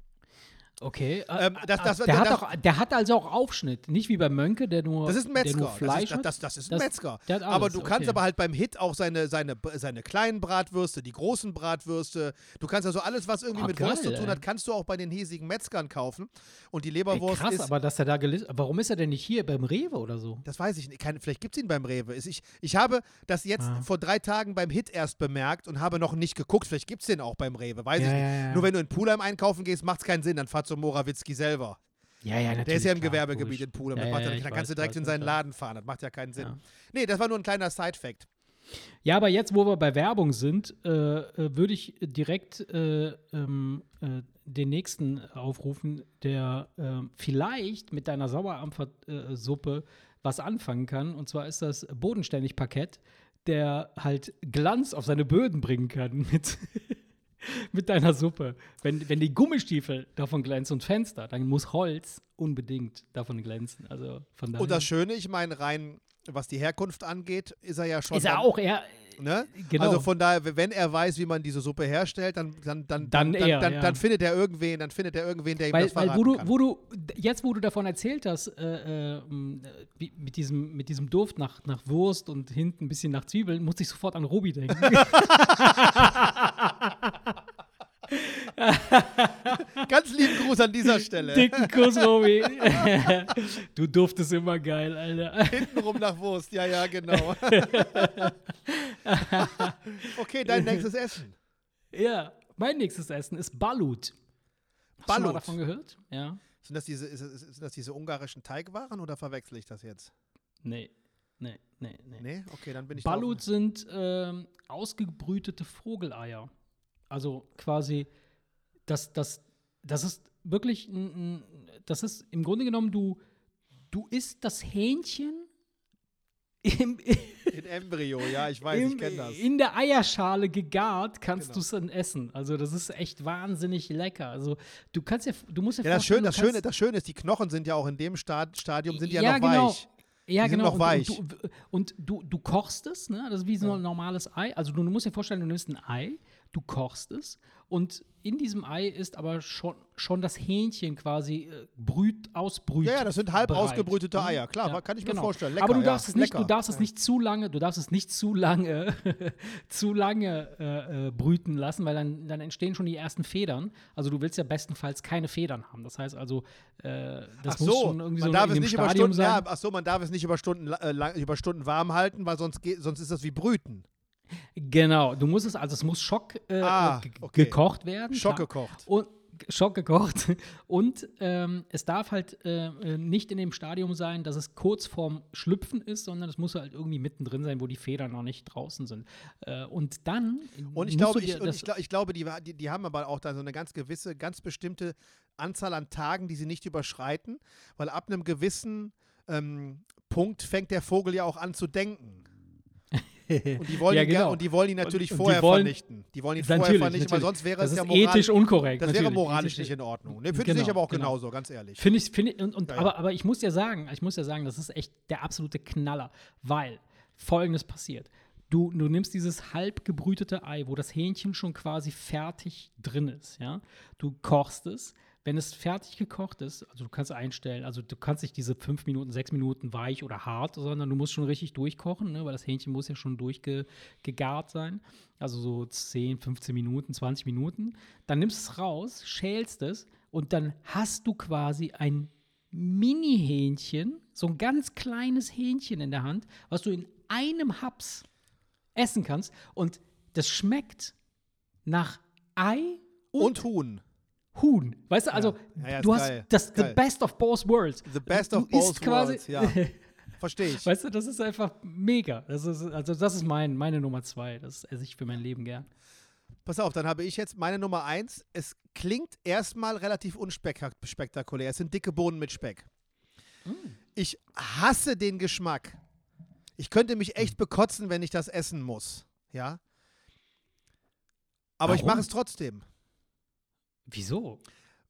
Speaker 1: Okay.
Speaker 2: Ähm, das- das-
Speaker 1: der,
Speaker 2: das-
Speaker 1: hat auch, der hat also auch Aufschnitt. Nicht wie bei Mönke, der nur,
Speaker 2: Das ist ein Metzger.
Speaker 1: Fleisch
Speaker 2: das, ist,
Speaker 1: hat.
Speaker 2: das, das ist ein Metzger. aber du kannst
Speaker 1: okay.
Speaker 2: aber halt beim Hit auch seine, seine, seine kleinen Bratwürste, die großen Bratwürste. Du kannst also alles, was irgendwie
Speaker 1: Ah,
Speaker 2: mit Wurst zu
Speaker 1: geil,
Speaker 2: tun
Speaker 1: ey.
Speaker 2: hat, kannst du auch bei den hiesigen Metzgern kaufen. Und die
Speaker 1: Ey,
Speaker 2: Leberwurst
Speaker 1: krass,
Speaker 2: ist.
Speaker 1: aber dass er da gelistet Warum ist er denn nicht hier beim Rewe oder so?
Speaker 2: das weiß ich nicht. Kein, vielleicht gibt es ihn beim Rewe. Ich, ich habe das jetzt
Speaker 1: Ah.
Speaker 2: vor drei Tagen beim Hit erst bemerkt und habe noch nicht geguckt. Vielleicht gibt es den auch beim Rewe. Weiß
Speaker 1: Ja,
Speaker 2: ich nicht.
Speaker 1: ja, ja.
Speaker 2: Nur wenn du in Pulheim einkaufen gehst, macht es keinen Sinn. Dann fahr zum Morawitzki selber.
Speaker 1: Ja, ja, natürlich.
Speaker 2: Der ist ja im
Speaker 1: klar,
Speaker 2: Gewerbegebiet
Speaker 1: logisch.
Speaker 2: in Pulheim.
Speaker 1: Ja, ja,
Speaker 2: ja,
Speaker 1: ich
Speaker 2: kannst du direkt
Speaker 1: weiß,
Speaker 2: in seinen. Laden fahren. Das macht ja keinen Sinn.
Speaker 1: Ja.
Speaker 2: Nee, das war nur ein kleiner Side-Fact.
Speaker 1: Ja, aber jetzt, wo wir bei Werbung sind, äh, äh, würde ich direkt äh, ähm, äh, den nächsten aufrufen, der äh, vielleicht mit deiner Sauerampfersuppe was anfangen kann. Und zwar ist das bodenständig Parkett, der halt Glanz auf seine Böden bringen kann mit, mit deiner Suppe. Wenn, wenn die Gummistiefel davon glänzen und Fenster, dann muss Holz unbedingt davon glänzen. Also von daher.
Speaker 2: Und das Schöne, ich meine, rein was die Herkunft angeht, ist er ja schon.
Speaker 1: ist er
Speaker 2: dann-
Speaker 1: auch eher.
Speaker 2: Ne?
Speaker 1: Genau.
Speaker 2: Also von daher, wenn er weiß, wie man diese Suppe herstellt, dann, dann, dann,
Speaker 1: Dann
Speaker 2: dann,
Speaker 1: er,
Speaker 2: dann,
Speaker 1: ja.
Speaker 2: dann findet er irgendwen, dann findet er irgendwen, der ihm
Speaker 1: Weil,
Speaker 2: das
Speaker 1: weil
Speaker 2: verraten
Speaker 1: wo du,
Speaker 2: kann.
Speaker 1: wo du, jetzt wo du davon erzählt hast, äh, äh, äh, wie, mit, diesem, mit diesem Duft nach, nach Wurst und hinten ein bisschen nach Zwiebeln, musste ich sofort an Robi denken.
Speaker 2: Ganz lieben Gruß an dieser Stelle.
Speaker 1: Dicken Kuss, Robi. du duftest immer geil, Alter.
Speaker 2: Hintenrum nach Wurst, ja, ja, genau. okay, dein nächstes Essen.
Speaker 1: Ja, mein nächstes Essen ist Balut. Hast du mal
Speaker 2: Balut.
Speaker 1: davon gehört? Ja.
Speaker 2: Sind das diese, ist, ist, das diese ungarischen Teigwaren oder verwechsel ich das jetzt?
Speaker 1: Nee. Nee, nee, nee.
Speaker 2: Nee? Okay, dann bin ich
Speaker 1: Balut sind ähm, ausgebrütete Vogeleier. Also quasi, das, das, das ist wirklich, ein, ein, das ist im Grunde genommen, du, du isst das Hähnchen im,
Speaker 2: In Embryo, ja, ich weiß,
Speaker 1: im,
Speaker 2: ich kenne das.
Speaker 1: in der Eierschale gegart kannst
Speaker 2: Genau.
Speaker 1: du es dann essen. Also das ist echt wahnsinnig lecker. Also du kannst ja, du musst ja
Speaker 2: Ja, das
Speaker 1: du
Speaker 2: das, Schöne, das Schöne ist, die Knochen sind ja auch in dem Stad Stadium sind ja,
Speaker 1: Ja,
Speaker 2: noch
Speaker 1: genau.
Speaker 2: weich.
Speaker 1: Ja,
Speaker 2: Die sind
Speaker 1: genau.
Speaker 2: noch weich.
Speaker 1: Und, du, und du, du kochst es, ne? Das ist wie so ein normales Ei. Also du, du musst dir vorstellen, du nimmst ein Ei, du kochst es und in diesem Ei ist aber schon, schon das Hähnchen quasi äh, brüt, ausbrüht.
Speaker 2: Ja, ja, das sind halb
Speaker 1: bereit.
Speaker 2: ausgebrütete
Speaker 1: Mhm.
Speaker 2: Eier, klar,
Speaker 1: Ja,
Speaker 2: kann ich mir
Speaker 1: genau.
Speaker 2: vorstellen. Lecker,
Speaker 1: aber du
Speaker 2: ja,
Speaker 1: darfst es nicht, du
Speaker 2: lecker.
Speaker 1: darfst es
Speaker 2: Ja.
Speaker 1: nicht zu lange, du darfst es nicht zu lange, zu lange äh, äh, brüten lassen, weil dann, dann entstehen schon die ersten Federn. Also du willst ja bestenfalls keine Federn haben. Das heißt also, äh, das
Speaker 2: ach
Speaker 1: muss
Speaker 2: so,
Speaker 1: schon irgendwie
Speaker 2: man
Speaker 1: so
Speaker 2: darf
Speaker 1: in
Speaker 2: es nicht über Stunden,
Speaker 1: sein.
Speaker 2: ja, ach so, man darf es nicht über Stunden, äh, lang, über Stunden warm halten, weil sonst, geht, sonst ist das wie Brüten.
Speaker 1: Genau, du musst es, also es muss Schock äh,
Speaker 2: Ah, okay.
Speaker 1: gekocht werden.
Speaker 2: Schock
Speaker 1: klar.
Speaker 2: gekocht.
Speaker 1: Und Schock gekocht. Und ähm, es darf halt äh, äh, nicht in dem Stadium sein, dass es kurz vorm Schlüpfen ist, sondern es muss halt irgendwie mittendrin sein, wo die Federn noch nicht draußen sind. Äh, und dann.
Speaker 2: Und ich glaube, ich, und ich, glaub, ich glaube die, die, die haben aber auch da so eine ganz gewisse, ganz bestimmte Anzahl an Tagen, die sie nicht überschreiten, weil ab einem gewissen ähm, Punkt fängt der Vogel ja auch an zu denken. Und die wollen,
Speaker 1: Ja,
Speaker 2: ihn,
Speaker 1: genau.
Speaker 2: und die wollen ihn natürlich
Speaker 1: Und- und die
Speaker 2: vorher
Speaker 1: wollen-
Speaker 2: vernichten. Die wollen ihn vorher
Speaker 1: Natürlich,
Speaker 2: vernichten, weil sonst wäre
Speaker 1: das
Speaker 2: es ja moralisch,
Speaker 1: ethisch unkorrekt.
Speaker 2: das wäre
Speaker 1: natürlich.
Speaker 2: moralisch
Speaker 1: Ethisch-
Speaker 2: nicht in Ordnung. Ne, Finde
Speaker 1: Genau,
Speaker 2: ich aber auch
Speaker 1: genau.
Speaker 2: genauso, ganz ehrlich.
Speaker 1: Finde ich, finde ich, und, und,
Speaker 2: Ja, ja.
Speaker 1: Aber, aber ich muss ja sagen, ich muss ja sagen, das ist echt der absolute Knaller, weil folgendes passiert. Du, du nimmst dieses halb gebrütete Ei, wo das Hähnchen schon quasi fertig drin ist, ja. Du kochst es. Wenn es fertig gekocht ist, also du kannst einstellen, also du kannst nicht diese fünf Minuten, sechs Minuten weich oder hart, sondern du musst schon richtig durchkochen, ne, weil das Hähnchen muss ja schon durchgegart sein. Also so 10, 15 Minuten, 20 Minuten. Dann nimmst du es raus, schälst es und dann hast du quasi ein Mini-Hähnchen, so ein ganz kleines Hähnchen in der Hand, was du in einem Haps essen kannst. Und das schmeckt nach Ei
Speaker 2: Und Huhn.
Speaker 1: Huhn. Weißt du, also
Speaker 2: Ja, ja,
Speaker 1: du hast
Speaker 2: geil.
Speaker 1: das the
Speaker 2: Geil.
Speaker 1: best of both worlds.
Speaker 2: The best
Speaker 1: Du
Speaker 2: of both
Speaker 1: quasi,
Speaker 2: worlds, ja. Verstehe ich.
Speaker 1: Weißt du, das ist einfach mega. Das ist, also das ist mein, meine Nummer zwei. Das esse ich für mein Leben gern.
Speaker 2: Pass auf, dann habe ich jetzt meine Nummer eins. Es klingt erstmal relativ unspektakulär. Es sind dicke Bohnen mit Speck.
Speaker 1: Mm.
Speaker 2: Ich hasse den Geschmack. Ich könnte mich echt bekotzen, wenn ich das essen muss. Ja. Aber ich
Speaker 1: Warum?
Speaker 2: mache es trotzdem.
Speaker 1: Wieso?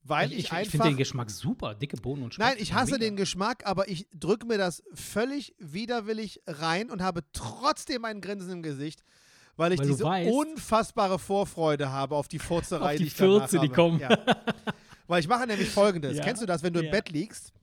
Speaker 2: Weil ich,
Speaker 1: ich, ich finde den Geschmack super. Dicke Bohnen und Speck.
Speaker 2: Nein, ich hasse
Speaker 1: mega.
Speaker 2: den Geschmack, aber ich drücke mir das völlig widerwillig rein und habe trotzdem ein Grinsen im Gesicht, weil ich
Speaker 1: Weil
Speaker 2: diese
Speaker 1: weißt-
Speaker 2: unfassbare Vorfreude habe auf die Furzerei,
Speaker 1: Auf die
Speaker 2: ich danach
Speaker 1: Fürze, die
Speaker 2: habe.
Speaker 1: kommen.
Speaker 2: Ja. Weil ich mache nämlich folgendes.
Speaker 1: Ja.
Speaker 2: Kennst du das, wenn du im
Speaker 1: Ja.
Speaker 2: Bett liegst?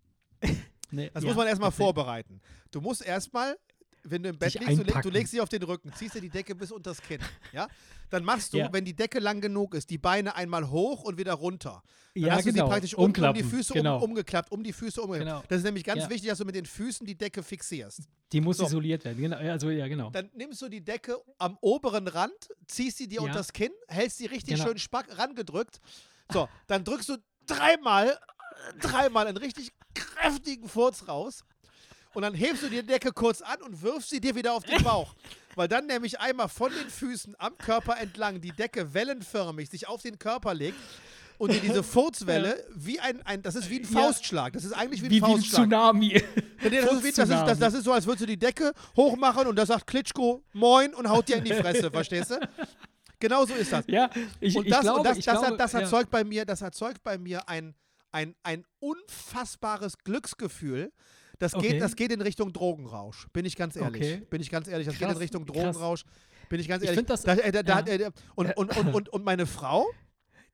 Speaker 1: Nee,
Speaker 2: Das muss man erstmal vorbereiten. Du musst erstmal, wenn du im Bett liegst, du, leg, du
Speaker 1: einpacken.
Speaker 2: legst dich auf den Rücken, ziehst dir die Decke bis unters Kinn. Ja? Dann machst du,
Speaker 1: Ja.
Speaker 2: wenn die Decke lang genug ist, die Beine einmal hoch und wieder runter. Dann
Speaker 1: Ja,
Speaker 2: hast du
Speaker 1: genau.
Speaker 2: sie praktisch um, um die Füße
Speaker 1: genau.
Speaker 2: um, umgeklappt, um die Füße umgeklappt.
Speaker 1: Genau.
Speaker 2: Das ist nämlich ganz
Speaker 1: Ja.
Speaker 2: wichtig, dass du mit den Füßen die Decke fixierst.
Speaker 1: Die muss
Speaker 2: So.
Speaker 1: isoliert werden. Genau, also ja, genau.
Speaker 2: Dann nimmst du die Decke am oberen Rand, ziehst sie dir
Speaker 1: Ja.
Speaker 2: unters Kinn, hältst sie richtig
Speaker 1: Genau.
Speaker 2: schön spack rangedrückt. So, dann drückst du dreimal, dreimal einen richtig kräftigen Furz raus. Und dann hebst du die Decke kurz an und wirfst sie dir wieder auf den Bauch. Weil dann nämlich einmal von den Füßen am Körper entlang die Decke wellenförmig sich auf den Körper legt und dir diese Furzwelle wie ein, ein das ist wie ein
Speaker 1: Ja.
Speaker 2: Faustschlag. Das ist eigentlich wie ein
Speaker 1: Wie, wie ein
Speaker 2: Faustschlag.
Speaker 1: Tsunami.
Speaker 2: Ja, das, ist das, ist, das, das ist so, als würdest du die Decke hochmachen und da sagt Klitschko Moin und haut dir in die Fresse, verstehst du? Genau so ist das.
Speaker 1: ja, ich,
Speaker 2: Und
Speaker 1: ich
Speaker 2: das,
Speaker 1: glaube,
Speaker 2: und das,
Speaker 1: ich
Speaker 2: das,
Speaker 1: glaube,
Speaker 2: das
Speaker 1: ja.
Speaker 2: erzeugt bei mir, das erzeugt bei mir ein, ein, ein unfassbares Glücksgefühl. Das,
Speaker 1: Okay.
Speaker 2: geht, das geht in Richtung Drogenrausch, bin ich ganz ehrlich.
Speaker 1: Okay.
Speaker 2: Bin ich ganz ehrlich, das geht
Speaker 1: Krass,
Speaker 2: in Richtung
Speaker 1: krass.
Speaker 2: Drogenrausch. Bin ich ganz
Speaker 1: Ich
Speaker 2: ehrlich.
Speaker 1: das-
Speaker 2: da, äh, da, da,
Speaker 1: ja.
Speaker 2: äh, und, und, und, und, und meine Frau,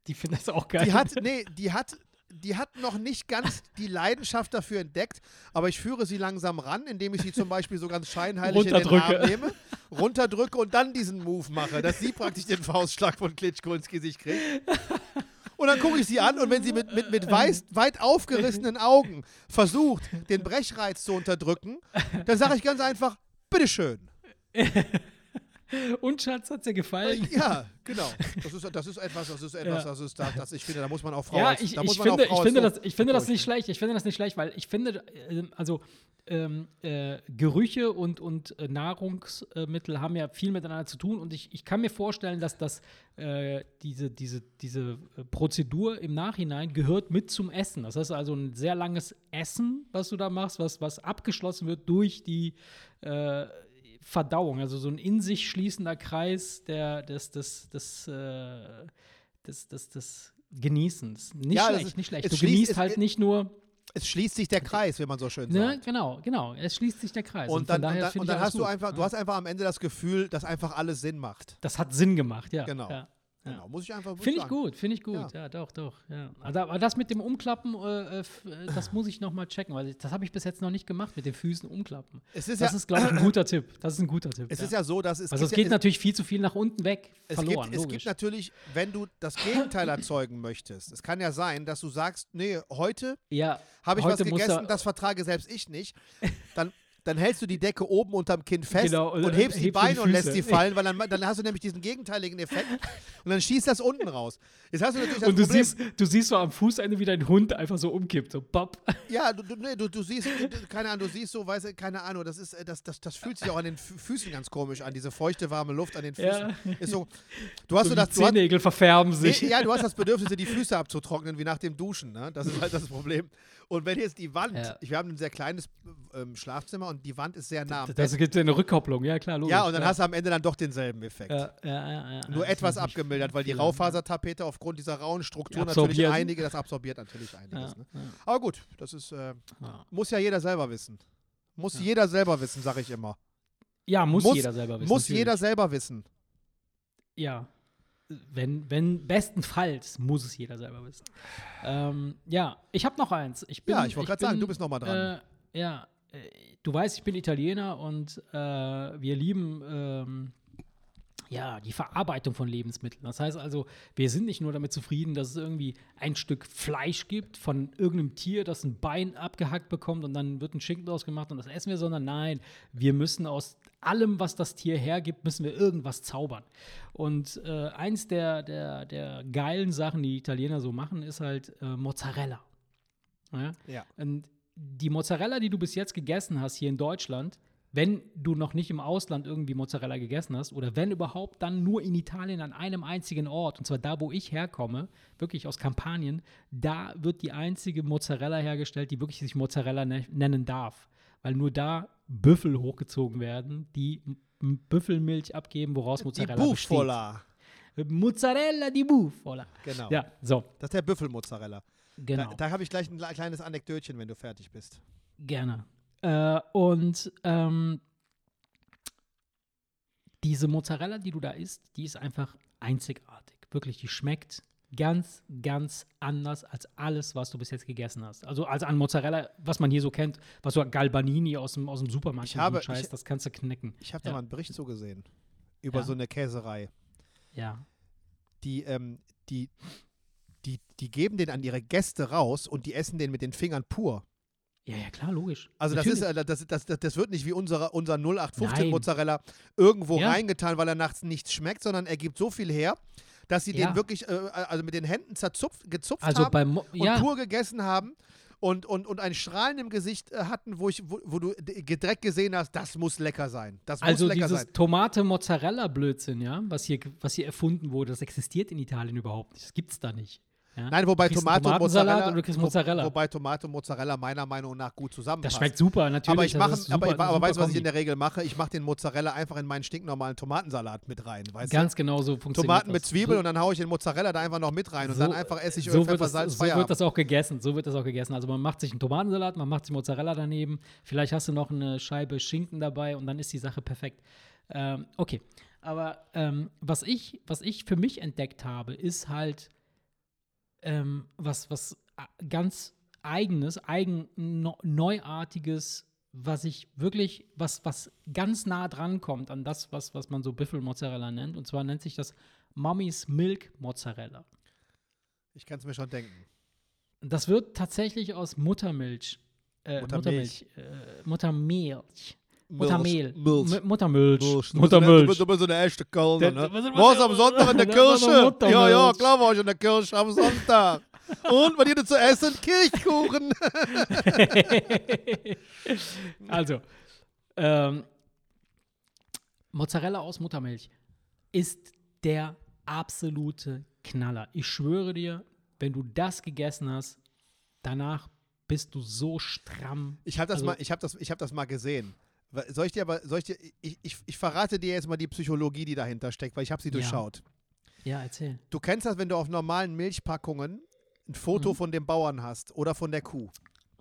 Speaker 1: Die finden das auch geil.
Speaker 2: die hat, nee, die hat, die hat noch nicht ganz die Leidenschaft dafür entdeckt, aber ich führe sie langsam ran, indem ich sie zum Beispiel so ganz scheinheilig in den. Arm nehme, runterdrücke und dann diesen Move mache, dass sie praktisch den Faustschlag von Klitschko ins Gesicht kriegt. Und dann gucke ich sie an und wenn sie mit, mit, mit weiß, weit aufgerissenen Augen versucht, den Brechreiz zu unterdrücken, dann sage ich ganz einfach, bitteschön.
Speaker 1: Und Schatz, hat's dir gefallen?
Speaker 2: Ja, genau. Das ist, das ist etwas, das ist etwas,
Speaker 1: Ja.
Speaker 2: das ist, das, das, ich finde, da muss man auch Frau
Speaker 1: Ja,
Speaker 2: als,
Speaker 1: ich,
Speaker 2: da
Speaker 1: ich finde, ich finde, das, ich finde das nicht schlecht. Ich finde das nicht schlecht, weil ich finde, ähm, also ähm, äh, Gerüche und, und äh, Nahrungsmittel haben ja viel miteinander zu tun und ich, ich kann mir vorstellen, dass das äh, diese, diese, diese äh, Prozedur im Nachhinein gehört mit zum Essen. Das heißt also ein sehr langes Essen, was du da machst, was, was abgeschlossen wird durch die äh, Verdauung, also so ein in sich schließender Kreis der, des, des, des, äh, des, des, des Genießens. Nicht
Speaker 2: Ja,
Speaker 1: schlecht,
Speaker 2: ist-
Speaker 1: nicht schlecht.
Speaker 2: es
Speaker 1: Du
Speaker 2: schließt-
Speaker 1: genießt
Speaker 2: es-
Speaker 1: halt nicht nur,
Speaker 2: Es schließt sich der Kreis, wie man so schön
Speaker 1: ne,
Speaker 2: sagt.
Speaker 1: genau, genau, es schließt sich der Kreis.
Speaker 2: Und dann,
Speaker 1: von daher
Speaker 2: und dann, und dann hast du einfach, du
Speaker 1: Ja.
Speaker 2: hast einfach am Ende das Gefühl, dass einfach alles Sinn macht.
Speaker 1: Das hat Sinn gemacht, ja.
Speaker 2: Genau.
Speaker 1: Ja. Ja.
Speaker 2: Genau, muss ich einfach
Speaker 1: Finde ich gut, finde ich gut. Ja, doch, doch. Ja. Also, aber das mit dem Umklappen, äh, äh, äh, das muss ich noch mal checken, weil das habe ich bis jetzt noch nicht gemacht, mit den Füßen umklappen.
Speaker 2: Es ist
Speaker 1: Das
Speaker 2: ja,
Speaker 1: ist, glaube ich, ein guter Tipp. Das ist ein guter Tipp.
Speaker 2: es
Speaker 1: ja.
Speaker 2: ist ja so, dass es
Speaker 1: also es geht
Speaker 2: ja,
Speaker 1: natürlich viel zu viel nach unten weg,
Speaker 2: es,
Speaker 1: verloren,
Speaker 2: gibt, es gibt natürlich, wenn du das Gegenteil erzeugen möchtest, es kann ja sein, dass du sagst, nee, heute
Speaker 1: ja,
Speaker 2: habe ich
Speaker 1: Heute
Speaker 2: was gegessen, das vertrage selbst ich nicht, dann, dann hältst du die Decke oben unterm Kinn fest
Speaker 1: Genau, und
Speaker 2: und,
Speaker 1: dann
Speaker 2: hebst die
Speaker 1: du die
Speaker 2: Beine und lässt die fallen, weil dann, dann hast du nämlich diesen gegenteiligen Effekt und dann schießt das unten raus. Jetzt hast du natürlich das
Speaker 1: Und du
Speaker 2: Problem,
Speaker 1: siehst, du siehst so am Fußende, wie dein Hund einfach so umkippt, so pop.
Speaker 2: ja, du, nee, du, du siehst, keine Ahnung, du siehst so, weißt du, keine Ahnung, das ist, äh, das, das, das fühlt sich auch an den Fü- Füßen ganz komisch an, diese feuchte, warme Luft an den Füßen.
Speaker 1: Ja.
Speaker 2: Ist so, du hast
Speaker 1: So
Speaker 2: so,
Speaker 1: die
Speaker 2: das,
Speaker 1: Zehennägel verfärben
Speaker 2: Nee,
Speaker 1: sich.
Speaker 2: ja, du hast das Bedürfnis, die Füße abzutrocknen, wie nach dem Duschen. Ne? Das ist halt das Problem. Und wenn jetzt die Wand,
Speaker 1: Ja.
Speaker 2: wir haben ein sehr kleines ähm, Schlafzimmer und die Wand ist sehr nah
Speaker 1: Das gibt ja eine Rückkopplung, ja klar, logisch.
Speaker 2: Ja, und dann
Speaker 1: ja.
Speaker 2: hast du am Ende dann doch denselben Effekt.
Speaker 1: ja, ja, ja, ja,
Speaker 2: Nur etwas abgemildert, weil die
Speaker 1: viel,
Speaker 2: Raufasertapete aufgrund dieser rauen Struktur natürlich einige, das absorbiert natürlich einiges. Ne? Aber gut, das ist, äh, muss ja jeder selber wissen. Muss jeder selber wissen, sage ich immer.
Speaker 1: ja, muss,
Speaker 2: Muss-
Speaker 1: jeder selber wissen.
Speaker 2: muss
Speaker 1: natürlich.
Speaker 2: jeder selber wissen.
Speaker 1: Ja. Wenn, wenn bestenfalls muss es jeder selber wissen. Ähm, ja, ich habe noch eins. Ich bin,
Speaker 2: Ja, ich wollte gerade sagen, du bist noch mal dran.
Speaker 1: Äh, ja, äh, du weißt, ich bin Italiener und äh, wir lieben ähm, ja die Verarbeitung von Lebensmitteln. Das heißt also, wir sind nicht nur damit zufrieden, dass es irgendwie ein Stück Fleisch gibt von irgendeinem Tier, das ein Bein abgehackt bekommt und dann wird ein Schinken draus gemacht und das essen wir, sondern nein, wir müssen aus allem, was das Tier hergibt, müssen wir irgendwas zaubern. Und äh, eins der, der, der geilen Sachen, die Italiener so machen, ist halt äh, Mozzarella. Ja?
Speaker 2: Ja.
Speaker 1: Und die Mozzarella, die du bis jetzt gegessen hast hier in Deutschland, wenn du noch nicht im Ausland irgendwie Mozzarella gegessen hast oder wenn überhaupt, dann nur in Italien an einem einzigen Ort, und zwar da, wo ich herkomme, wirklich aus Kampanien, da wird die einzige Mozzarella hergestellt, die wirklich sich Mozzarella ne nennen darf. Weil nur da Büffel hochgezogen werden, die Büffelmilch abgeben, woraus
Speaker 2: Die
Speaker 1: Mozzarella
Speaker 2: Buffola.
Speaker 1: besteht. Mozzarella di Bufala.
Speaker 2: Genau.
Speaker 1: Ja, so,
Speaker 2: Das ist der Büffelmozzarella.
Speaker 1: genau.
Speaker 2: Da, da habe ich gleich ein le- kleines Anekdötchen, wenn du fertig bist.
Speaker 1: Gerne. Äh, und ähm, diese Mozzarella, die du da isst, die ist einfach einzigartig. Wirklich, die schmeckt ganz, ganz anders als alles, was du bis jetzt gegessen hast. Also als an Mozzarella, was man hier so kennt, was so Galbanini aus dem, aus dem Supermarkt
Speaker 2: Ich habe-
Speaker 1: Scheiß,
Speaker 2: ich-
Speaker 1: das kannst du knicken.
Speaker 2: Ich habe da
Speaker 1: Ja.
Speaker 2: mal einen Bericht so gesehen. Über
Speaker 1: Ja.
Speaker 2: so eine Käserei.
Speaker 1: Ja.
Speaker 2: Die, ähm, die, die, die geben den an ihre Gäste raus und die essen den mit den Fingern pur.
Speaker 1: Ja, ja, klar, logisch.
Speaker 2: Also das ist, äh, das, das, das, das wird nicht wie unsere, unser 0815
Speaker 1: Nein.
Speaker 2: Mozzarella irgendwo
Speaker 1: Ja.
Speaker 2: reingetan, weil er nachts nichts schmeckt, sondern er gibt so viel her, dass sie
Speaker 1: Ja.
Speaker 2: den wirklich äh, also mit den Händen zerzupft, gezupft
Speaker 1: Also
Speaker 2: haben
Speaker 1: beim Mo
Speaker 2: und
Speaker 1: ja,
Speaker 2: pur gegessen haben und, und, und ein Strahlen im Gesicht äh, hatten, wo, ich, wo, wo du direkt gesehen hast, das muss lecker sein. Das
Speaker 1: also
Speaker 2: muss lecker
Speaker 1: dieses. Tomate-Mozzarella-Blödsinn, ja, was hier, was hier erfunden wurde, das existiert in Italien überhaupt nicht. Das gibt's da nicht. Ja?
Speaker 2: Nein, wobei Tomate und Mozzarella,
Speaker 1: und du kriegst
Speaker 2: wo-
Speaker 1: Mozzarella.
Speaker 2: wobei Tomate und Mozzarella meiner Meinung nach gut
Speaker 1: Das
Speaker 2: zusammenpassen.
Speaker 1: schmeckt super, natürlich.
Speaker 2: aber ich
Speaker 1: das
Speaker 2: mache, aber, aber
Speaker 1: super
Speaker 2: weißt du, was ich in der Regel mache? Ich mache den Mozzarella einfach in meinen stinknormalen Tomatensalat mit rein,
Speaker 1: Ganz
Speaker 2: du?
Speaker 1: genau so funktioniert
Speaker 2: Tomaten
Speaker 1: das.
Speaker 2: mit Zwiebeln
Speaker 1: so,
Speaker 2: und dann haue ich den Mozzarella da einfach noch mit rein und
Speaker 1: so-
Speaker 2: dann einfach Essig, Öl,
Speaker 1: so
Speaker 2: Pfeffer,
Speaker 1: das,
Speaker 2: Salz,
Speaker 1: so wird das auch gegessen. So wird das auch gegessen. Also man macht sich einen Tomatensalat, man macht sich Mozzarella daneben. Vielleicht hast du noch eine Scheibe Schinken dabei und dann ist die Sache perfekt. Ähm, okay. Aber ähm, was, ich, was ich für mich entdeckt habe, ist halt ähm, was, was a- ganz eigenes, eigen, neuartiges, was ich wirklich, was, was ganz nah dran kommt an das, was, was man so Büffelmozzarella nennt. Und zwar nennt sich das Mummy's Milk Mozzarella.
Speaker 2: Ich kann es mir schon denken.
Speaker 1: Das wird tatsächlich aus Muttermilch. Äh,
Speaker 2: Muttermilch.
Speaker 1: Muttermilch. Äh, Muttermilch. Muttermehl.
Speaker 2: Milch.
Speaker 1: Muttermilch.
Speaker 2: Milch.
Speaker 1: Muttermilch.
Speaker 2: bist, du bist so eine echte Kölner, ne?
Speaker 1: was-
Speaker 2: am Sonntag in der Kirche? Ja, ja, klar war ich in der Kirche am Sonntag. Und, was ihr zu essen? Kirchkuchen.
Speaker 1: also, ähm, Mozzarella aus Muttermilch ist der absolute Knaller. Ich schwöre dir, wenn du das gegessen hast, danach bist du so stramm.
Speaker 2: Ich habe das,
Speaker 1: Also-
Speaker 2: mal- ich hab das, ich hab das mal gesehen. Soll ich dir aber, soll ich dir, ich, ich, ich verrate dir jetzt mal die Psychologie, die dahinter steckt, weil ich habe sie
Speaker 1: Ja.
Speaker 2: durchschaut.
Speaker 1: Ja, erzähl.
Speaker 2: Du kennst das, wenn du auf normalen Milchpackungen ein Foto
Speaker 1: Mhm.
Speaker 2: von dem Bauern hast oder von der Kuh,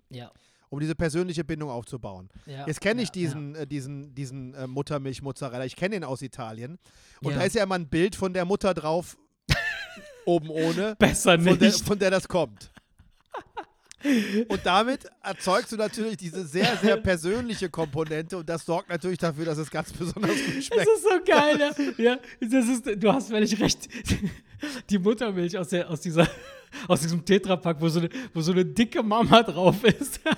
Speaker 1: Ja.
Speaker 2: um diese persönliche Bindung aufzubauen.
Speaker 1: ja
Speaker 2: Jetzt kenne ich
Speaker 1: ja,
Speaker 2: diesen, äh, diesen, diesen äh, Muttermilch-Mozzarella. Ich kenne den aus Italien. Und
Speaker 1: Ja.
Speaker 2: da ist ja immer ein Bild von der Mutter drauf, oben ohne,
Speaker 1: Besser
Speaker 2: von der,
Speaker 1: nicht.
Speaker 2: von der das kommt. Und damit erzeugst du natürlich diese sehr, sehr persönliche Komponente und das sorgt natürlich dafür, dass es ganz besonders gut
Speaker 1: Das
Speaker 2: schmeckt.
Speaker 1: ist so geil, ja. ja das ist, du hast völlig recht. Die Muttermilch aus, der, aus, dieser, aus diesem Tetrapack, wo so, eine, wo so eine dicke Mama drauf ist.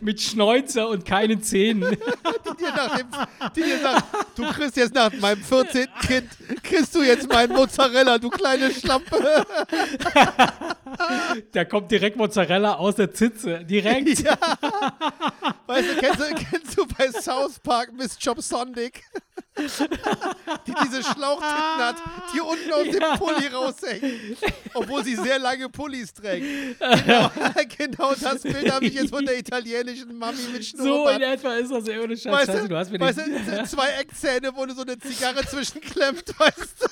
Speaker 1: Mit Schnäuzer und keinen Zähnen.
Speaker 2: Die dir, nach dem, die dir sagt, du kriegst jetzt nach meinem 14. Kind, kriegst du jetzt meinen Mozzarella, du kleine Schlampe.
Speaker 1: Da kommt direkt Mozzarella aus der Zitze. Direkt.
Speaker 2: Ja. Weißt du, kennst du, kennst du bei South Park Miss Chop Sonic? Die diese Schlauchtitten hat, die unten aus
Speaker 1: Ja.
Speaker 2: dem Pulli raushängt. Obwohl sie sehr lange Pullis trägt. Genau, genau das Bild habe ich jetzt von der italienischen Mami mit
Speaker 1: So
Speaker 2: Schnurrbart.
Speaker 1: in etwa ist das ja ohne Scheiß.
Speaker 2: Weißt
Speaker 1: Scheiße,
Speaker 2: du,
Speaker 1: du hast mir
Speaker 2: weißt du, zwei Eckzähne, wo du so eine Zigarre zwischenklemmt, weißt du?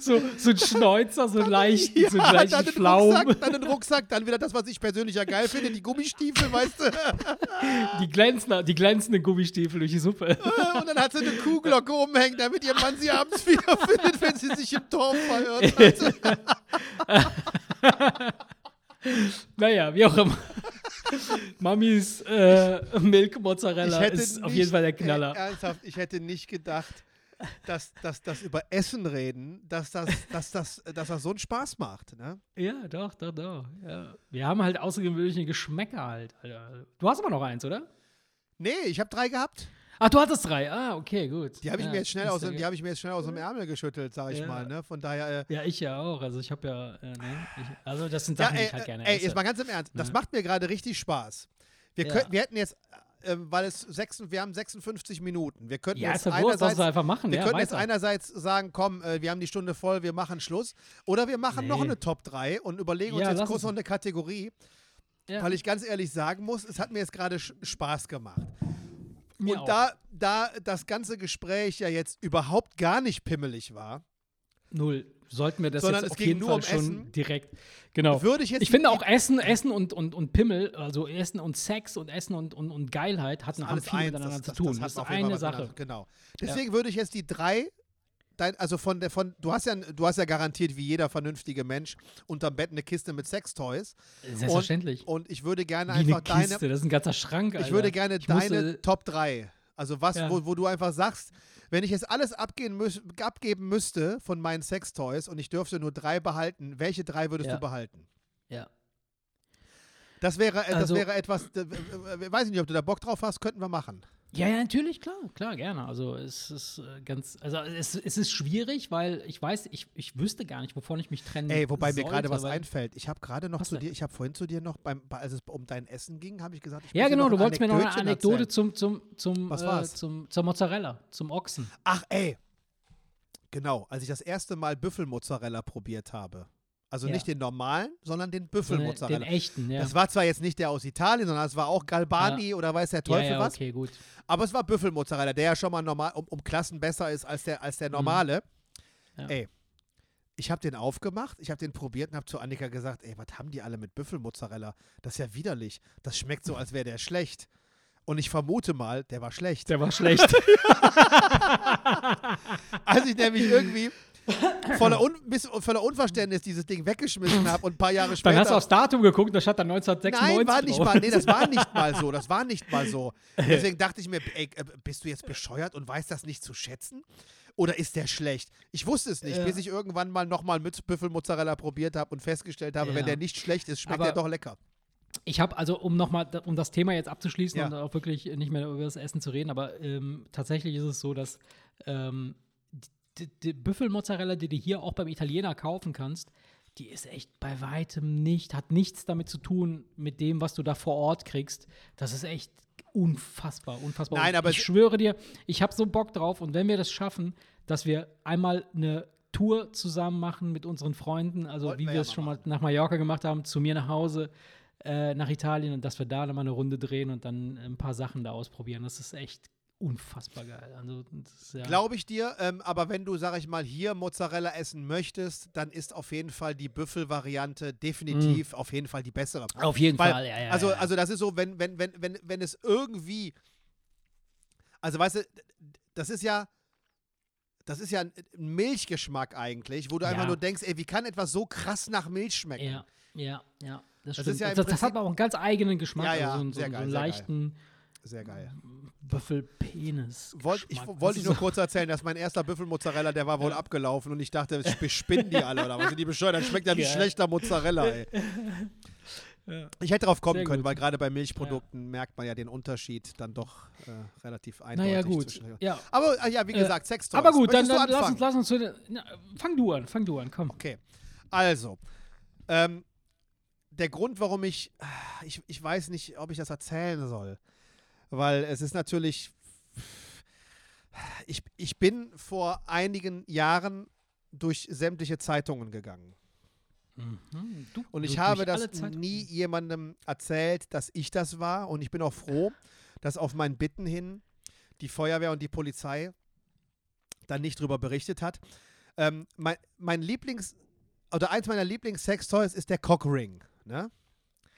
Speaker 1: so, so ein Schnäuzer, so leicht, so
Speaker 2: Ja,
Speaker 1: leicht
Speaker 2: dann den. Rucksack, dann den Rucksack, dann wieder das, was ich persönlich ja geil finde, die Gummistiefel, weißt du?
Speaker 1: Die, glänzenden, die glänzenden Gummistiefel durch die Suppe.
Speaker 2: Und dann hat sie eine Kuhglocke umhängen, damit ihr Mann sie abends wiederfindet, wenn sie sich im Dorf verirrt hat.
Speaker 1: Naja, wie auch immer. Mamis äh, Milk Mozzarella ist auf jeden Fall der Knaller.
Speaker 2: ernsthaft, ich hätte nicht gedacht, dass, dass das über Essen reden, dass das, dass das, dass das so einen Spaß macht. Ne?
Speaker 1: Ja, doch, doch, doch. Ja. Wir haben halt außergewöhnliche Geschmäcker halt. Alter. Du hast aber noch eins, oder?
Speaker 2: Nee, ich habe drei gehabt.
Speaker 1: Ach, du hattest drei. Ah, okay, gut.
Speaker 2: Die habe ich,
Speaker 1: ja,
Speaker 2: mir jetzt schnell aus, die habe ich mir jetzt schnell aus dem Ärmel geschüttelt, sag ich
Speaker 1: Ja.
Speaker 2: mal. Ne? Von daher. Äh,
Speaker 1: Ja, ich ja auch. Also ich habe ja, äh, ne? ich, also das sind
Speaker 2: ja,
Speaker 1: Sachen, die
Speaker 2: ey,
Speaker 1: ich halt gerne
Speaker 2: ey,
Speaker 1: esse.
Speaker 2: jetzt mal ganz im Ernst. Das
Speaker 1: Ja.
Speaker 2: macht mir gerade richtig Spaß. Wir,
Speaker 1: Ja.
Speaker 2: könnten, wir hätten jetzt, äh, weil es sechs, wir haben 56 Minuten. Wir könnten
Speaker 1: ja,
Speaker 2: jetzt
Speaker 1: Wurst,
Speaker 2: einerseits
Speaker 1: einfach machen.
Speaker 2: Wir
Speaker 1: ja,
Speaker 2: können jetzt einerseits sagen, komm, äh, wir haben die Stunde voll, wir machen Schluss. Oder wir machen noch
Speaker 1: Nee.
Speaker 2: eine Top 3 und überlegen uns
Speaker 1: Ja,
Speaker 2: jetzt kurz noch eine Kategorie, weil ich ganz ehrlich sagen muss, es hat mir jetzt gerade Spaß gemacht.
Speaker 1: Mir
Speaker 2: und
Speaker 1: auch.
Speaker 2: da, da das ganze Gespräch ja jetzt überhaupt gar nicht pimmelig war,
Speaker 1: Null. Sollten wir das
Speaker 2: Sondern
Speaker 1: jetzt
Speaker 2: es
Speaker 1: auf jeden
Speaker 2: nur
Speaker 1: Fall
Speaker 2: um
Speaker 1: schon
Speaker 2: Essen.
Speaker 1: direkt. Genau.
Speaker 2: würde ich jetzt
Speaker 1: Ich finde auch Essen, Essen und, und, und Pimmel, also Essen und Sex und Essen und, und, und Geilheit hatten, haben
Speaker 2: alles
Speaker 1: viel
Speaker 2: eins,
Speaker 1: miteinander
Speaker 2: das,
Speaker 1: zu
Speaker 2: das,
Speaker 1: tun.
Speaker 2: das,
Speaker 1: Das,
Speaker 2: hat
Speaker 1: ist eine Sache.
Speaker 2: miteinander- Genau. Deswegen würde ich jetzt die drei, dein, also von der, von, du hast ja, du hast ja garantiert wie jeder vernünftige Mensch unterm Bett eine Kiste mit Sextoys.
Speaker 1: Selbstverständlich.
Speaker 2: Und ich würde gerne
Speaker 1: Wie
Speaker 2: einfach
Speaker 1: eine Kiste,
Speaker 2: deine,
Speaker 1: das ist ein ganzer Schrank, Alter.
Speaker 2: ich würde gerne
Speaker 1: Ich
Speaker 2: deine Top 3, also was,
Speaker 1: Ja.
Speaker 2: wo, wo du einfach sagst, wenn ich jetzt alles müß, abgeben müsste von meinen Sextoys und ich dürfte nur drei behalten, welche drei würdest
Speaker 1: Ja.
Speaker 2: du behalten?
Speaker 1: Ja.
Speaker 2: Das wäre, äh, das
Speaker 1: Also-
Speaker 2: wäre etwas, äh, äh, weiß ich nicht, ob du da Bock drauf hast, könnten wir machen.
Speaker 1: Ja, ja, natürlich, klar, klar, gerne. Also es ist äh, ganz, also es, es ist schwierig, weil ich weiß, ich, ich wüsste gar nicht, wovon ich mich trennen
Speaker 2: Ey, wobei mir gerade was einfällt. Ich habe gerade noch zu
Speaker 1: denn?
Speaker 2: dir, ich habe vorhin zu dir noch, beim, bei- als es um dein Essen ging, habe ich gesagt, ich
Speaker 1: Ja, genau,
Speaker 2: noch
Speaker 1: du wolltest mir noch eine Anekdote
Speaker 2: erzählen.
Speaker 1: zum, zum, zum,
Speaker 2: Was
Speaker 1: äh,
Speaker 2: war's?
Speaker 1: zum, zur Mozzarella, zum Ochsen.
Speaker 2: Ach, ey. Genau, als ich das erste Mal Büffelmozzarella probiert habe. Also
Speaker 1: Ja.
Speaker 2: nicht den normalen, sondern den
Speaker 1: Den
Speaker 2: Büffelmozzarella.
Speaker 1: echten, ja.
Speaker 2: Das war zwar jetzt nicht der aus Italien, sondern es war auch Galbani oder weiß der Teufel
Speaker 1: ja, ja,
Speaker 2: was.
Speaker 1: okay, gut.
Speaker 2: Aber es war Büffelmozzarella, der ja schon mal normal um, um Klassen besser ist als der, als der normale.
Speaker 1: Mhm. Ja.
Speaker 2: Ey, ich habe den aufgemacht, ich habe den probiert und habe zu Annika gesagt, ey, was haben die alle mit Büffelmozzarella? Das ist ja widerlich. Das schmeckt so, als wäre der schlecht. Und ich vermute mal, der war schlecht.
Speaker 1: Der war schlecht.
Speaker 2: Als ich nämlich irgendwie voller, Un voller Unverständnis dieses Ding weggeschmissen habe und ein paar Jahre später.
Speaker 1: Dann hast du aufs Datum geguckt, da stand dann 1996
Speaker 2: Nein, war nicht mal, nee, das war nicht mal so. Das war nicht mal so. Deswegen dachte ich mir, ey, äh, bist du jetzt bescheuert und weißt das nicht zu schätzen? Oder ist der schlecht? Ich wusste es nicht,
Speaker 1: Ja.
Speaker 2: bis ich irgendwann mal nochmal mit Büffelmozzarella probiert habe und festgestellt habe, wenn
Speaker 1: Ja.
Speaker 2: der nicht schlecht ist, schmeckt
Speaker 1: Aber-
Speaker 2: der doch lecker.
Speaker 1: Ich habe also, um nochmal, um das Thema jetzt abzuschließen
Speaker 2: Ja.
Speaker 1: und auch wirklich nicht mehr über das Essen zu reden, aber ähm, tatsächlich ist es so, dass ähm, die, die Büffelmozzarella, die du hier auch beim Italiener kaufen kannst, die ist echt bei weitem nicht, hat nichts damit zu tun mit dem, was du da vor Ort kriegst. Das ist echt unfassbar, unfassbar.
Speaker 2: Nein, aber
Speaker 1: ich schwöre dir, ich habe so Bock drauf und wenn wir das schaffen, dass wir einmal eine Tour zusammen machen mit unseren Freunden, also
Speaker 2: Wollten
Speaker 1: wie
Speaker 2: wir ja
Speaker 1: es
Speaker 2: mal
Speaker 1: schon mal nach Mallorca gemacht haben, zu mir nach Hause, äh, nach Italien und dass wir da nochmal eine Runde drehen und dann ein paar Sachen da ausprobieren. Das ist echt unfassbar geil. Also, ja.
Speaker 2: Glaube ich dir, ähm, aber wenn du, sag ich mal, hier Mozzarella essen möchtest, dann ist auf jeden Fall die Büffelvariante definitiv mm. auf jeden Fall die bessere.
Speaker 1: Auf jeden
Speaker 2: Weil,
Speaker 1: Fall, ja, ja.
Speaker 2: Also,
Speaker 1: ja.
Speaker 2: also das ist so, wenn, wenn, wenn, wenn, wenn es irgendwie, also weißt du, das ist ja, das ist ja ein Milchgeschmack eigentlich, wo du
Speaker 1: Ja.
Speaker 2: einfach nur denkst, ey, wie kann etwas so krass nach Milch schmecken?
Speaker 1: Ja, ja, ja. Das,
Speaker 2: Das ja
Speaker 1: das, das hat aber auch einen ganz eigenen Geschmack.
Speaker 2: Ja, ja,
Speaker 1: also so, einen- so,
Speaker 2: sehr
Speaker 1: einen- so
Speaker 2: geil,
Speaker 1: einen
Speaker 2: sehr geil. Sehr geil.
Speaker 1: Büffelpenis.
Speaker 2: Wollte ich, wollte nur kurz erzählen, dass mein erster Büffelmozzarella, der war wohl abgelaufen und ich dachte, spinnen die alle oder was sind die bescheuert? Dann schmeckt ja
Speaker 1: Geil.
Speaker 2: schlechter Mozzarella, ey.
Speaker 1: Ja.
Speaker 2: Ich hätte drauf kommen
Speaker 1: Sehr
Speaker 2: können,
Speaker 1: gut.
Speaker 2: weil gerade bei Milchprodukten merkt man ja den Unterschied dann doch äh, relativ eindeutig.
Speaker 1: Naja, gut. Ja.
Speaker 2: Aber äh, ja, wie
Speaker 1: Äh,
Speaker 2: gesagt, Sex
Speaker 1: Aber gut, dann,
Speaker 2: Möchtest du
Speaker 1: dann lass, uns, lass uns zu den. Na, fang du an, fang du an, komm.
Speaker 2: Okay. Also, ähm, der Grund, warum ich, ich, ich weiß nicht, ob ich das erzählen soll, weil es ist natürlich, ich, ich bin vor einigen Jahren durch sämtliche Zeitungen gegangen.
Speaker 1: Mhm. Du,
Speaker 2: Und ich habe das nie jemandem erzählt, dass ich das war. Und ich bin auch froh, dass auf mein Bitten hin die Feuerwehr und die Polizei dann nicht drüber berichtet hat. Ähm, mein, mein Lieblings- oder eins meiner Lieblings-Sextoys ist der Cockring. Ne?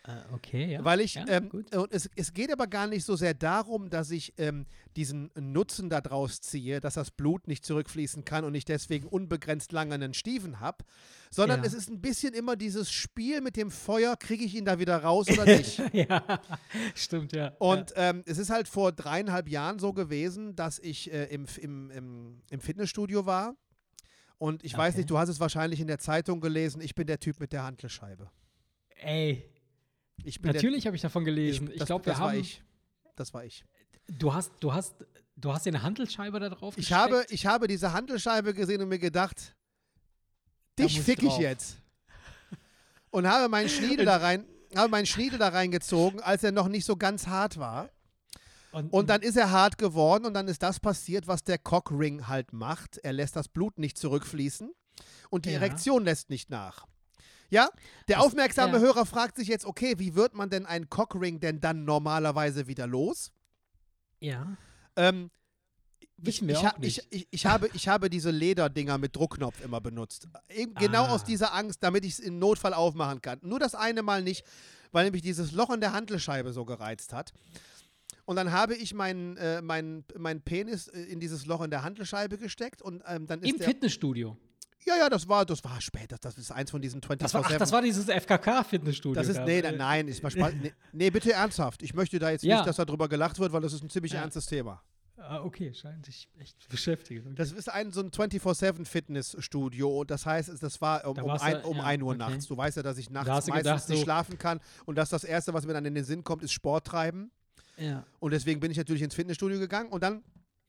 Speaker 1: Äh, okay, ja.
Speaker 2: Weil ich,
Speaker 1: ja,
Speaker 2: ähm,
Speaker 1: gut.
Speaker 2: und es, es geht aber gar nicht so sehr darum, dass ich ähm, diesen Nutzen daraus ziehe, dass das Blut nicht zurückfließen kann und ich deswegen unbegrenzt lange einen Stiefen habe, sondern
Speaker 1: Ja.
Speaker 2: es ist ein bisschen immer dieses Spiel mit dem Feuer, kriege ich ihn da wieder raus oder nicht?
Speaker 1: ja, stimmt, ja.
Speaker 2: Und ähm, es ist halt vor dreieinhalb Jahren so gewesen, dass ich äh, im, im, im, im Fitnessstudio war. Und ich weiß
Speaker 1: Okay.
Speaker 2: nicht, du hast es wahrscheinlich in der Zeitung gelesen, ich bin der Typ mit der Hantelscheibe.
Speaker 1: ja. Ey, natürlich habe ich davon gelesen. Ich,
Speaker 2: das,
Speaker 1: glaube, wir
Speaker 2: das
Speaker 1: haben.
Speaker 2: war ich. Das war ich.
Speaker 1: Du hast, du hast, du hast dir eine Handelscheibe da drauf
Speaker 2: Ich
Speaker 1: gesteckt?
Speaker 2: habe, ich habe diese Hantelscheibe gesehen und mir gedacht,
Speaker 1: Da
Speaker 2: dich fick ich
Speaker 1: drauf.
Speaker 2: jetzt. Und habe meinen Schniedel da rein, habe meinen Schniedel da reingezogen, als er noch nicht so ganz hart war. Und dann ist er hart geworden und dann ist das passiert, was der Cockring halt macht. Er lässt das Blut nicht zurückfließen und die
Speaker 1: Ja.
Speaker 2: Erektion lässt nicht nach. Ja, der
Speaker 1: Das-
Speaker 2: aufmerksame
Speaker 1: ja.
Speaker 2: Hörer fragt sich jetzt, okay, wie wird man denn einen Cockring denn dann normalerweise wieder los?
Speaker 1: Ja.
Speaker 2: Ähm, ich, ich, ha-. Ich, ich, habe, ich habe diese Lederdinger mit Druckknopf immer benutzt. Eben Genau
Speaker 1: Ah.
Speaker 2: aus dieser Angst, damit ich es im Notfall aufmachen kann. Nur das eine Mal nicht, weil nämlich dieses Loch in der Hantelscheibe so gereizt hat. Und dann habe ich meinen, äh, meinen, meinen Penis äh, in dieses Loch in der Hantelscheibe gesteckt und ähm, dann ist
Speaker 1: Im. Fitnessstudio.
Speaker 2: Ja, ja, das war, das war später. Das ist eins von diesen 24
Speaker 1: Das war, ach, das war dieses FKK-Fitnessstudio.
Speaker 2: das ist,
Speaker 1: da.
Speaker 2: nee, nein, nein, ist mal Spaß. Nee, nee, bitte ernsthaft. Ich möchte da jetzt
Speaker 1: Ja.
Speaker 2: nicht, dass darüber gelacht wird, weil das ist ein ziemlich
Speaker 1: Ja.
Speaker 2: ernstes Thema.
Speaker 1: Ah, okay, scheint dich echt zu beschäftigen.
Speaker 2: Das ist ein so ein 24-7-Fitnessstudio und das heißt, das war um,
Speaker 1: Da
Speaker 2: um, ein, um
Speaker 1: ja,
Speaker 2: 1 Uhr
Speaker 1: okay.
Speaker 2: nachts. Du weißt ja, dass ich nachts
Speaker 1: du
Speaker 2: meistens
Speaker 1: gedacht,
Speaker 2: nicht
Speaker 1: so-
Speaker 2: schlafen kann und dass das Erste, was mir dann in den Sinn kommt, ist Sport treiben.
Speaker 1: Ja,
Speaker 2: Und deswegen bin ich natürlich ins Fitnessstudio gegangen und dann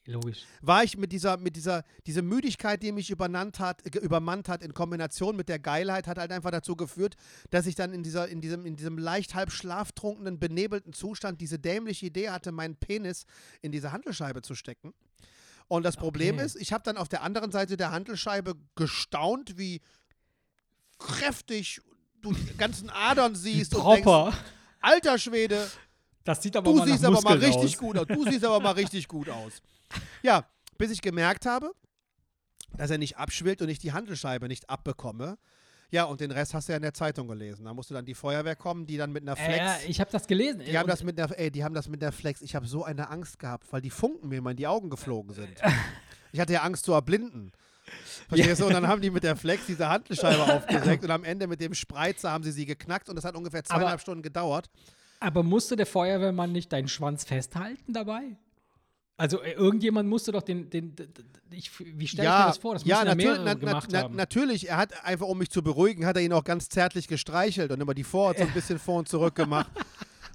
Speaker 1: logisch.
Speaker 2: war ich mit dieser, mit dieser, diese Müdigkeit, die mich übernannt hat, übermannt hat, in Kombination mit der Geilheit, hat halt einfach dazu geführt, dass ich dann in dieser, in diesem, in diesem leicht halb schlaftrunkenen, benebelten Zustand diese dämliche Idee hatte, meinen Penis in diese Handelscheibe zu stecken. Und das Problem
Speaker 1: Okay.
Speaker 2: ist, ich habe dann auf der anderen Seite der Handelscheibe gestaunt, wie kräftig du die ganzen Adern siehst und denkst, alter Schwede,
Speaker 1: Das sieht aber
Speaker 2: Du
Speaker 1: mal
Speaker 2: siehst aber mal richtig
Speaker 1: aus.
Speaker 2: gut aus. Du siehst aber mal richtig gut aus. Ja, bis ich gemerkt habe, dass er nicht abschwillt und ich die Handelscheibe nicht abbekomme. Ja, und den Rest hast du ja in der Zeitung gelesen. Da musste dann die Feuerwehr kommen, die dann mit einer
Speaker 1: Äh,
Speaker 2: Flex.
Speaker 1: ja, ich habe das gelesen.
Speaker 2: die haben das mit einer, ey, die haben das mit der Flex. Ich habe so eine Angst gehabt, weil die Funken mir immer in die Augen geflogen sind. Ich hatte ja Angst zu erblinden. Verstehst du? Und dann haben die mit der Flex diese Handelscheibe aufgesägt und am Ende mit dem Spreizer haben sie sie geknackt und das hat ungefähr zweieinhalb Stunden gedauert.
Speaker 1: Aber musste der Feuerwehrmann nicht deinen Schwanz festhalten dabei? Also äh, irgendjemand musste doch den, den, d- d- ich, wie stelle ich mir das vor? Das
Speaker 2: ja,
Speaker 1: ja
Speaker 2: natürlich,
Speaker 1: mehrere
Speaker 2: na,
Speaker 1: gemacht
Speaker 2: na,
Speaker 1: haben.
Speaker 2: natürlich. Er hat einfach, um mich zu beruhigen, hat er ihn auch ganz zärtlich gestreichelt und immer die Vorhaut so ein bisschen vor und zurück gemacht.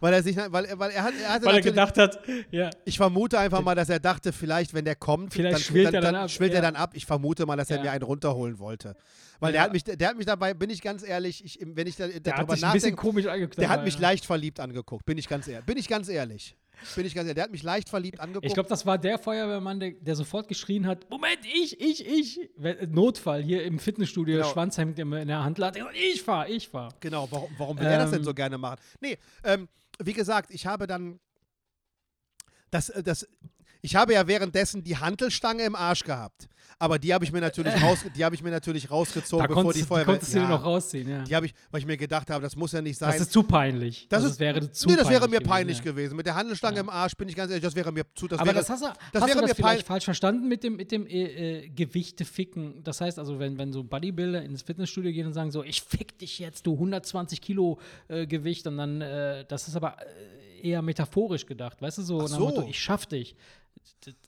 Speaker 2: Weil er sich, weil, er- weil er hat, er hatte
Speaker 1: Weil er gedacht hat, ja,
Speaker 2: ich vermute einfach mal, dass er dachte, vielleicht, wenn der kommt,
Speaker 1: Vielleicht
Speaker 2: dann,
Speaker 1: schwillt
Speaker 2: dann,
Speaker 1: er dann
Speaker 2: dann
Speaker 1: ab,
Speaker 2: schwillt er
Speaker 1: ja.
Speaker 2: dann ab. Ich vermute mal, dass er mir einen runterholen wollte. Weil der hat mich, der hat mich dabei, bin ich ganz ehrlich, ich, wenn ich da,
Speaker 1: der hat
Speaker 2: darüber
Speaker 1: bisschen
Speaker 2: nachdenke,
Speaker 1: komisch angeguckt.
Speaker 2: der hat mich leicht verliebt angeguckt, bin ich ganz ehrlich. Bin ich ganz ehrlich. Bin ich ganz ehrlich. Der hat mich leicht verliebt angeguckt.
Speaker 1: Ich glaube, das war der Feuerwehrmann, der, der, sofort geschrien hat: Moment, ich, ich, ich. Notfall hier im Fitnessstudio, genau. Schwanzhemd in der Hand lag. Ich fahr, ich fahr.
Speaker 2: Genau, warum, warum will ähm, er das denn so ähm. gerne machen? Nee, ähm, wie gesagt, ich habe dann. Das, das, ich habe ja währenddessen die Hantelstange im Arsch gehabt. Aber die habe ich mir natürlich raus, die ich mir natürlich rausgezogen,
Speaker 1: da
Speaker 2: bevor die Feuerwehr.
Speaker 1: Die konntest ja, du noch rausziehen, ja.
Speaker 2: Die habe ich, weil ich mir gedacht habe, das muss ja nicht sein.
Speaker 1: Das ist zu peinlich.
Speaker 2: Das,
Speaker 1: das
Speaker 2: ist,
Speaker 1: wäre zu
Speaker 2: nee, das wäre mir peinlich gewesen. gewesen. Mit der Handelstange ja. im Arsch bin ich ganz ehrlich, das wäre mir zu. Das
Speaker 1: Aber
Speaker 2: wäre,
Speaker 1: das hast du, das hast wäre du das mir vielleicht falsch verstanden mit dem, mit dem äh, äh, Gewichte ficken. Das heißt also, wenn, wenn so Bodybuilder ins Fitnessstudio gehen und sagen so, ich fick dich jetzt, du 120 Kilo äh, Gewicht und dann, äh, das ist aber äh, eher metaphorisch gedacht, weißt du so,
Speaker 2: so.
Speaker 1: Motto, ich schaff dich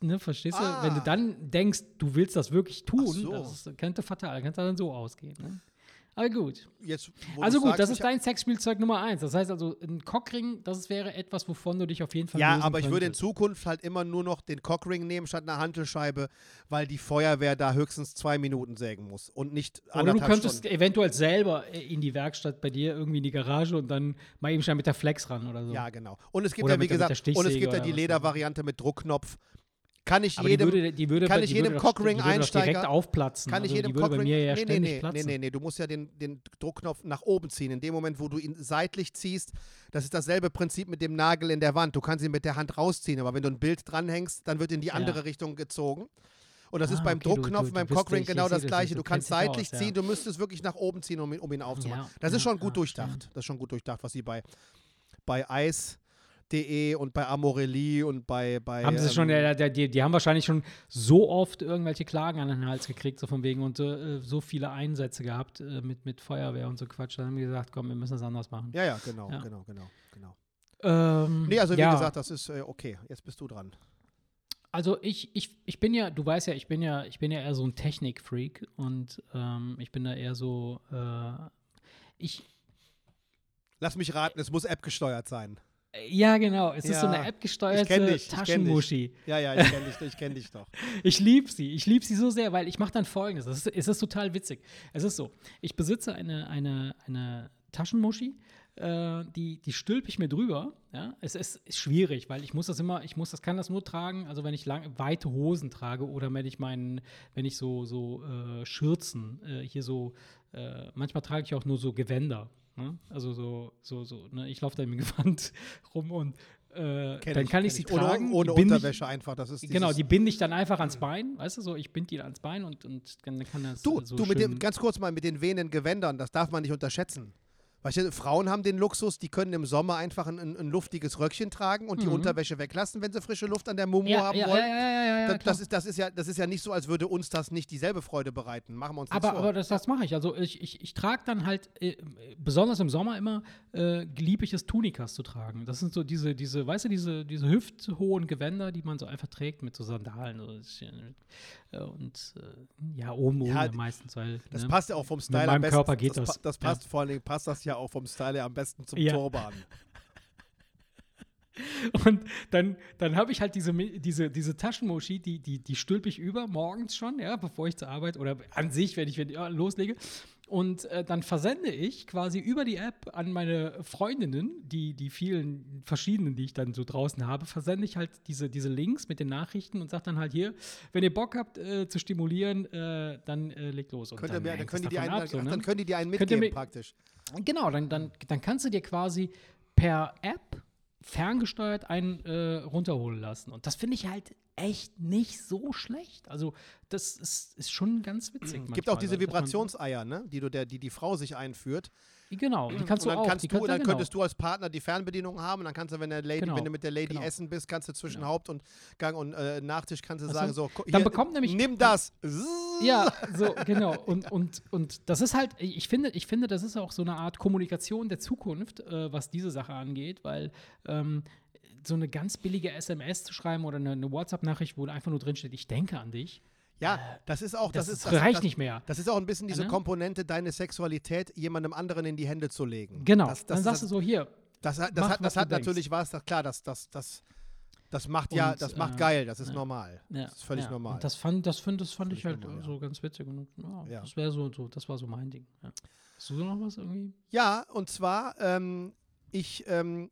Speaker 1: ne, verstehst ah. du? Wenn du dann denkst, du willst das wirklich tun, so. das könnte fatal, könnte dann so ausgehen. Ne? Aber gut.
Speaker 2: Jetzt,
Speaker 1: also gut, sagst, das ist dein Sexspielzeug Nummer eins. Das heißt also, ein Cockring, das wäre etwas, wovon du dich auf jeden Fall
Speaker 2: Ja, aber ich würde in Zukunft halt immer nur noch den Cockring nehmen statt einer Hantelscheibe, weil die Feuerwehr da höchstens zwei Minuten sägen muss und nicht
Speaker 1: Oder du könntest Stunden. eventuell selber in die Werkstatt bei dir irgendwie in die Garage und dann mal eben schnell mit der Flex ran oder so.
Speaker 2: Ja, genau. Und es gibt oder ja, wie gesagt, und es gibt ja die Ledervariante mit Druckknopf kann ich
Speaker 1: aber
Speaker 2: jedem,
Speaker 1: die würde, die würde,
Speaker 2: kann ich jedem Cockring-Einsteiger
Speaker 1: direkt aufplatzen.
Speaker 2: Kann ich
Speaker 1: also
Speaker 2: jedem Cockring,
Speaker 1: mir ja
Speaker 2: nee, nee,
Speaker 1: platzen.
Speaker 2: nee, nee, nee, du musst ja den, den Druckknopf nach oben ziehen. In dem Moment, wo du ihn seitlich ziehst, das ist dasselbe Prinzip mit dem Nagel in der Wand. Du kannst ihn mit der Hand rausziehen, aber wenn du ein Bild dranhängst, dann wird in die andere ja. Richtung gezogen. Und das ah, ist beim okay, Druckknopf, du, du, beim Cockring genau das gleiche. Du, kannst seitlich ziehen, ja. du müsstest wirklich nach oben ziehen, um ihn, um ihn aufzumachen. Ja, das ist schon gut durchdacht. Das ist schon gut durchdacht, was sie bei, bei Eis De und bei Amorelli und bei. bei
Speaker 1: haben sie schon, ähm, ja, die, die haben wahrscheinlich schon so oft irgendwelche Klagen an den Hals gekriegt, so von wegen und äh, so viele Einsätze gehabt äh, mit, mit Feuerwehr und so Quatsch. Dann haben die gesagt, komm, wir müssen das anders machen.
Speaker 2: Ja, ja, genau, ja. genau, genau, genau.
Speaker 1: Ähm,
Speaker 2: nee, also wie
Speaker 1: ja.
Speaker 2: gesagt, das ist äh, okay. Jetzt bist du dran.
Speaker 1: Also ich, ich, ich bin ja, du weißt ja, ich bin ja, ich bin ja eher so ein Technikfreak und ähm, ich bin da eher so, äh, ich.
Speaker 2: Lass mich raten, es muss App gesteuert sein.
Speaker 1: Ja, genau. Es ja, ist so eine App-gesteuerte Taschenmuschi.
Speaker 2: Ja, ja, ich kenne dich, ich kenn dich doch.
Speaker 1: ich liebe sie. Ich liebe sie so sehr, weil ich mache dann folgendes. Es ist, es ist total witzig. Es ist so, ich besitze eine, eine, eine Taschenmuschi, äh, die, die stülpe ich mir drüber. Ja? Es ist, ist, schwierig, weil ich muss das immer, ich muss das, kann das nur tragen, also wenn ich lang, weite Hosen trage oder wenn ich meinen, wenn ich so, so äh, Schürzen, äh, hier so, äh, manchmal trage ich auch nur so Gewänder. Ne? Also so, so, so, ne? ich laufe da im Gewand rum und äh, dann
Speaker 2: ich,
Speaker 1: kann ich sie
Speaker 2: ich.
Speaker 1: tragen.
Speaker 2: Ohne, ohne Unterwäsche ich, einfach. Das ist
Speaker 1: genau, die binde ich dann einfach ans Bein, weißt du so, ich binde die ans Bein und, und dann kann das
Speaker 2: Du,
Speaker 1: so
Speaker 2: du mit dem, ganz kurz mal mit den wehenden Gewändern, das darf man nicht unterschätzen. Weißt du, Frauen haben den Luxus, die können im Sommer einfach ein, ein, ein luftiges Röckchen tragen und mhm. die Unterwäsche weglassen, wenn sie frische Luft an der Mumu
Speaker 1: ja,
Speaker 2: haben
Speaker 1: ja,
Speaker 2: wollen.
Speaker 1: Ja, ja, ja,
Speaker 2: das, das, ist, das, ist ja, das ist ja nicht so, als würde uns das nicht dieselbe Freude bereiten. Machen wir uns
Speaker 1: aber,
Speaker 2: vor.
Speaker 1: Aber das, das mache ich. Also ich, ich, ich trage dann halt, äh, besonders im Sommer immer, äh, liebe ich es, Tunikas zu tragen. Das sind so diese, diese weißt du, diese, diese hüfthohen Gewänder, die man so einfach trägt mit so Sandalen. Äh, und äh, ja, oben ohne meistens. Weil,
Speaker 2: das
Speaker 1: ne?
Speaker 2: passt ja auch vom Style
Speaker 1: mit
Speaker 2: am besten.
Speaker 1: Körper geht
Speaker 2: das.
Speaker 1: Das,
Speaker 2: das passt vor allen Dingen, passt das ja auch vom Style am besten zum
Speaker 1: ja.
Speaker 2: Turban.
Speaker 1: Und dann, dann habe ich halt diese, diese, diese Taschenmoshi, die, die, die stülpe ich über morgens schon, ja, bevor ich zur Arbeit oder an sich, wenn ich, wenn ich ja, loslege. Und äh, dann versende ich quasi über die App an meine Freundinnen, die, die vielen verschiedenen, die ich dann so draußen habe, versende ich halt diese, diese Links mit den Nachrichten und sage dann halt hier, wenn ihr Bock habt äh, zu stimulieren, äh, dann äh, legt los.
Speaker 2: Und dann, mehr, dann, können einen, ab, so, ne? dann können die dir einen mitgeben mir, praktisch.
Speaker 1: Genau, dann, dann, dann kannst du dir quasi per App ferngesteuert einen äh, runterholen lassen. Und das finde ich halt echt nicht so schlecht. Also, das ist, ist schon ganz witzig.
Speaker 2: Es gibt auch diese Vibrationseier, ne? die, du der, die die Frau sich einführt.
Speaker 1: Genau, die kannst
Speaker 2: und dann
Speaker 1: du auch.
Speaker 2: Kannst
Speaker 1: die
Speaker 2: du,
Speaker 1: kannst,
Speaker 2: dann
Speaker 1: genau.
Speaker 2: könntest du als Partner die Fernbedienung haben und dann kannst du, wenn, der Lady,
Speaker 1: genau.
Speaker 2: wenn du mit der Lady
Speaker 1: genau.
Speaker 2: essen bist, kannst du zwischen
Speaker 1: genau.
Speaker 2: Haupt und Gang und äh, Nachtisch kannst du
Speaker 1: also,
Speaker 2: sagen, so,
Speaker 1: hier, dann bekommt nämlich
Speaker 2: nimm das.
Speaker 1: Ja, so genau und, und, und das ist halt, ich finde, ich finde, das ist auch so eine Art Kommunikation der Zukunft, äh, was diese Sache angeht, weil ähm, so eine ganz billige SMS zu schreiben oder eine, eine WhatsApp-Nachricht, wo einfach nur drinsteht, ich denke an dich.
Speaker 2: Ja, das ist auch, das,
Speaker 1: das
Speaker 2: ist,
Speaker 1: das reicht
Speaker 2: das,
Speaker 1: nicht mehr.
Speaker 2: Das ist auch ein bisschen diese ja, ne? Komponente, deine Sexualität jemandem anderen in die Hände zu legen.
Speaker 1: Genau.
Speaker 2: Das,
Speaker 1: dann sagst du so hier.
Speaker 2: Das, hat, das hat natürlich was, das, klar, das, das, das, das macht ja, das macht äh, geil, das ist ja. normal.
Speaker 1: Ja.
Speaker 2: Das ist völlig
Speaker 1: ja.
Speaker 2: normal.
Speaker 1: Und das fand, das fand, das fand ich halt normal, so ganz witzig und das wäre so, so, das war so mein Ding. Hast du noch was irgendwie?
Speaker 2: Ja, und zwar, ähm, ich, ähm,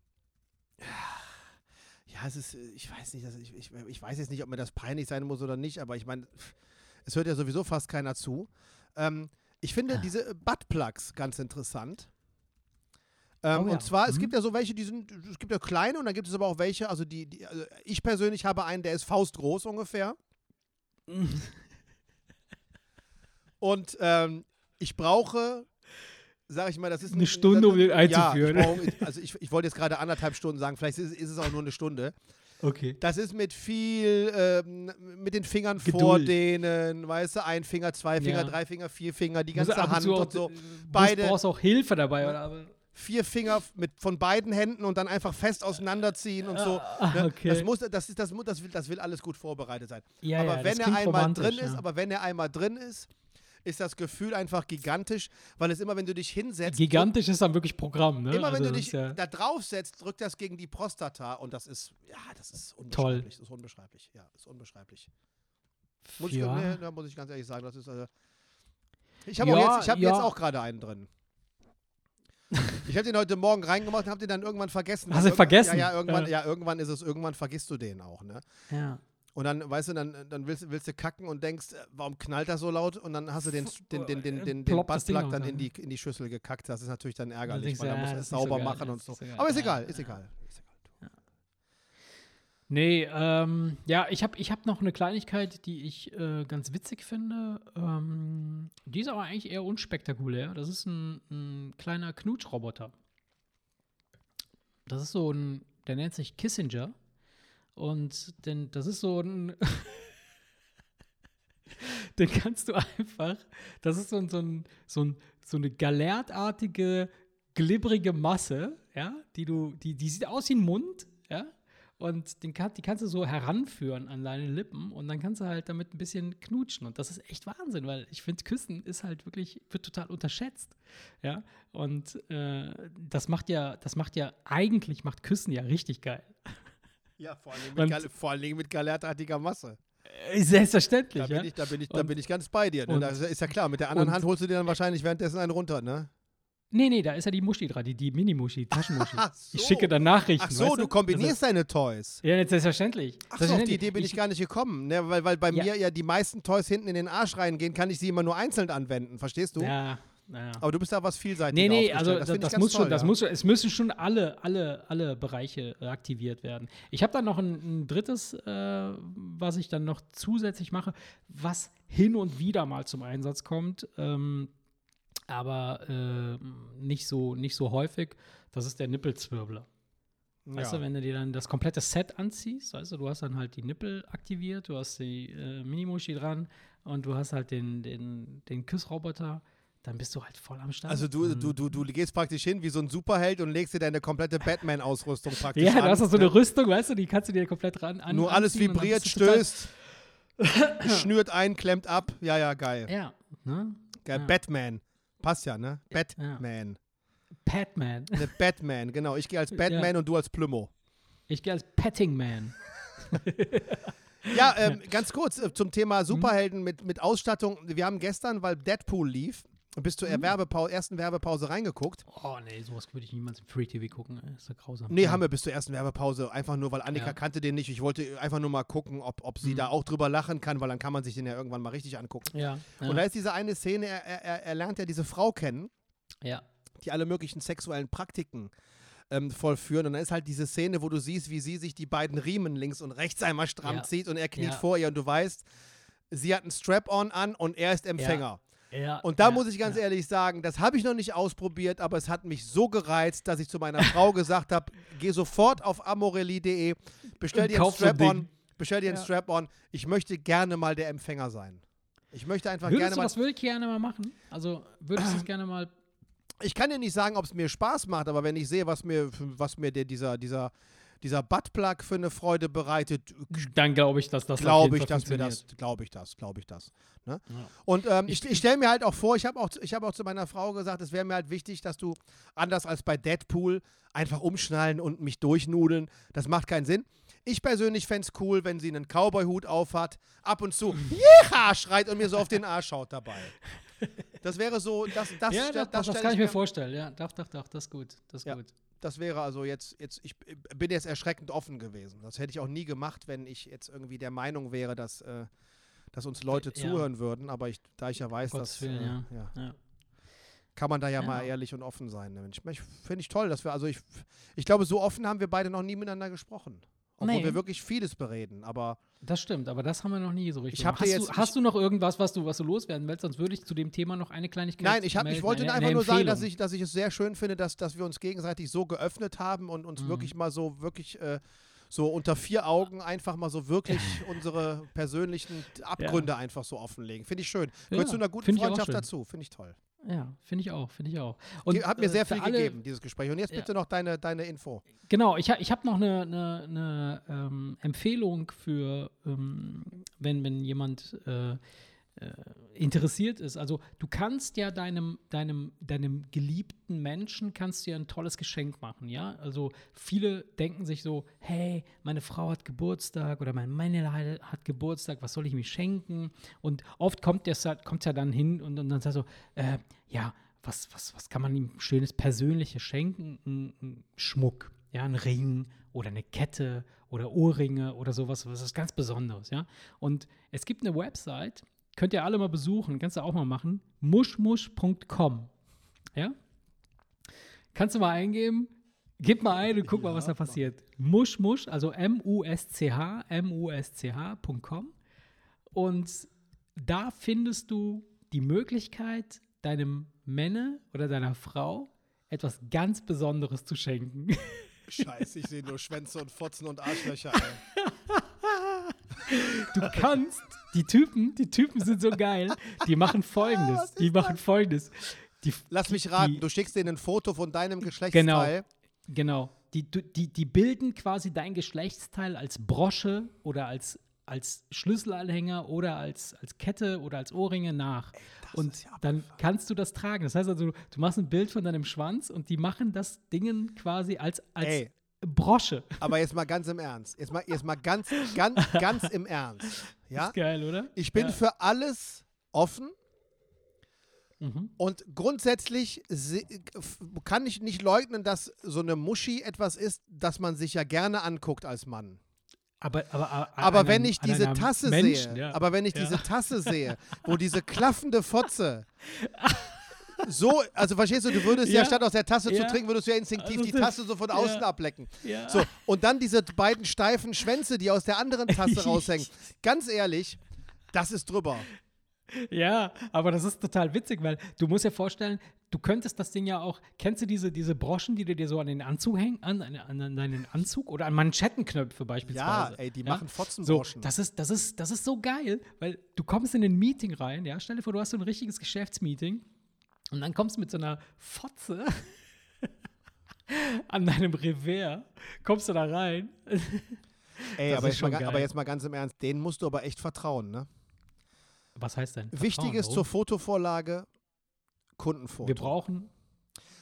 Speaker 2: ja, es ist, äh, ich weiß nicht, ich, ich, ich weiß jetzt nicht, ob mir das peinlich sein muss oder nicht, aber ich meine, es hört ja sowieso fast keiner zu. Ähm, ich finde
Speaker 1: Ah.
Speaker 2: diese Buttplugs ganz interessant. Ähm,
Speaker 1: Oh ja.
Speaker 2: Und zwar, es
Speaker 1: Mhm.
Speaker 2: gibt ja so welche, die sind, es gibt ja kleine und dann gibt es aber auch welche, also die, die also ich persönlich habe einen, der ist faustgroß ungefähr. Und ähm, ich brauche, sag ich mal, das ist
Speaker 1: Eine Stunde, um den einzuführen.
Speaker 2: Ja, ich brauche, also ich, ich wollte jetzt gerade anderthalb Stunden sagen, vielleicht ist, ist es auch nur eine Stunde.
Speaker 1: Okay.
Speaker 2: Das ist mit viel, ähm, mit den Fingern
Speaker 1: Geduld.
Speaker 2: vordehnen, weißt du, ein Finger, zwei Finger,
Speaker 1: Ja.
Speaker 2: drei Finger, vier Finger, die ganze
Speaker 1: und
Speaker 2: Hand
Speaker 1: auch-
Speaker 2: und so.
Speaker 1: Du
Speaker 2: Beide-
Speaker 1: brauchst auch Hilfe dabei, oder?
Speaker 2: Vier Finger mit, von beiden Händen und dann einfach fest auseinanderziehen und so.
Speaker 1: Ah,
Speaker 2: ne?
Speaker 1: okay.
Speaker 2: Das, muss, das, ist, das, das, will, das will alles gut vorbereitet sein.
Speaker 1: ja,
Speaker 2: aber
Speaker 1: ja,
Speaker 2: wenn er einmal drin ist, aber wenn er einmal drin ist, ist das Gefühl einfach gigantisch, weil es immer, wenn du dich hinsetzt,
Speaker 1: Gigantisch ist dann wirklich Programm, ne?
Speaker 2: Immer wenn
Speaker 1: Also
Speaker 2: du
Speaker 1: das
Speaker 2: dich
Speaker 1: ja
Speaker 2: da drauf setzt, drückt das gegen die Prostata und das ist, ja, das ist
Speaker 1: Toll.
Speaker 2: unbeschreiblich. Das ist unbeschreiblich. Ja, ist unbeschreiblich. Muss ich,
Speaker 1: ja.
Speaker 2: nee, da muss ich ganz ehrlich sagen, das ist also. Ich habe
Speaker 1: Ja,
Speaker 2: jetzt, ich habe
Speaker 1: ja.
Speaker 2: jetzt auch gerade einen drin. Ich habe den heute Morgen reingemacht und habe den dann irgendwann vergessen.
Speaker 1: Hast du vergessen?
Speaker 2: Ja, ja, irgendwann,
Speaker 1: Ja.
Speaker 2: ja, irgendwann ist es, irgendwann vergisst du den auch, ne?
Speaker 1: ja.
Speaker 2: Und dann, weißt du, dann, dann willst, willst du kacken und denkst, äh, warum knallt das so laut? Und dann hast du den, den, den, den, den, den
Speaker 1: Ding
Speaker 2: Buttplug dann in die, in die Schüssel gekackt. Das ist natürlich dann ärgerlich, weil
Speaker 1: ja,
Speaker 2: du
Speaker 1: das
Speaker 2: es
Speaker 1: so
Speaker 2: sauber
Speaker 1: geil,
Speaker 2: machen und so.
Speaker 1: so.
Speaker 2: Aber ist egal, ist egal. Ist egal.
Speaker 1: Nee, ähm, ja, ich habe ich hab noch eine Kleinigkeit, die ich äh, ganz witzig finde. Ähm, die ist aber eigentlich eher unspektakulär. Das ist ein, ein kleiner Knutschroboter. Das ist so ein, der nennt sich Kissinger. Und denn das ist so ein. den kannst du einfach. Das ist so, ein, so, ein, so, ein, so eine galertartige, glibbrige Masse, ja, die du, die, die sieht aus wie ein Mund, ja. Und den kann, die kannst du so heranführen an deine Lippen und dann kannst du halt damit ein bisschen knutschen. Und das ist echt Wahnsinn, weil ich finde, Küssen ist halt wirklich, wird total unterschätzt. Ja. Und äh, das macht ja, das macht ja, eigentlich macht Küssen ja richtig geil.
Speaker 2: Ja, vor allem mit, Gal vor allen Dingen mit galertartiger Masse.
Speaker 1: Äh, Selbstverständlich,
Speaker 2: Da bin,
Speaker 1: ja.
Speaker 2: ich, da, bin ich, da
Speaker 1: Und-
Speaker 2: bin ich ganz bei dir. Ne?
Speaker 1: und-
Speaker 2: Da ist, ja klar, mit der anderen Hand holst du dir dann wahrscheinlich währenddessen einen runter, ne?
Speaker 1: Nee, nee, da ist ja die Muschi dran, die, die Mini-Muschi, die Taschenmuschi.
Speaker 2: So.
Speaker 1: Ich schicke dann Nachrichten.
Speaker 2: Ach so,
Speaker 1: weißt
Speaker 2: du kombinierst deine Toys.
Speaker 1: Also, ja, jetzt selbstverständlich.
Speaker 2: Ach so, auf die Idee bin ich, gar nicht gekommen. Ne? Weil, weil bei
Speaker 1: Ja.
Speaker 2: mir ja die meisten Toys hinten in den Arsch reingehen, kann ich sie immer nur einzeln anwenden. Verstehst du?
Speaker 1: Ja, ja.
Speaker 2: Aber du bist da was vielseitiger
Speaker 1: Nee, nee, also
Speaker 2: das,
Speaker 1: das, das, muss
Speaker 2: toll,
Speaker 1: schon, das
Speaker 2: ja.
Speaker 1: muss schon, es müssen schon alle, alle, alle Bereiche äh, aktiviert werden. Ich habe dann noch ein, ein drittes, äh, was ich dann noch zusätzlich mache, was hin und wieder mal zum Einsatz kommt, ähm, aber äh, nicht, so, nicht so häufig. Das ist der Nippelzwirbler. Weißt
Speaker 2: ja.
Speaker 1: du, wenn du dir dann das komplette Set anziehst, weißt du, du hast dann halt die Nippel aktiviert, du hast die äh, Minimuschi dran und du hast halt den, den, den Küssroboter, dann bist du halt voll am Start.
Speaker 2: Also du,
Speaker 1: Und-
Speaker 2: du, du, du gehst praktisch hin wie so ein Superheld und legst dir deine komplette Batman-Ausrüstung praktisch
Speaker 1: Ja,
Speaker 2: an.
Speaker 1: du hast doch so
Speaker 2: ne?
Speaker 1: eine Rüstung, weißt du, die kannst du dir komplett ran an,
Speaker 2: Nur alles vibriert, stößt, schnürt ein, klemmt ab. Ja, ja, geil.
Speaker 1: Ja, ne?
Speaker 2: geil.
Speaker 1: ja.
Speaker 2: Batman. Passt ja, ne? Batman.
Speaker 1: Patman.
Speaker 2: Ne, Batman, genau. Ich gehe als Batman und du als Plümo.
Speaker 1: Ich gehe als Petting Man.
Speaker 2: Ja, ähm, ganz kurz äh, zum
Speaker 1: Mhm.
Speaker 2: Thema Superhelden mit, mit Ausstattung. Wir haben gestern, weil Deadpool lief, bis zur
Speaker 1: Mhm.
Speaker 2: Werbepau ersten Werbepause reingeguckt.
Speaker 1: Oh nee, sowas würde ich niemals im Free TV gucken. ey. ist ja grausam.
Speaker 2: Nee, haben wir bis zur ersten Werbepause, einfach nur, weil Annika
Speaker 1: Ja.
Speaker 2: kannte den nicht. Ich wollte einfach nur mal gucken, ob, ob sie
Speaker 1: Mhm.
Speaker 2: da auch drüber lachen kann, weil dann kann man sich den ja irgendwann mal richtig angucken.
Speaker 1: Ja, ja,
Speaker 2: Und da ist diese eine Szene, er, er- er, er lernt ja diese Frau kennen,
Speaker 1: ja.
Speaker 2: die alle möglichen sexuellen Praktiken ähm, vollführen. Und dann ist halt diese Szene, wo du siehst, wie sie sich die beiden Riemen links und rechts einmal stramm
Speaker 1: Ja.
Speaker 2: zieht und er kniet vor ihr und du weißt, sie hat einen Strap-on an und er ist Empfänger.
Speaker 1: Ja
Speaker 2: Und da
Speaker 1: ja,
Speaker 2: muss ich ganz
Speaker 1: ja.
Speaker 2: ehrlich sagen, das habe ich noch nicht ausprobiert, aber es hat mich so gereizt, dass ich zu meiner Frau gesagt habe, geh sofort auf amorelli.de, bestell dir einen Strap-on, bestell dir einen. Strap-on. Ich möchte gerne mal der Empfänger sein. Ich möchte einfach
Speaker 1: Würdest
Speaker 2: gerne
Speaker 1: du
Speaker 2: mal.
Speaker 1: das wirklich gerne mal machen? Also würdest du es gerne mal.
Speaker 2: Ich kann dir nicht sagen, ob es mir Spaß macht, aber wenn ich sehe, was mir, was mir der, dieser, dieser, dieser Buttplug für eine Freude bereitet,
Speaker 1: Dann glaube ich, dass das
Speaker 2: glaube ich, dass mir das, glaube ich das, glaube ich das. Ne?
Speaker 1: Ja.
Speaker 2: Und ähm, ich, ich stelle mir halt auch vor, ich habe auch, ich hab auch zu meiner Frau gesagt, es wäre mir halt wichtig, dass du anders als bei Deadpool einfach umschnallen und mich durchnudeln. Das macht keinen Sinn. Ich persönlich fände es cool, wenn sie einen Cowboy-Hut aufhat, ab und zu Jeha schreit und mir so auf den Arsch schaut dabei. Das wäre so, das, das,
Speaker 1: Ja, das, das,
Speaker 2: stell
Speaker 1: kann ich mir
Speaker 2: mir
Speaker 1: vorstellen. Ja, doch, doch, doch, das ist gut. Das ist
Speaker 2: Ja.
Speaker 1: gut.
Speaker 2: Das wäre also jetzt, jetzt, ich bin jetzt erschreckend offen gewesen. Das hätte ich auch nie gemacht, wenn ich jetzt irgendwie der Meinung wäre, dass, äh, dass uns Leute
Speaker 1: Ja.
Speaker 2: zuhören würden. Aber ich, da ich ja weiß,
Speaker 1: Gottes
Speaker 2: dass
Speaker 1: Willen,
Speaker 2: äh,
Speaker 1: ja.
Speaker 2: ja, kann man da ja,
Speaker 1: Ja.
Speaker 2: mal ehrlich und offen sein. ne? Ich, ich finde ich toll, dass wir, also ich, ich glaube, so offen haben wir beide noch nie miteinander gesprochen. Obwohl
Speaker 1: Nee.
Speaker 2: wir wirklich vieles bereden. Aber
Speaker 1: Das stimmt, aber das haben wir noch nie so richtig.
Speaker 2: Ich
Speaker 1: hast,
Speaker 2: jetzt-
Speaker 1: du, hast
Speaker 2: ich-
Speaker 1: du noch irgendwas, was du, was du loswerden willst? Sonst würde ich zu dem Thema noch eine Kleinigkeit
Speaker 2: Nein, ich, hab, ich wollte
Speaker 1: Eine-
Speaker 2: einfach nur sagen, dass ich, dass ich es sehr schön finde, dass, dass wir uns gegenseitig so geöffnet haben und uns
Speaker 1: Mhm.
Speaker 2: wirklich mal so wirklich äh, so unter vier Augen einfach mal so wirklich unsere persönlichen Abgründe einfach so offenlegen. Finde ich schön. Gehört
Speaker 1: Ja,
Speaker 2: zu einer guten Freundschaft dazu. Finde ich toll.
Speaker 1: Ja, finde ich auch, finde ich auch.
Speaker 2: Ge- Hat mir
Speaker 1: äh,
Speaker 2: sehr viel
Speaker 1: alle-
Speaker 2: gegeben, dieses Gespräch. Und jetzt
Speaker 1: Ja.
Speaker 2: bitte noch deine, deine Info.
Speaker 1: Genau, ich, ich habe noch eine, eine, eine ähm, Empfehlung für, ähm, wenn, wenn jemand äh, interessiert ist. Also du kannst ja deinem, deinem, deinem geliebten Menschen kannst ja ein tolles Geschenk machen, ja? Also viele denken sich so, hey, meine Frau hat Geburtstag oder mein Mann hat Geburtstag, was soll ich mir schenken? Und oft kommt es kommt ja dann hin und, und dann sagt so, äh, ja, was, was, was kann man ihm schönes Persönliches schenken? Ein, ein Schmuck, ja, ein Ring oder eine Kette oder Ohrringe oder sowas, was ist ganz Besonderes, ja. Und es gibt eine Website, könnt ihr alle mal besuchen, kannst du auch mal machen, mushmush.com, ja. Kannst du mal eingeben, gib mal ein und guck mal, was da passiert. Mushmush, also M-U-S-C-H, M-U-S-C-H.com und da findest du die Möglichkeit, deinem Männer oder deiner Frau etwas ganz Besonderes zu schenken.
Speaker 2: Scheiße, ich sehe nur Schwänze und Fotzen und Arschlöcher. Ey.
Speaker 1: Du kannst, die Typen, die Typen sind so geil, die machen folgendes, die machen folgendes. Die,
Speaker 2: Lass mich raten,
Speaker 1: die,
Speaker 2: du schickst denen ein Foto von deinem Geschlechtsteil.
Speaker 1: Genau. Die, du- die, die bilden quasi dein Geschlechtsteil als Brosche oder als, als Schlüsselanhänger oder als, als Kette oder als Ohrringe nach. und
Speaker 2: ist ja
Speaker 1: dann kannst du das tragen. Das heißt also, du machst ein Bild von deinem Schwanz und die machen das Dingen quasi als, als
Speaker 2: Ey.
Speaker 1: Brosche.
Speaker 2: Aber jetzt mal ganz im Ernst. Jetzt mal, jetzt mal ganz, ganz, ganz im Ernst. Ja?
Speaker 1: Ist geil, oder?
Speaker 2: Ich bin
Speaker 1: ja.
Speaker 2: für alles offen
Speaker 1: Mhm.
Speaker 2: und grundsätzlich kann ich nicht leugnen, dass so eine Muschi etwas ist, das man sich ja gerne anguckt als Mann.
Speaker 1: Aber, aber, aber,
Speaker 2: Aber
Speaker 1: an
Speaker 2: wenn
Speaker 1: einem-
Speaker 2: ich diese
Speaker 1: einem
Speaker 2: Tasse
Speaker 1: Menschen,
Speaker 2: sehe,
Speaker 1: ja.
Speaker 2: aber wenn ich
Speaker 1: Ja.
Speaker 2: diese Tasse sehe, wo diese klaffende Fotze so, also verstehst du, du würdest ja,
Speaker 1: Ja.
Speaker 2: statt aus der Tasse
Speaker 1: Ja.
Speaker 2: zu trinken, würdest du ja instinktiv
Speaker 1: Also
Speaker 2: die Tasse so von außen
Speaker 1: ja.
Speaker 2: ablecken.
Speaker 1: Ja.
Speaker 2: So, und dann diese beiden steifen Schwänze, die aus der anderen Tasse raushängen. Ganz ehrlich, das ist drüber.
Speaker 1: Ja, aber das ist total witzig, weil du musst dir vorstellen, du könntest das Ding ja auch, kennst du diese, diese Broschen, die du dir so an den Anzug hängen, an, an, an deinen Anzug oder an Manschettenknöpfe
Speaker 2: Ja,
Speaker 1: beispielsweise?
Speaker 2: ey, die
Speaker 1: Ja?
Speaker 2: machen
Speaker 1: So,
Speaker 2: Fotzenbroschen.
Speaker 1: das ist, das, ist, das ist so geil, weil du kommst in ein Meeting rein, ja, stell dir vor, du hast so ein richtiges Geschäftsmeeting und dann kommst du mit so einer Fotze an deinem Revers, kommst du da rein.
Speaker 2: ey, aber
Speaker 1: ist
Speaker 2: jetzt, mal, aber jetzt mal ganz im Ernst, denen musst du aber echt vertrauen, ne?
Speaker 1: Was heißt denn?
Speaker 2: Wichtig
Speaker 1: Vertrauen,
Speaker 2: ist
Speaker 1: warum?
Speaker 2: zur Fotovorlage Kundenfoto.
Speaker 1: Wir brauchen.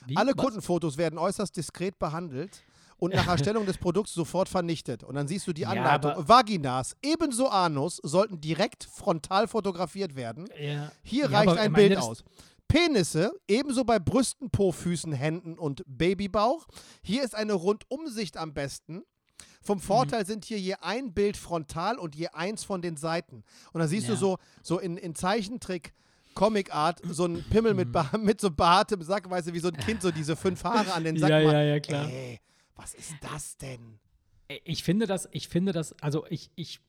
Speaker 1: Wie?
Speaker 2: Alle
Speaker 1: Was?
Speaker 2: Kundenfotos werden äußerst diskret behandelt und nach Erstellung des Produkts sofort vernichtet. Und dann siehst du die
Speaker 1: Ja,
Speaker 2: Anleitung.
Speaker 1: aber-
Speaker 2: Vaginas, ebenso Anus, sollten direkt frontal fotografiert werden.
Speaker 1: Ja.
Speaker 2: Hier
Speaker 1: Ja,
Speaker 2: reicht ein Bild aus. Penisse, ebenso bei Brüsten, Po, Füßen, Händen und Babybauch. Hier ist eine Rundumsicht am besten. Vom Vorteil sind hier je ein Bild frontal und je eins von den Seiten. Und dann siehst du
Speaker 1: Ja.
Speaker 2: so, so in, in Zeichentrick, Comic Art, so ein Pimmel mit, ba- mit so behaartem Sack, weißt du, wie so ein Kind, so diese fünf Haare an den Sack
Speaker 1: Ja, ja, ja, klar.
Speaker 2: Ey, was ist das denn?
Speaker 1: Ich finde das, ich finde das, also ich, ich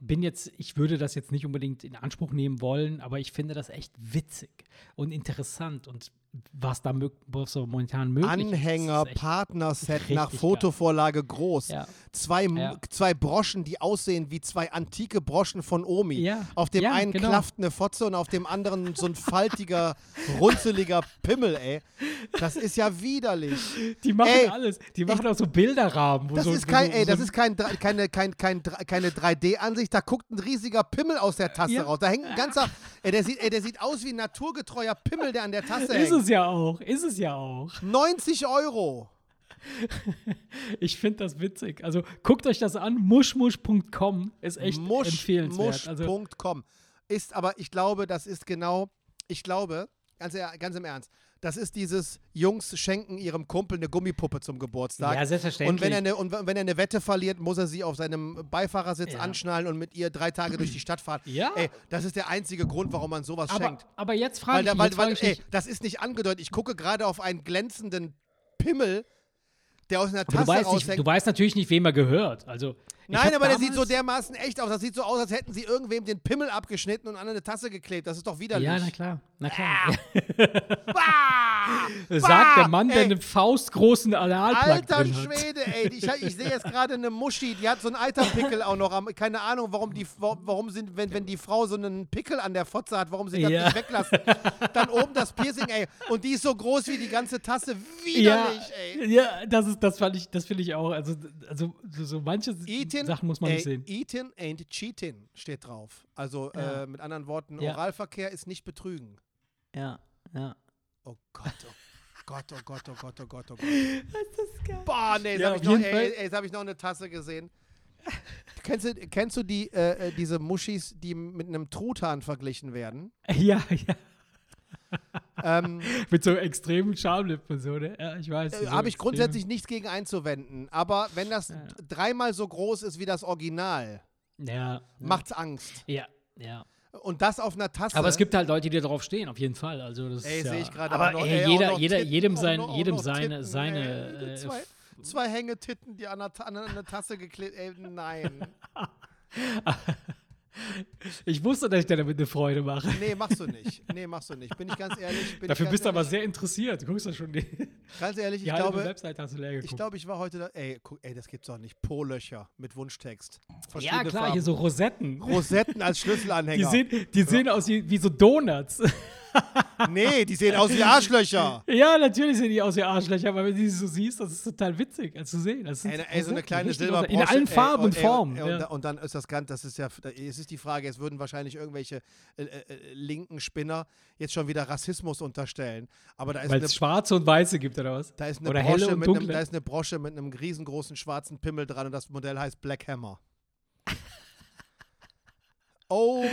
Speaker 1: bin jetzt, ich würde das jetzt nicht unbedingt in Anspruch nehmen wollen, aber ich finde das echt witzig und interessant und was da was so momentan möglich
Speaker 2: Anhänger,
Speaker 1: ist.
Speaker 2: Partnerset nach
Speaker 1: geil.
Speaker 2: Fotovorlage groß.
Speaker 1: Ja.
Speaker 2: Zwei,
Speaker 1: Ja.
Speaker 2: zwei Broschen, die aussehen wie zwei antike Broschen von Omi.
Speaker 1: Ja.
Speaker 2: Auf dem einen
Speaker 1: genau.
Speaker 2: klafft eine Fotze und auf dem anderen so ein faltiger, runzeliger Pimmel, ey. Das ist ja widerlich.
Speaker 1: Die machen
Speaker 2: Ey,
Speaker 1: alles. Die machen auch so Bilderrahmen. Wo
Speaker 2: Das
Speaker 1: so,
Speaker 2: ist kein,
Speaker 1: so,
Speaker 2: ey, das ist kein, keine, kein, kein, keine 3D-Ansicht, da guckt ein riesiger Pimmel aus der Tasse
Speaker 1: Ja.
Speaker 2: raus. Da hängt ein ganzer, ey, der sieht, ey, der sieht aus wie ein naturgetreuer Pimmel, der an der Tasse
Speaker 1: Ist
Speaker 2: hängt.
Speaker 1: es ja auch, ist es ja auch.
Speaker 2: 90 Euro.
Speaker 1: Ich finde das witzig. Also guckt euch das an. Mushmush.com ist echt
Speaker 2: Musch,
Speaker 1: empfehlenswert. Also,
Speaker 2: Musch.com. Ist aber, ich glaube, das ist genau, ich glaube, ganz, ganz im Ernst, das ist dieses Jungs schenken ihrem Kumpel eine Gummipuppe zum Geburtstag.
Speaker 1: Ja, selbstverständlich.
Speaker 2: Und wenn er eine, und wenn er eine Wette verliert, muss er sie auf seinem Beifahrersitz
Speaker 1: Ja.
Speaker 2: anschnallen und mit ihr drei Tage durch die Stadt fahren.
Speaker 1: Ja.
Speaker 2: Ey, das ist der einzige Grund, warum man sowas
Speaker 1: aber,
Speaker 2: schenkt.
Speaker 1: aber jetzt frage
Speaker 2: Weil,
Speaker 1: ich,
Speaker 2: weil, weil
Speaker 1: ich
Speaker 2: ey, das ist nicht angedeutet. Ich gucke gerade auf einen glänzenden Pimmel, der aus einer
Speaker 1: aber
Speaker 2: Tasse
Speaker 1: du weißt, nicht, du weißt natürlich nicht, wem er gehört. Also,
Speaker 2: Nein, aber der sieht so dermaßen echt aus. Das sieht so aus, als hätten sie irgendwem den Pimmel abgeschnitten und an eine Tasse geklebt. Das ist doch widerlich.
Speaker 1: Ja, na klar. Na klar.
Speaker 2: Bah!
Speaker 1: Sagt der! Mann, der
Speaker 2: Ey,
Speaker 1: einen faustgroßen Analplug
Speaker 2: Alter
Speaker 1: drin hat.
Speaker 2: Schwede, ey. Ich, ich sehe jetzt gerade eine Muschi, die hat so einen Eiterpickel auch noch. Am, keine Ahnung, warum die, warum, sind, wenn, wenn die Frau so einen Pickel an der Fotze hat, warum sie das
Speaker 1: Ja.
Speaker 2: nicht weglassen. Dann oben das Piercing, ey. Und die ist so groß wie die ganze Tasse.
Speaker 1: Ja,
Speaker 2: Widerlich, ey.
Speaker 1: ja, das ist, das fand ich, das finde ich auch. Also, also so, so manche
Speaker 2: Eating,
Speaker 1: Sachen muss man nicht sehen.
Speaker 2: Eating ain't cheating steht drauf. Also
Speaker 1: Ja.
Speaker 2: äh, mit anderen Worten,
Speaker 1: Ja.
Speaker 2: Oralverkehr ist nicht betrügen.
Speaker 1: Ja, ja.
Speaker 2: Oh Gott, oh Gott, oh Gott, oh Gott, oh Gott, oh Gott.
Speaker 1: Das ist geil.
Speaker 2: Boah, nee, jetzt
Speaker 1: Ja,
Speaker 2: habe ich, noch-
Speaker 1: jeden
Speaker 2: ey,
Speaker 1: Fall.
Speaker 2: ey, jetzt hab ich noch eine Tasse gesehen. kennst, du, kennst du die, äh, äh, diese Muschis, die mit einem Truthahn verglichen werden?
Speaker 1: Ja, ja.
Speaker 2: Ähm,
Speaker 1: Mit so extremen Schamlippen so, ne? Ja, ich weiß.
Speaker 2: äh,
Speaker 1: diese
Speaker 2: Habe ich grundsätzlich nichts gegen einzuwenden. Aber wenn das
Speaker 1: Ja.
Speaker 2: dreimal so groß ist wie das Original,
Speaker 1: Ja.
Speaker 2: macht's Angst.
Speaker 1: Ja, ja.
Speaker 2: Und das auf einer Tasse.
Speaker 1: Aber es gibt halt Leute, die da drauf stehen, auf jeden Fall. Also das
Speaker 2: Ey,
Speaker 1: ja,
Speaker 2: sehe ich gerade
Speaker 1: Aber
Speaker 2: noch,
Speaker 1: ey, jeder, jeder,
Speaker 2: Titten,
Speaker 1: jedem sein,
Speaker 2: noch-
Speaker 1: jedem seine,
Speaker 2: Titten,
Speaker 1: seine.
Speaker 2: ey.
Speaker 1: Äh,
Speaker 2: Zwei, zwei Hängetitten, die an einer, Ta- an einer Tasse geklebt. Ey, nein.
Speaker 1: ich wusste, dass ich dir damit eine Freude mache.
Speaker 2: Nee, machst du nicht. Nee, machst du nicht. Bin ich ganz ehrlich.
Speaker 1: Dafür
Speaker 2: ganz
Speaker 1: bist du aber sehr interessiert. Du guckst ja schon die,
Speaker 2: Ganz ehrlich,
Speaker 1: die
Speaker 2: ich glaube,
Speaker 1: Website hast du leer geguckt.
Speaker 2: ich glaube, ich war heute da. Ey, guck, ey, das gibt's doch nicht. Po-Löcher mit Wunschtext.
Speaker 1: ja, klar,
Speaker 2: Farben.
Speaker 1: hier so Rosetten.
Speaker 2: Rosetten als
Speaker 1: Die
Speaker 2: Schlüsselanhänger.
Speaker 1: sehen, die sehen aus wie, wie so Donuts.
Speaker 2: Nee, die sehen aus wie Arschlöcher.
Speaker 1: ja, natürlich sehen die aus wie Arschlöcher, aber wenn du sie so siehst, das ist total witzig zu sehen. Das sind
Speaker 2: Ey, ey, so eine kleine Silberbrosche.
Speaker 1: In allen Farben
Speaker 2: ey,
Speaker 1: und Formen.
Speaker 2: und,
Speaker 1: ja.
Speaker 2: und dann ist das Ganze, das ist ja, es ist die Frage, es würden wahrscheinlich irgendwelche äh, äh, linken Spinner jetzt schon wieder Rassismus unterstellen. Aber da ist
Speaker 1: Weil
Speaker 2: eine
Speaker 1: es schwarze und weiße gibt, oder was?
Speaker 2: Da ist eine,
Speaker 1: Oder helle
Speaker 2: Brosche
Speaker 1: und
Speaker 2: mit einem, da ist eine Brosche mit einem riesengroßen schwarzen Pimmel dran und das Modell heißt Black Hammer. Oh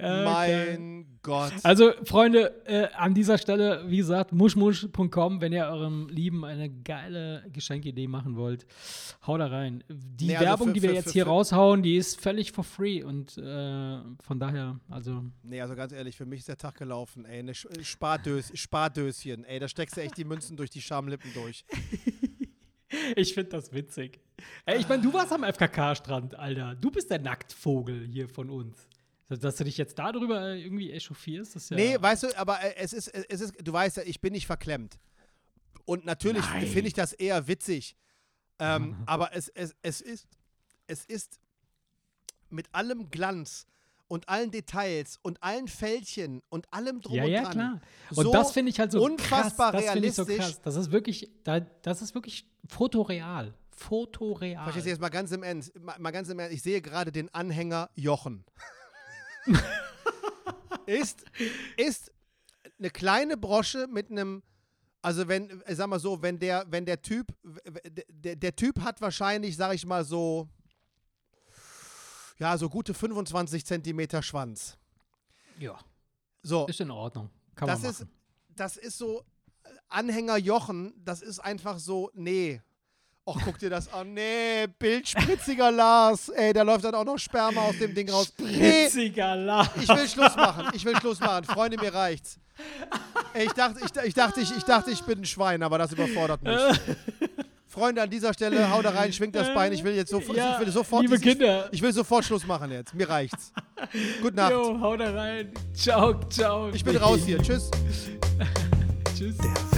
Speaker 1: Ja,
Speaker 2: mein Gott.
Speaker 1: Also, Freunde, äh, an dieser Stelle, wie gesagt, muschmusch.com, wenn ihr eurem Lieben eine geile Geschenkidee machen wollt, haut da rein. Die
Speaker 2: Nee, also
Speaker 1: Werbung,
Speaker 2: für-
Speaker 1: die wir
Speaker 2: für-
Speaker 1: jetzt
Speaker 2: für-
Speaker 1: hier raushauen, die ist völlig for free und äh, von daher, also,
Speaker 2: Nee, also ganz ehrlich, für mich ist der Tag gelaufen. Ey, eine Spardös Spardöschen. Ey, da steckst du echt die Münzen durch die Schamlippen durch.
Speaker 1: ich finde das witzig. Ey, ich meine, du warst am FKK-Strand, Alter. Du bist der Nacktvogel hier von uns. Dass du dich jetzt darüber irgendwie echauffierst, das ist ja.
Speaker 2: Nee, weißt du, aber äh, es ist, äh, es ist, du weißt ja, ich bin nicht verklemmt. Und natürlich finde ich das eher witzig. Ähm, aber es, es, es, ist, es ist mit allem Glanz und allen Details und allen Fältchen und allem drum
Speaker 1: ja,
Speaker 2: und
Speaker 1: ja,
Speaker 2: dran.
Speaker 1: klar. Und
Speaker 2: so
Speaker 1: das finde ich halt so
Speaker 2: unfassbar
Speaker 1: krass. Das finde ich so
Speaker 2: realistisch.
Speaker 1: krass. Das ist wirklich, da, das ist wirklich fotoreal. Fotoreal.
Speaker 2: Verstehst du jetzt mal ganz im Ernst? Mal, mal ganz im Ernst, ich sehe gerade den Anhänger Jochen. ist, ist eine kleine Brosche mit einem, also wenn, äh, sag mal so, wenn der, wenn der Typ, der, der Typ hat wahrscheinlich, sag ich mal so, ja, so gute 25 Zentimeter Schwanz.
Speaker 1: Ja,
Speaker 2: So,
Speaker 1: ist in Ordnung. Kann
Speaker 2: das
Speaker 1: man
Speaker 2: ist,
Speaker 1: machen.
Speaker 2: das ist so, äh, Anhänger Jochen, das ist einfach so, nee. Och, guck dir das an. Nee, bildspritziger Lars. Ey, da läuft dann auch noch Sperma aus dem Ding raus. Nee,
Speaker 1: Spritziger Lars.
Speaker 2: ich will Schluss machen. Ich will Schluss machen. Freunde, mir reicht's. Ey, ich dachte, ich, ich, dachte, ich, ich dachte, ich bin ein Schwein, aber das überfordert mich. Freunde, an dieser Stelle, hau da rein, schwingt das Bein. Ich will jetzt sofort,
Speaker 1: Ja,
Speaker 2: ich will sofort,
Speaker 1: liebe
Speaker 2: ich,
Speaker 1: Kinder.
Speaker 2: ich will sofort Schluss machen jetzt. Mir reicht's. Gute Nacht.
Speaker 1: Jo, hau da rein. Ciao, ciao.
Speaker 2: Ich bin raus hier. Tschüss.
Speaker 1: Tschüss.
Speaker 3: Der